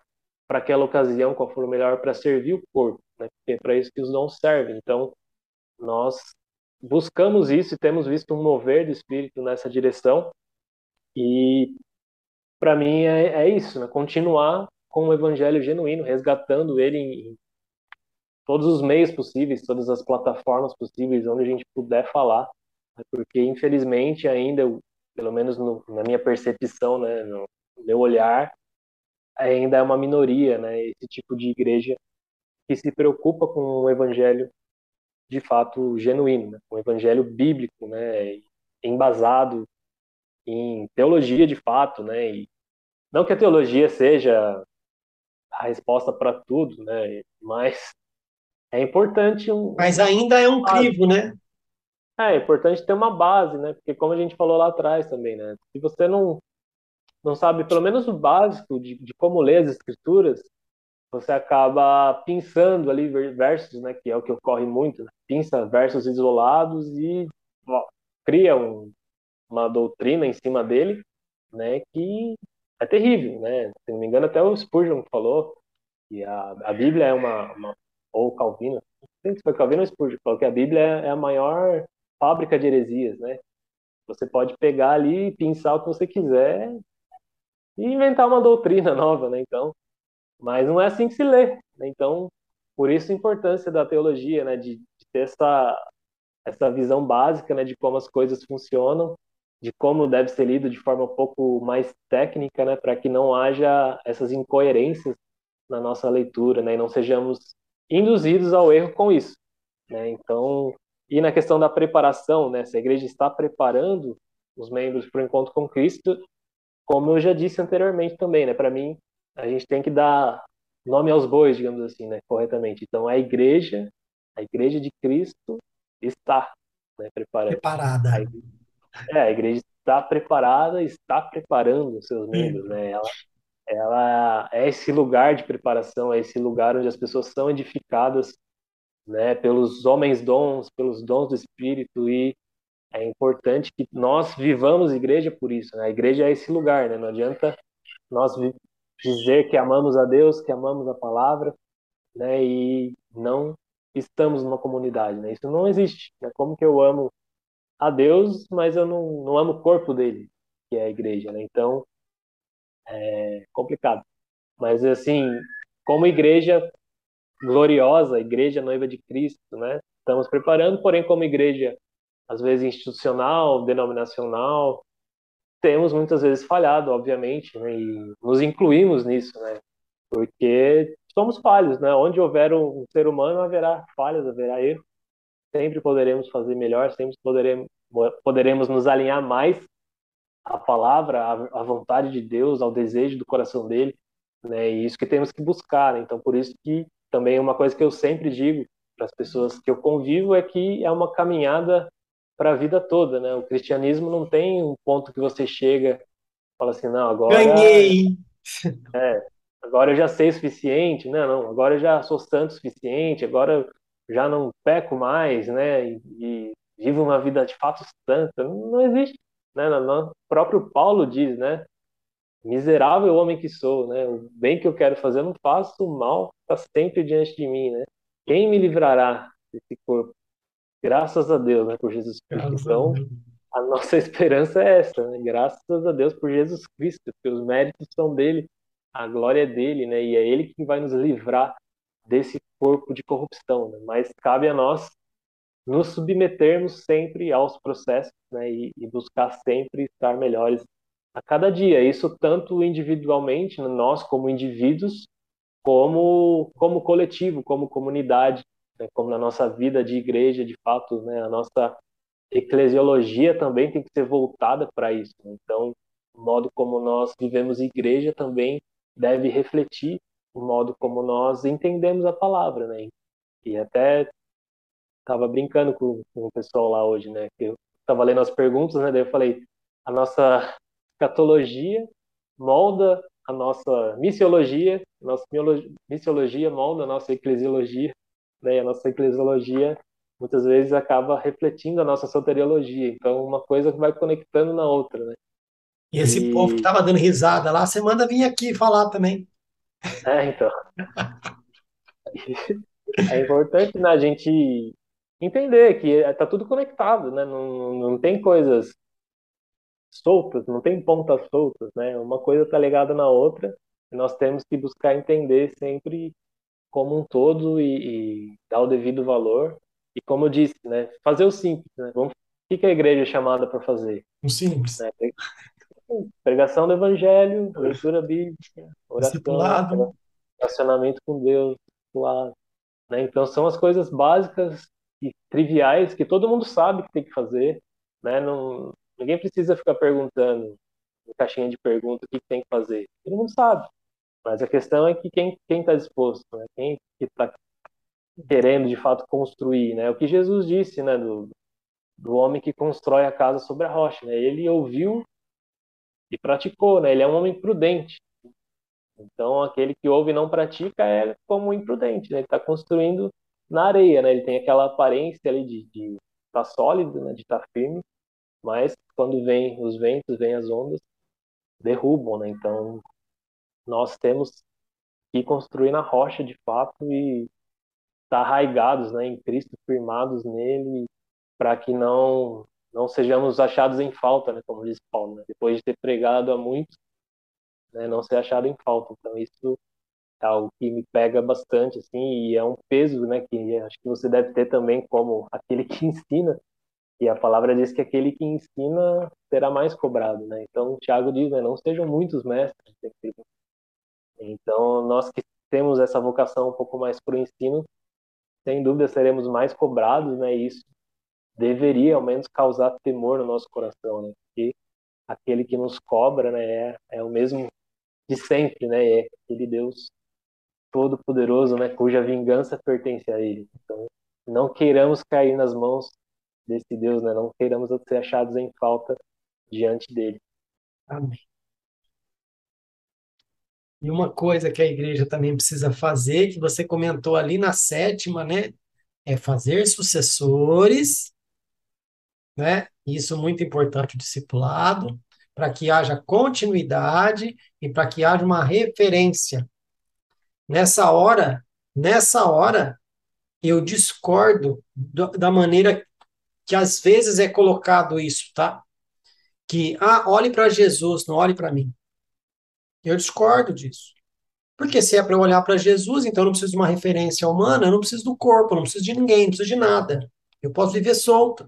para aquela ocasião, qual for o melhor para servir o corpo, né? Porque é para isso que os dons servem. Então, nós buscamos isso e temos visto um mover do Espírito nessa direção. E para mim é, é, isso, né? Continuar com o evangelho genuíno, resgatando ele em, todos os meios possíveis, todas as plataformas possíveis onde a gente puder falar, né? porque infelizmente ainda, pelo menos no, na minha percepção, né, no meu olhar, ainda é uma minoria, né, esse tipo de igreja que se preocupa com o evangelho de fato genuíno, né? um evangelho bíblico, né, embasado em teologia de fato, né, e não que a teologia seja a resposta para tudo, né? Mas é importante um.
Mas ainda é um crivo, né?
É, é importante ter uma base, né? Porque como a gente falou lá atrás também, né? Se você não não sabe pelo menos o básico de, de como ler as escrituras, você acaba pensando ali versos, né? Que é o que ocorre muito, né? pinça versos isolados e ó, cria um, uma doutrina em cima dele, né? Que é terrível, né? Se não me engano, até o Spurgeon falou que a, a Bíblia é uma, uma ou Calvino, não sei se foi Calvino ou Spurgeon, falou que a Bíblia é a maior fábrica de heresias, né? Você pode pegar ali e pensar o que você quiser e inventar uma doutrina (laughs) nova, né? Então, mas não é assim que se lê, né? Então, por isso a importância da teologia, né? De, de ter essa essa visão básica, né, de como as coisas funcionam, de como deve ser lido de forma um pouco mais técnica, né, para que não haja essas incoerências na nossa leitura, né, e não sejamos induzidos ao erro com isso, né? Então, e na questão da preparação, né, se a igreja está preparando os membros para o encontro com Cristo, como eu já disse anteriormente também, né, para mim a gente tem que dar nome aos bois, digamos assim, né, corretamente. Então, a igreja, a igreja de Cristo está né, preparada.
Preparada.
A, é, a igreja está preparada, está preparando os seus membros, né? Ela, ela é esse lugar de preparação, é esse lugar onde as pessoas são edificadas, né, pelos homens dons, pelos dons do Espírito e é importante que nós vivamos igreja por isso, né? A igreja é esse lugar, né? Não adianta nós dizer que amamos a Deus, que amamos a palavra, né? E não estamos numa comunidade, né? Isso não existe. Né? Como que eu amo a Deus, mas eu não, não amo o corpo dele, que é a igreja, né? Então, é complicado. Mas, assim, como igreja gloriosa, igreja noiva de Cristo, né? Estamos preparando, porém, como igreja, às vezes institucional, denominacional, temos muitas vezes falhado, obviamente, né? E nos incluímos nisso, né? Porque somos falhos, né? Onde houver um ser humano, haverá falhas, haverá erro. Sempre poderemos fazer melhor, sempre poderemos, poderemos nos alinhar mais à palavra, à, vontade de Deus, ao desejo do coração dele, né? E isso que temos que buscar. Né? Então, por isso que também uma coisa que eu sempre digo para as pessoas que eu convivo é que é uma caminhada para a vida toda, né? O cristianismo não tem um ponto que você chega fala assim, não, agora
ganhei. (laughs)
É, agora eu já sei o suficiente, né? Não, agora eu já sou santo o suficiente, agora eu já não peco mais, né? E, e vivo uma vida de fato santa. Não existe, né? O próprio Paulo diz, né? Miserável homem que sou, né? O bem que eu quero fazer eu não faço, o mal está sempre diante de mim, né? Quem me livrará desse corpo? Graças a Deus, né? Por Jesus Cristo. Então, a, a nossa (laughs) esperança é essa, né? Graças a Deus por Jesus Cristo, porque os méritos são dele a glória é dele, né? E é ele que vai nos livrar desse corpo de corrupção, né? Mas cabe a nós nos submetermos sempre aos processos, né? E, e buscar sempre estar melhores a cada dia. Isso tanto individualmente, nós como indivíduos, como como coletivo, como comunidade, né? como na nossa vida de igreja, de fato, né? A nossa eclesiologia também tem que ser voltada para isso. Né? Então, o modo como nós vivemos igreja também deve refletir o modo como nós entendemos a palavra, né? E até estava brincando com, com, o pessoal lá hoje, né? Que eu estava lendo as perguntas, né? Daí eu falei, a nossa catologia molda a nossa missiologia, a nossa missiologia molda a nossa eclesiologia, né? E a nossa eclesiologia muitas vezes acaba refletindo a nossa soteriologia. Então, uma coisa vai conectando na outra, né?
E esse e... povo que estava dando risada lá, você manda vir aqui falar também.
É, então. É importante né, a gente entender que está tudo conectado, né? Não, não tem coisas soltas, não tem pontas soltas, né? Uma coisa está ligada na outra e nós temos que buscar entender sempre como um todo e, e dar o devido valor. E como eu disse, né? Fazer o simples, né? Vamos, o que a igreja é chamada para fazer?
O simples.
Né? Pregação do evangelho, leitura bíblica, oração, relacionamento com Deus. Né? Então são as coisas básicas e triviais que todo mundo sabe que tem que fazer. Né? Não, ninguém precisa ficar perguntando em caixinha de pergunta o que tem que fazer. Todo mundo sabe. Mas a questão é que quem está disposto, né? quem está querendo de fato construir. Né? O que Jesus disse né? do, do homem que constrói a casa sobre a rocha. Né? Ele ouviu e praticou, né? Ele é um homem prudente. Então, aquele que ouve e não pratica é como imprudente, né? Ele está construindo na areia, né? Ele tem aquela aparência ali de estar tá sólido, né? De estar tá firme, mas quando vem os ventos, vem as ondas, derrubam, né? Então, nós temos que construir na rocha de fato e estar tá arraigados, né? Em Cristo, firmados nele, para que não não sejamos achados em falta, né, como diz Paulo, né? depois de ter pregado a muitos, né, não ser achado em falta. Então isso é algo que me pega bastante, assim, e é um peso, né, que acho que você deve ter também como aquele que (laughs) ensina, e a palavra diz que aquele que ensina será mais cobrado, né? Então, Tiago diz, né, não sejam muitos mestres. Então, nós que temos essa vocação um pouco mais para o ensino, sem dúvida seremos mais cobrados, né? E isso deveria, ao menos, causar temor no nosso coração, né? Porque aquele que nos cobra, né, é, é o mesmo de sempre, né? É aquele Deus todo-poderoso, né? Cuja vingança pertence a Ele. Então, não queiramos cair nas mãos desse Deus, né? Não queiramos ser achados em falta diante dele.
Amém. E uma coisa que a igreja também precisa fazer, que você comentou ali na sétima, né? É fazer sucessores, né? Isso é muito importante, o discipulado, para que haja continuidade e para que haja uma referência. Nessa hora, nessa hora, eu discordo da maneira que às vezes é colocado isso, tá? Que, ah, olhe para Jesus, não olhe para mim. Eu discordo disso. Porque se é para olhar para Jesus, então eu não preciso de uma referência humana, eu não preciso do corpo, eu não preciso de ninguém, não preciso de nada. Eu posso viver solto.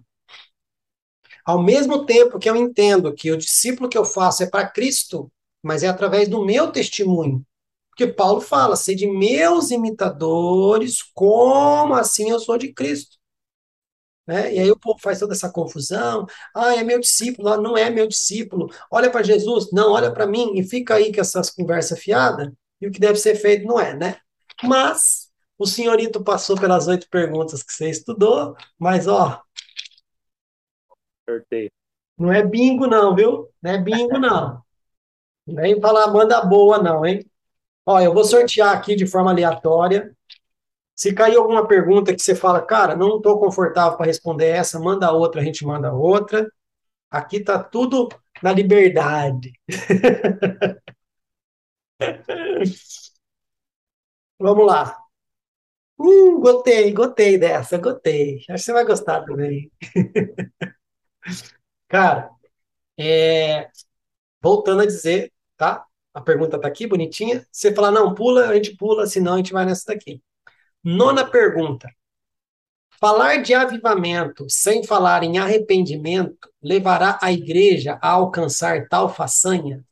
Ao mesmo tempo que eu entendo que o discípulo que eu faço é para Cristo, mas é através do meu testemunho. Porque Paulo fala, de meus imitadores, como assim eu sou de Cristo. Né? E aí o povo faz toda essa confusão. Ah, é meu discípulo, não é meu discípulo. Olha para Jesus, não, olha para mim, e fica aí com essas conversas fiadas, e o que deve ser feito não é, né? Mas o senhorito passou pelas oito perguntas que você estudou, mas ó.
Sorteio.
Não é bingo, não, viu? Não é bingo, não. Não vem falar manda boa, não, hein? Ó, eu vou sortear aqui de forma aleatória. Se cair alguma pergunta que você fala, cara, não estou confortável para responder essa, manda outra, a gente manda outra. Aqui está tudo na liberdade. (laughs) Vamos lá. Hum, gostei, gostei dessa, gostei. Acho que você vai gostar também. (laughs) Cara, é, voltando a dizer, tá? A pergunta tá aqui, bonitinha. Você falar, não, pula, a gente pula, senão a gente vai nessa daqui. Nona pergunta. Falar de avivamento sem falar em arrependimento levará a igreja a alcançar tal façanha?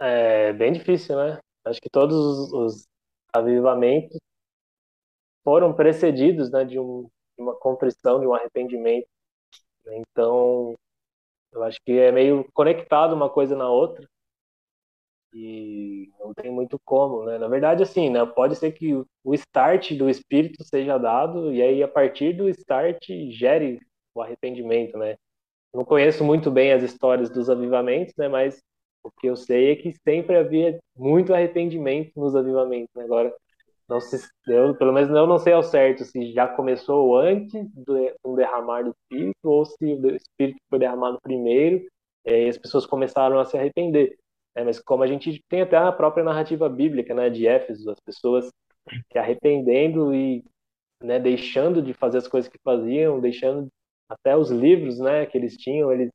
É bem difícil, né? Acho que todos os, os avivamentos foram precedidos né, de, um, de uma contrição, de um arrependimento. Então, eu acho que é meio conectado uma coisa na outra e não tem muito como, né? Na verdade, assim, né? Pode ser que o start do espírito seja dado e aí a partir do start gere o arrependimento, né? Não conheço muito bem as histórias dos avivamentos, né? Mas o que eu sei é que sempre havia muito arrependimento nos avivamentos. Né? Agora, não se, eu, pelo menos eu não sei ao certo se já começou antes do, derramar do espírito ou se o espírito foi derramado primeiro e as pessoas começaram a se arrepender. É, mas como a gente tem até a própria narrativa bíblica, né, de Éfeso, as pessoas se arrependendo e né, deixando de fazer as coisas que faziam, deixando até os livros, né, que eles tinham, eles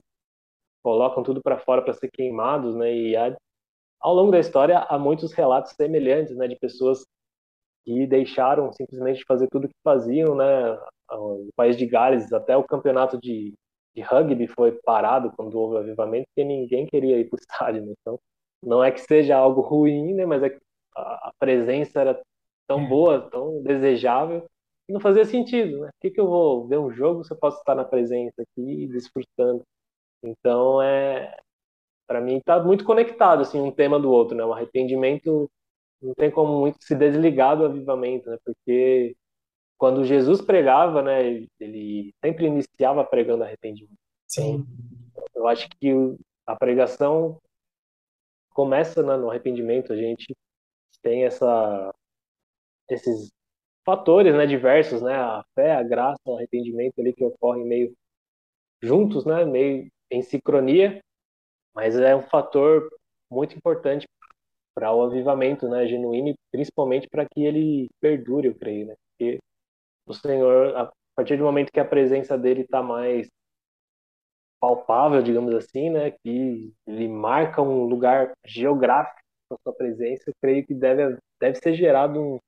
colocam tudo para fora para ser queimados, né, e há, ao longo da história há muitos relatos semelhantes, né, de pessoas que deixaram simplesmente de fazer tudo que faziam, né, o país de Gales, até o campeonato de de rugby foi parado quando houve o avivamento, porque ninguém queria ir para o (laughs) estádio. Né? Então, não é que seja algo ruim, né? mas é que a, presença era tão é. boa, tão desejável, que não fazia sentido. Né? Por que, que eu vou ver um jogo se eu posso estar na presença aqui, desfrutando? Então, é para mim, está muito conectado assim, um tema do outro. Né? O arrependimento não tem como muito se desligar do avivamento, né? porque quando Jesus pregava, né, ele sempre iniciava pregando arrependimento.
Sim.
Então, eu acho que a pregação começa né, no arrependimento. A gente tem essa, esses fatores, né, diversos, né, a fé, a graça, o arrependimento ali que ocorrem meio juntos, né, meio em sincronia, mas é um fator muito importante para o avivamento, né, genuíno, e principalmente para que ele perdure, eu creio, né, porque o Senhor, a partir do momento que a presença dele está mais palpável, digamos assim, né, que ele marca um lugar geográfico com a sua presença, eu creio que deve, deve ser gerado um,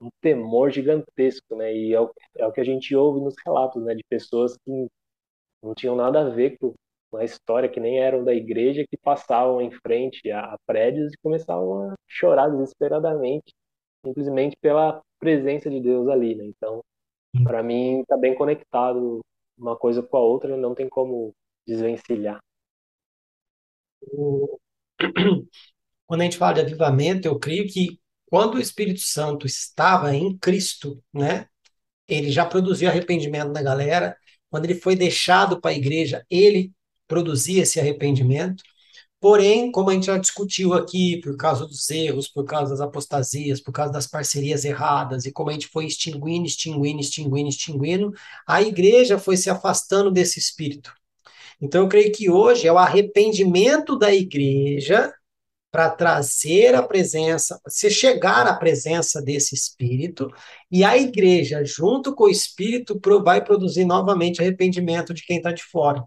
um temor gigantesco, né? E é o, é o que a gente ouve nos relatos, né? De pessoas que não tinham nada a ver com a história, que nem eram da igreja, que passavam em frente a prédios e começavam a chorar desesperadamente, simplesmente pela presença de Deus ali, né? Então, para mim, está bem conectado uma coisa com a outra, não tem como desvencilhar. (clears throat)
Quando a gente fala de avivamento, eu creio que quando o Espírito Santo estava em Cristo, né, ele já produziu arrependimento na galera. Quando ele foi deixado para a igreja, ele produzia esse arrependimento. Porém, como a gente já discutiu aqui, por causa dos erros, por causa das apostasias, por causa das parcerias erradas, e como a gente foi extinguindo, extinguindo, extinguindo, extinguindo, a igreja foi se afastando desse espírito. Então, eu creio que hoje é o arrependimento da igreja para trazer a presença, se chegar à presença desse espírito, e a igreja, junto com o espírito, vai produzir novamente arrependimento de quem está de fora.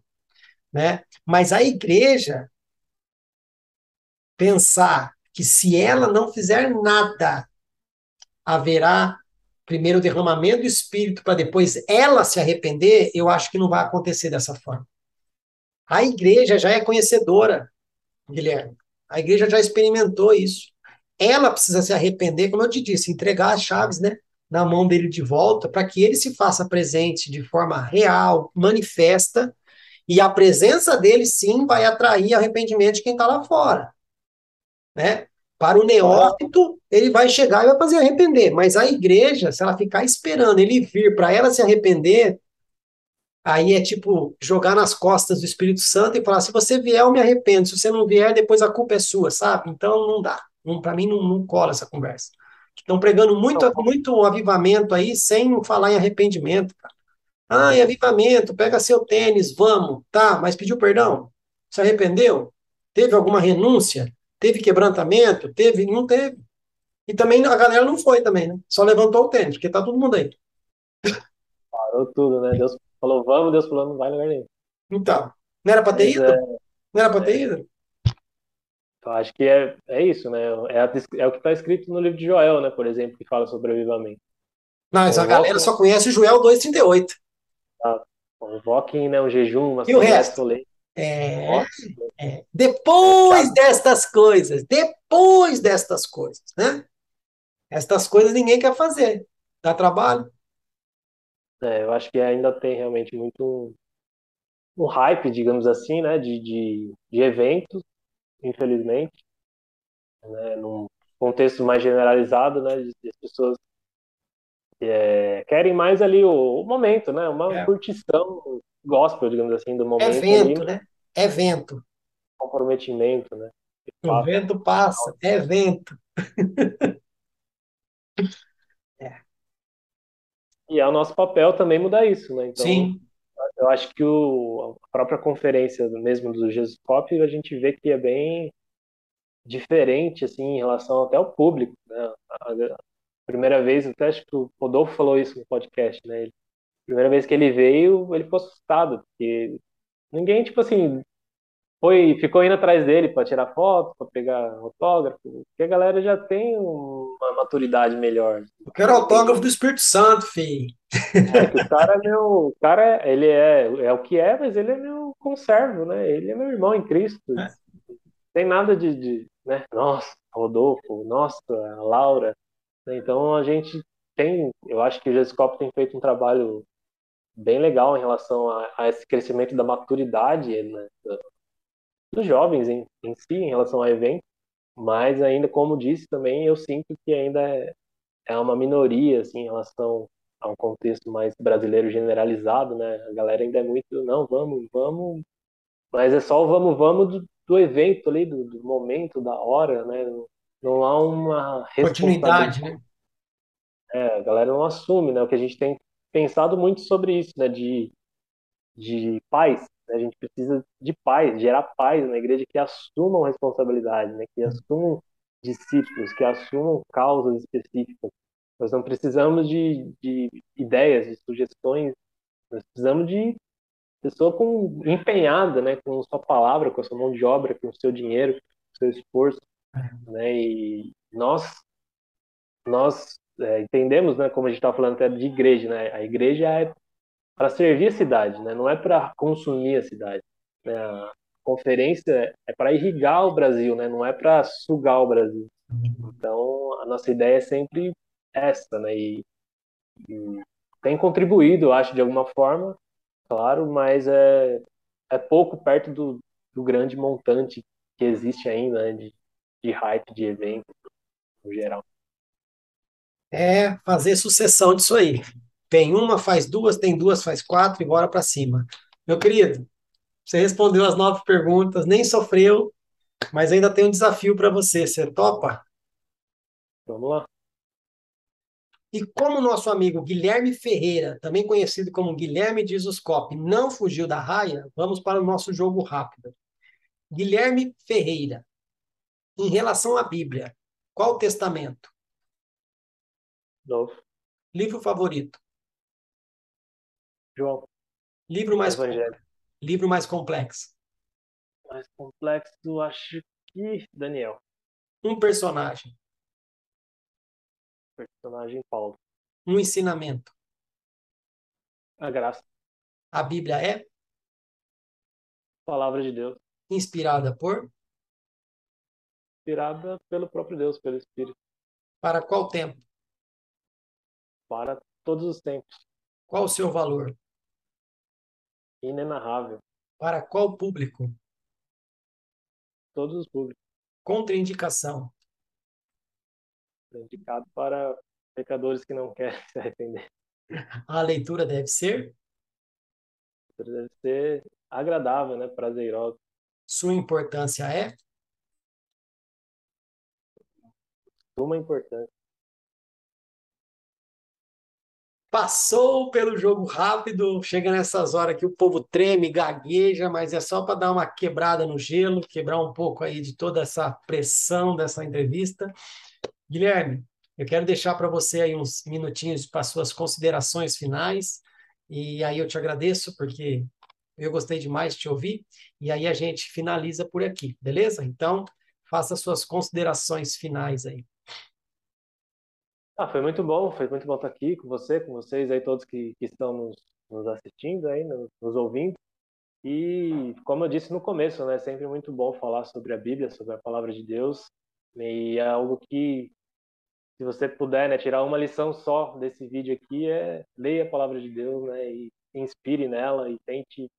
Né? Mas a igreja pensar que se ela não fizer nada, haverá primeiro o derramamento do Espírito para depois ela se arrepender, eu acho que não vai acontecer dessa forma. A igreja já é conhecedora, Guilherme. A igreja já experimentou isso. Ela precisa se arrepender, como eu te disse, entregar as chaves, né, na mão dele de volta, para que ele se faça presente de forma real, manifesta, e a presença dele sim vai atrair arrependimento de quem está lá fora né? Para o neófito, ele vai chegar e vai fazer arrepender, mas a igreja, se ela ficar esperando ele vir para ela se arrepender, aí é tipo jogar nas costas do Espírito Santo e falar: se você vier, eu me arrependo, se você não vier, depois a culpa é sua, sabe? Então não dá. Para mim não, não cola essa conversa. Estão pregando muito, muito avivamento aí sem falar em arrependimento, cara. Ah, em avivamento, pega seu tênis, vamos. Tá, mas pediu perdão? Se arrependeu? Teve alguma renúncia? Teve quebrantamento? Teve? Não teve. E também a galera não foi também, né? Só levantou o tênis, porque tá todo mundo aí.
Parou tudo, né? Deus falou, vamos, Deus falou, não vai lugar nenhum.
Então, não era para ter ido? É, não era ter é, ido?
Eu acho que é, é isso, né? É, a, é o que está escrito no livro de Joel, né? Por exemplo, que fala sobre avivamento.
Não, essa galera só conhece Joel 2,38.
Tá. Convoquem né, um jejum, uma
E o resto? É, é, depois destas coisas, depois destas coisas, né? Estas coisas ninguém quer fazer, dá trabalho.
É, eu acho que ainda tem realmente muito um hype, digamos assim, né, de, de, de eventos, infelizmente, né, num contexto mais generalizado, né, de, de pessoas é, querem mais ali o, o momento, né, uma é. curtição gospel, digamos assim, do momento.
Evento, ali, né? Evento.
Comprometimento, né?
O vento passa, é vento. (laughs)
é. E é o nosso papel também mudar isso, né? Então,
Sim.
Eu acho que o, a própria conferência mesmo do Jesus Pop, a gente vê que é bem diferente, assim, em relação até ao público, né? A, a primeira vez, até acho que o Rodolfo falou isso no podcast, né? Ele, primeira vez que ele veio, ele ficou assustado, porque ninguém, tipo assim, foi, ficou indo atrás dele para tirar foto, para pegar autógrafo, porque a galera já tem uma maturidade melhor.
Eu quero autógrafo do Espírito Santo, filho.
É, o cara é meu, o cara, ele é, é o que é, mas ele é meu conservo, né? Ele é meu irmão em Cristo. É. Tem nada de, de, né? Nossa, Rodolfo, nossa, Laura. Então a gente tem, eu acho que o Gescopo tem feito um trabalho bem legal em relação a, a esse crescimento da maturidade né, dos jovens em, em, si, em relação ao evento, mas ainda, como disse também, eu sinto que ainda é, é uma minoria assim, em relação a um contexto mais brasileiro generalizado, né? A galera ainda é muito, não, vamos, vamos, mas é só o vamos, vamos do, do evento ali, do, do, momento, da hora, né? Não há uma
responsabilidade. Né?
É, a galera não assume, né? O que a gente tem pensado muito sobre isso, né? De, de pais. Né? A gente precisa de pais, gerar pais na igreja que assumam responsabilidade, né? Que assumam discípulos, que assumam causas específicas. Nós não precisamos de, de ideias, de sugestões. Nós precisamos de pessoa com, empenhada, né? Com sua palavra, com a sua mão de obra, com o seu dinheiro, com o seu esforço. né? E nós nós é, entendemos, né, como a gente estava falando até de igreja, né? A igreja é para servir a cidade, né? Não é para consumir a cidade. Né? A conferência é para irrigar o Brasil, né? Não é para sugar o Brasil. Então, a nossa ideia é sempre essa, né? E, e tem contribuído, acho, de alguma forma, claro, mas é, é pouco perto do, do grande montante que existe ainda, né? de, de hype, de evento, no geral.
É fazer sucessão disso aí. Tem uma, faz duas, tem duas, faz quatro e bora para cima. Meu querido, você respondeu as nove perguntas, nem sofreu, mas ainda tem um desafio para você. Você topa?
Vamos lá.
E como nosso amigo Guilherme Ferreira, também conhecido como Guilherme Dizoscope, não fugiu da raia, vamos para o nosso jogo rápido. Guilherme Ferreira, em relação à Bíblia, qual o testamento?
Novo.
Livro favorito?
João.
Livro mais,
Evangelho.
livro mais complexo?
Mais complexo, acho que Daniel.
Um personagem?
Personagem Paulo.
Um ensinamento?
A graça.
A Bíblia é
Palavra de Deus.
inspirada por?
Inspirada pelo próprio Deus, pelo Espírito.
Para qual tempo?
Para todos os tempos.
Qual o seu valor?
Inenarrável.
Para qual público?
Todos os públicos.
Contraindicação.
Indicado para pecadores que não querem (laughs) se arrepender.
A leitura deve ser?
Deve ser agradável, né? Prazerosa.
Sua importância é?
Suma importância.
Passou pelo jogo rápido, chega nessas horas que o povo treme, gagueja, mas é só para dar uma quebrada no gelo, quebrar um pouco aí de toda essa pressão dessa entrevista. Guilherme, eu quero deixar para você aí uns minutinhos para suas considerações finais, e aí eu te agradeço porque eu gostei demais de te ouvir, e aí a gente finaliza por aqui, beleza? Então, faça suas considerações finais aí.
Ah, foi muito bom, foi muito bom estar aqui com você, com vocês aí, todos que, que estão nos, nos assistindo aí, nos, nos ouvindo. E como eu disse no começo, né, sempre muito bom falar sobre a Bíblia, sobre a palavra de Deus. E é algo que, se você puder, né, tirar uma lição só desse vídeo aqui, é leia a palavra de Deus, né, e inspire nela e tente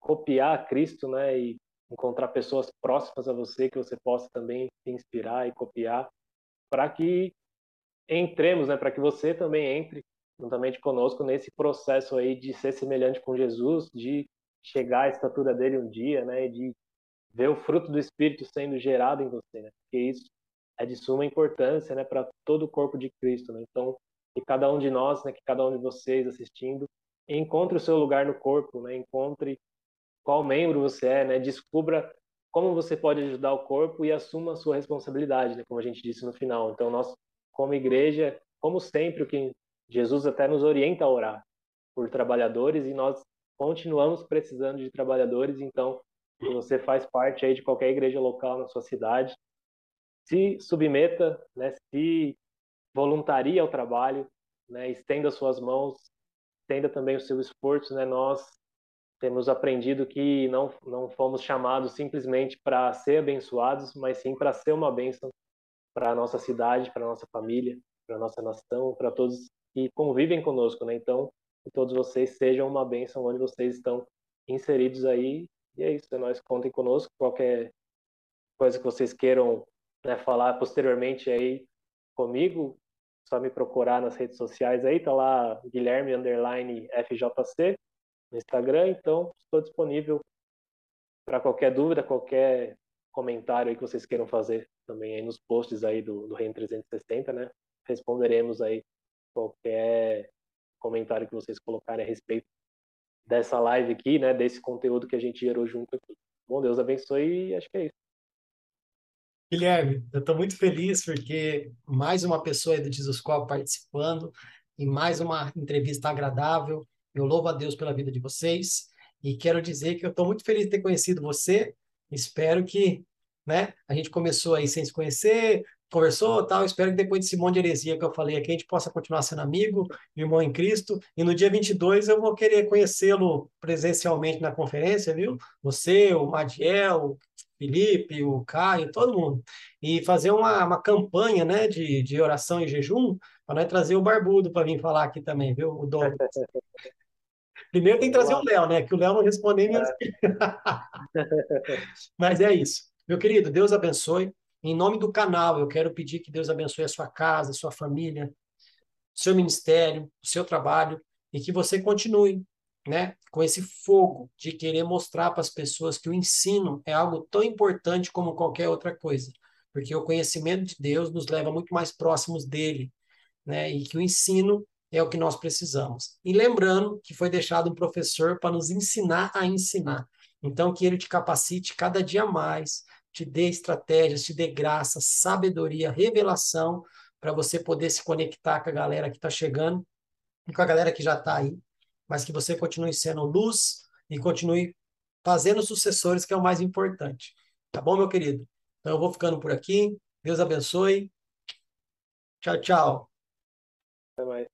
copiar Cristo, né, e encontrar pessoas próximas a você que você possa também se inspirar e copiar, para que entremos, né, para que você também entre juntamente conosco nesse processo aí de ser semelhante com Jesus, de chegar à estatura dele um dia, né, de ver o fruto do Espírito sendo gerado em você, né, porque isso é de suma importância, né, para todo o corpo de Cristo, né, então que cada um de nós, né, que cada um de vocês assistindo encontre o seu lugar no corpo, né, encontre qual membro você é, né, descubra como você pode ajudar o corpo e assuma a sua responsabilidade, né, como a gente disse no final. Então nós como igreja, como sempre, o que Jesus até nos orienta a orar por trabalhadores e nós continuamos precisando de trabalhadores, então você faz parte aí de qualquer igreja local na sua cidade, se submeta, né, se voluntarie ao trabalho, né, estenda suas mãos, estenda também o seu esforço, né, nós temos aprendido que não não fomos chamados simplesmente para ser abençoados, mas sim para ser uma bênção para a nossa cidade, para a nossa família, para a nossa nação, para todos que convivem conosco, né? Então, que todos vocês sejam uma bênção onde vocês estão inseridos aí. E é isso, é nós contem conosco. Qualquer coisa que vocês queiram né, falar posteriormente aí comigo, só me procurar nas redes sociais aí, tá lá Guilherme underline FJC no Instagram, então estou disponível para qualquer dúvida, qualquer comentário aí que vocês queiram fazer também aí nos posts aí do, do Reino 360, né? Responderemos aí qualquer comentário que vocês colocarem a respeito dessa live aqui, né? Desse conteúdo que a gente gerou junto aqui. Bom, Deus abençoe e acho que é isso.
Guilherme, eu estou muito feliz porque mais uma pessoa aí do Jesuscope participando e mais uma entrevista agradável. Eu louvo a Deus pela vida de vocês e quero dizer que eu estou muito feliz de ter conhecido você Espero que né? A gente começou aí sem se conhecer, conversou, tal. Espero que depois desse monte de heresia que eu falei aqui, a gente possa continuar sendo amigo, irmão em Cristo. E no dia 22 eu vou querer conhecê-lo presencialmente na conferência, viu? Você, o Madiel, o Felipe, o Caio, todo mundo. E fazer uma, uma campanha, né, de, de oração e jejum para nós trazer o Barbudo para vir falar aqui também, viu? O Douglas. (laughs) Primeiro tem que trazer o Léo, né? Que o Léo não responde nem é. (laughs) Mas é isso. Meu querido, Deus abençoe. Em nome do canal, eu quero pedir que Deus abençoe a sua casa, a sua família, seu ministério, o seu trabalho e que você continue, né, com esse fogo de querer mostrar para as pessoas que o ensino é algo tão importante como qualquer outra coisa, porque o conhecimento de Deus nos leva muito mais próximos dele, né, e que o ensino é o que nós precisamos. E lembrando que foi deixado um professor para nos ensinar a ensinar. Então, que ele te capacite cada dia mais te dê estratégias, te dê graça, sabedoria, revelação, para você poder se conectar com a galera que está chegando e com a galera que já está aí, mas que você continue sendo luz e continue fazendo sucessores, que é o mais importante. Tá bom, meu querido? Então eu vou ficando por aqui. Deus abençoe. Tchau, tchau.
Até mais.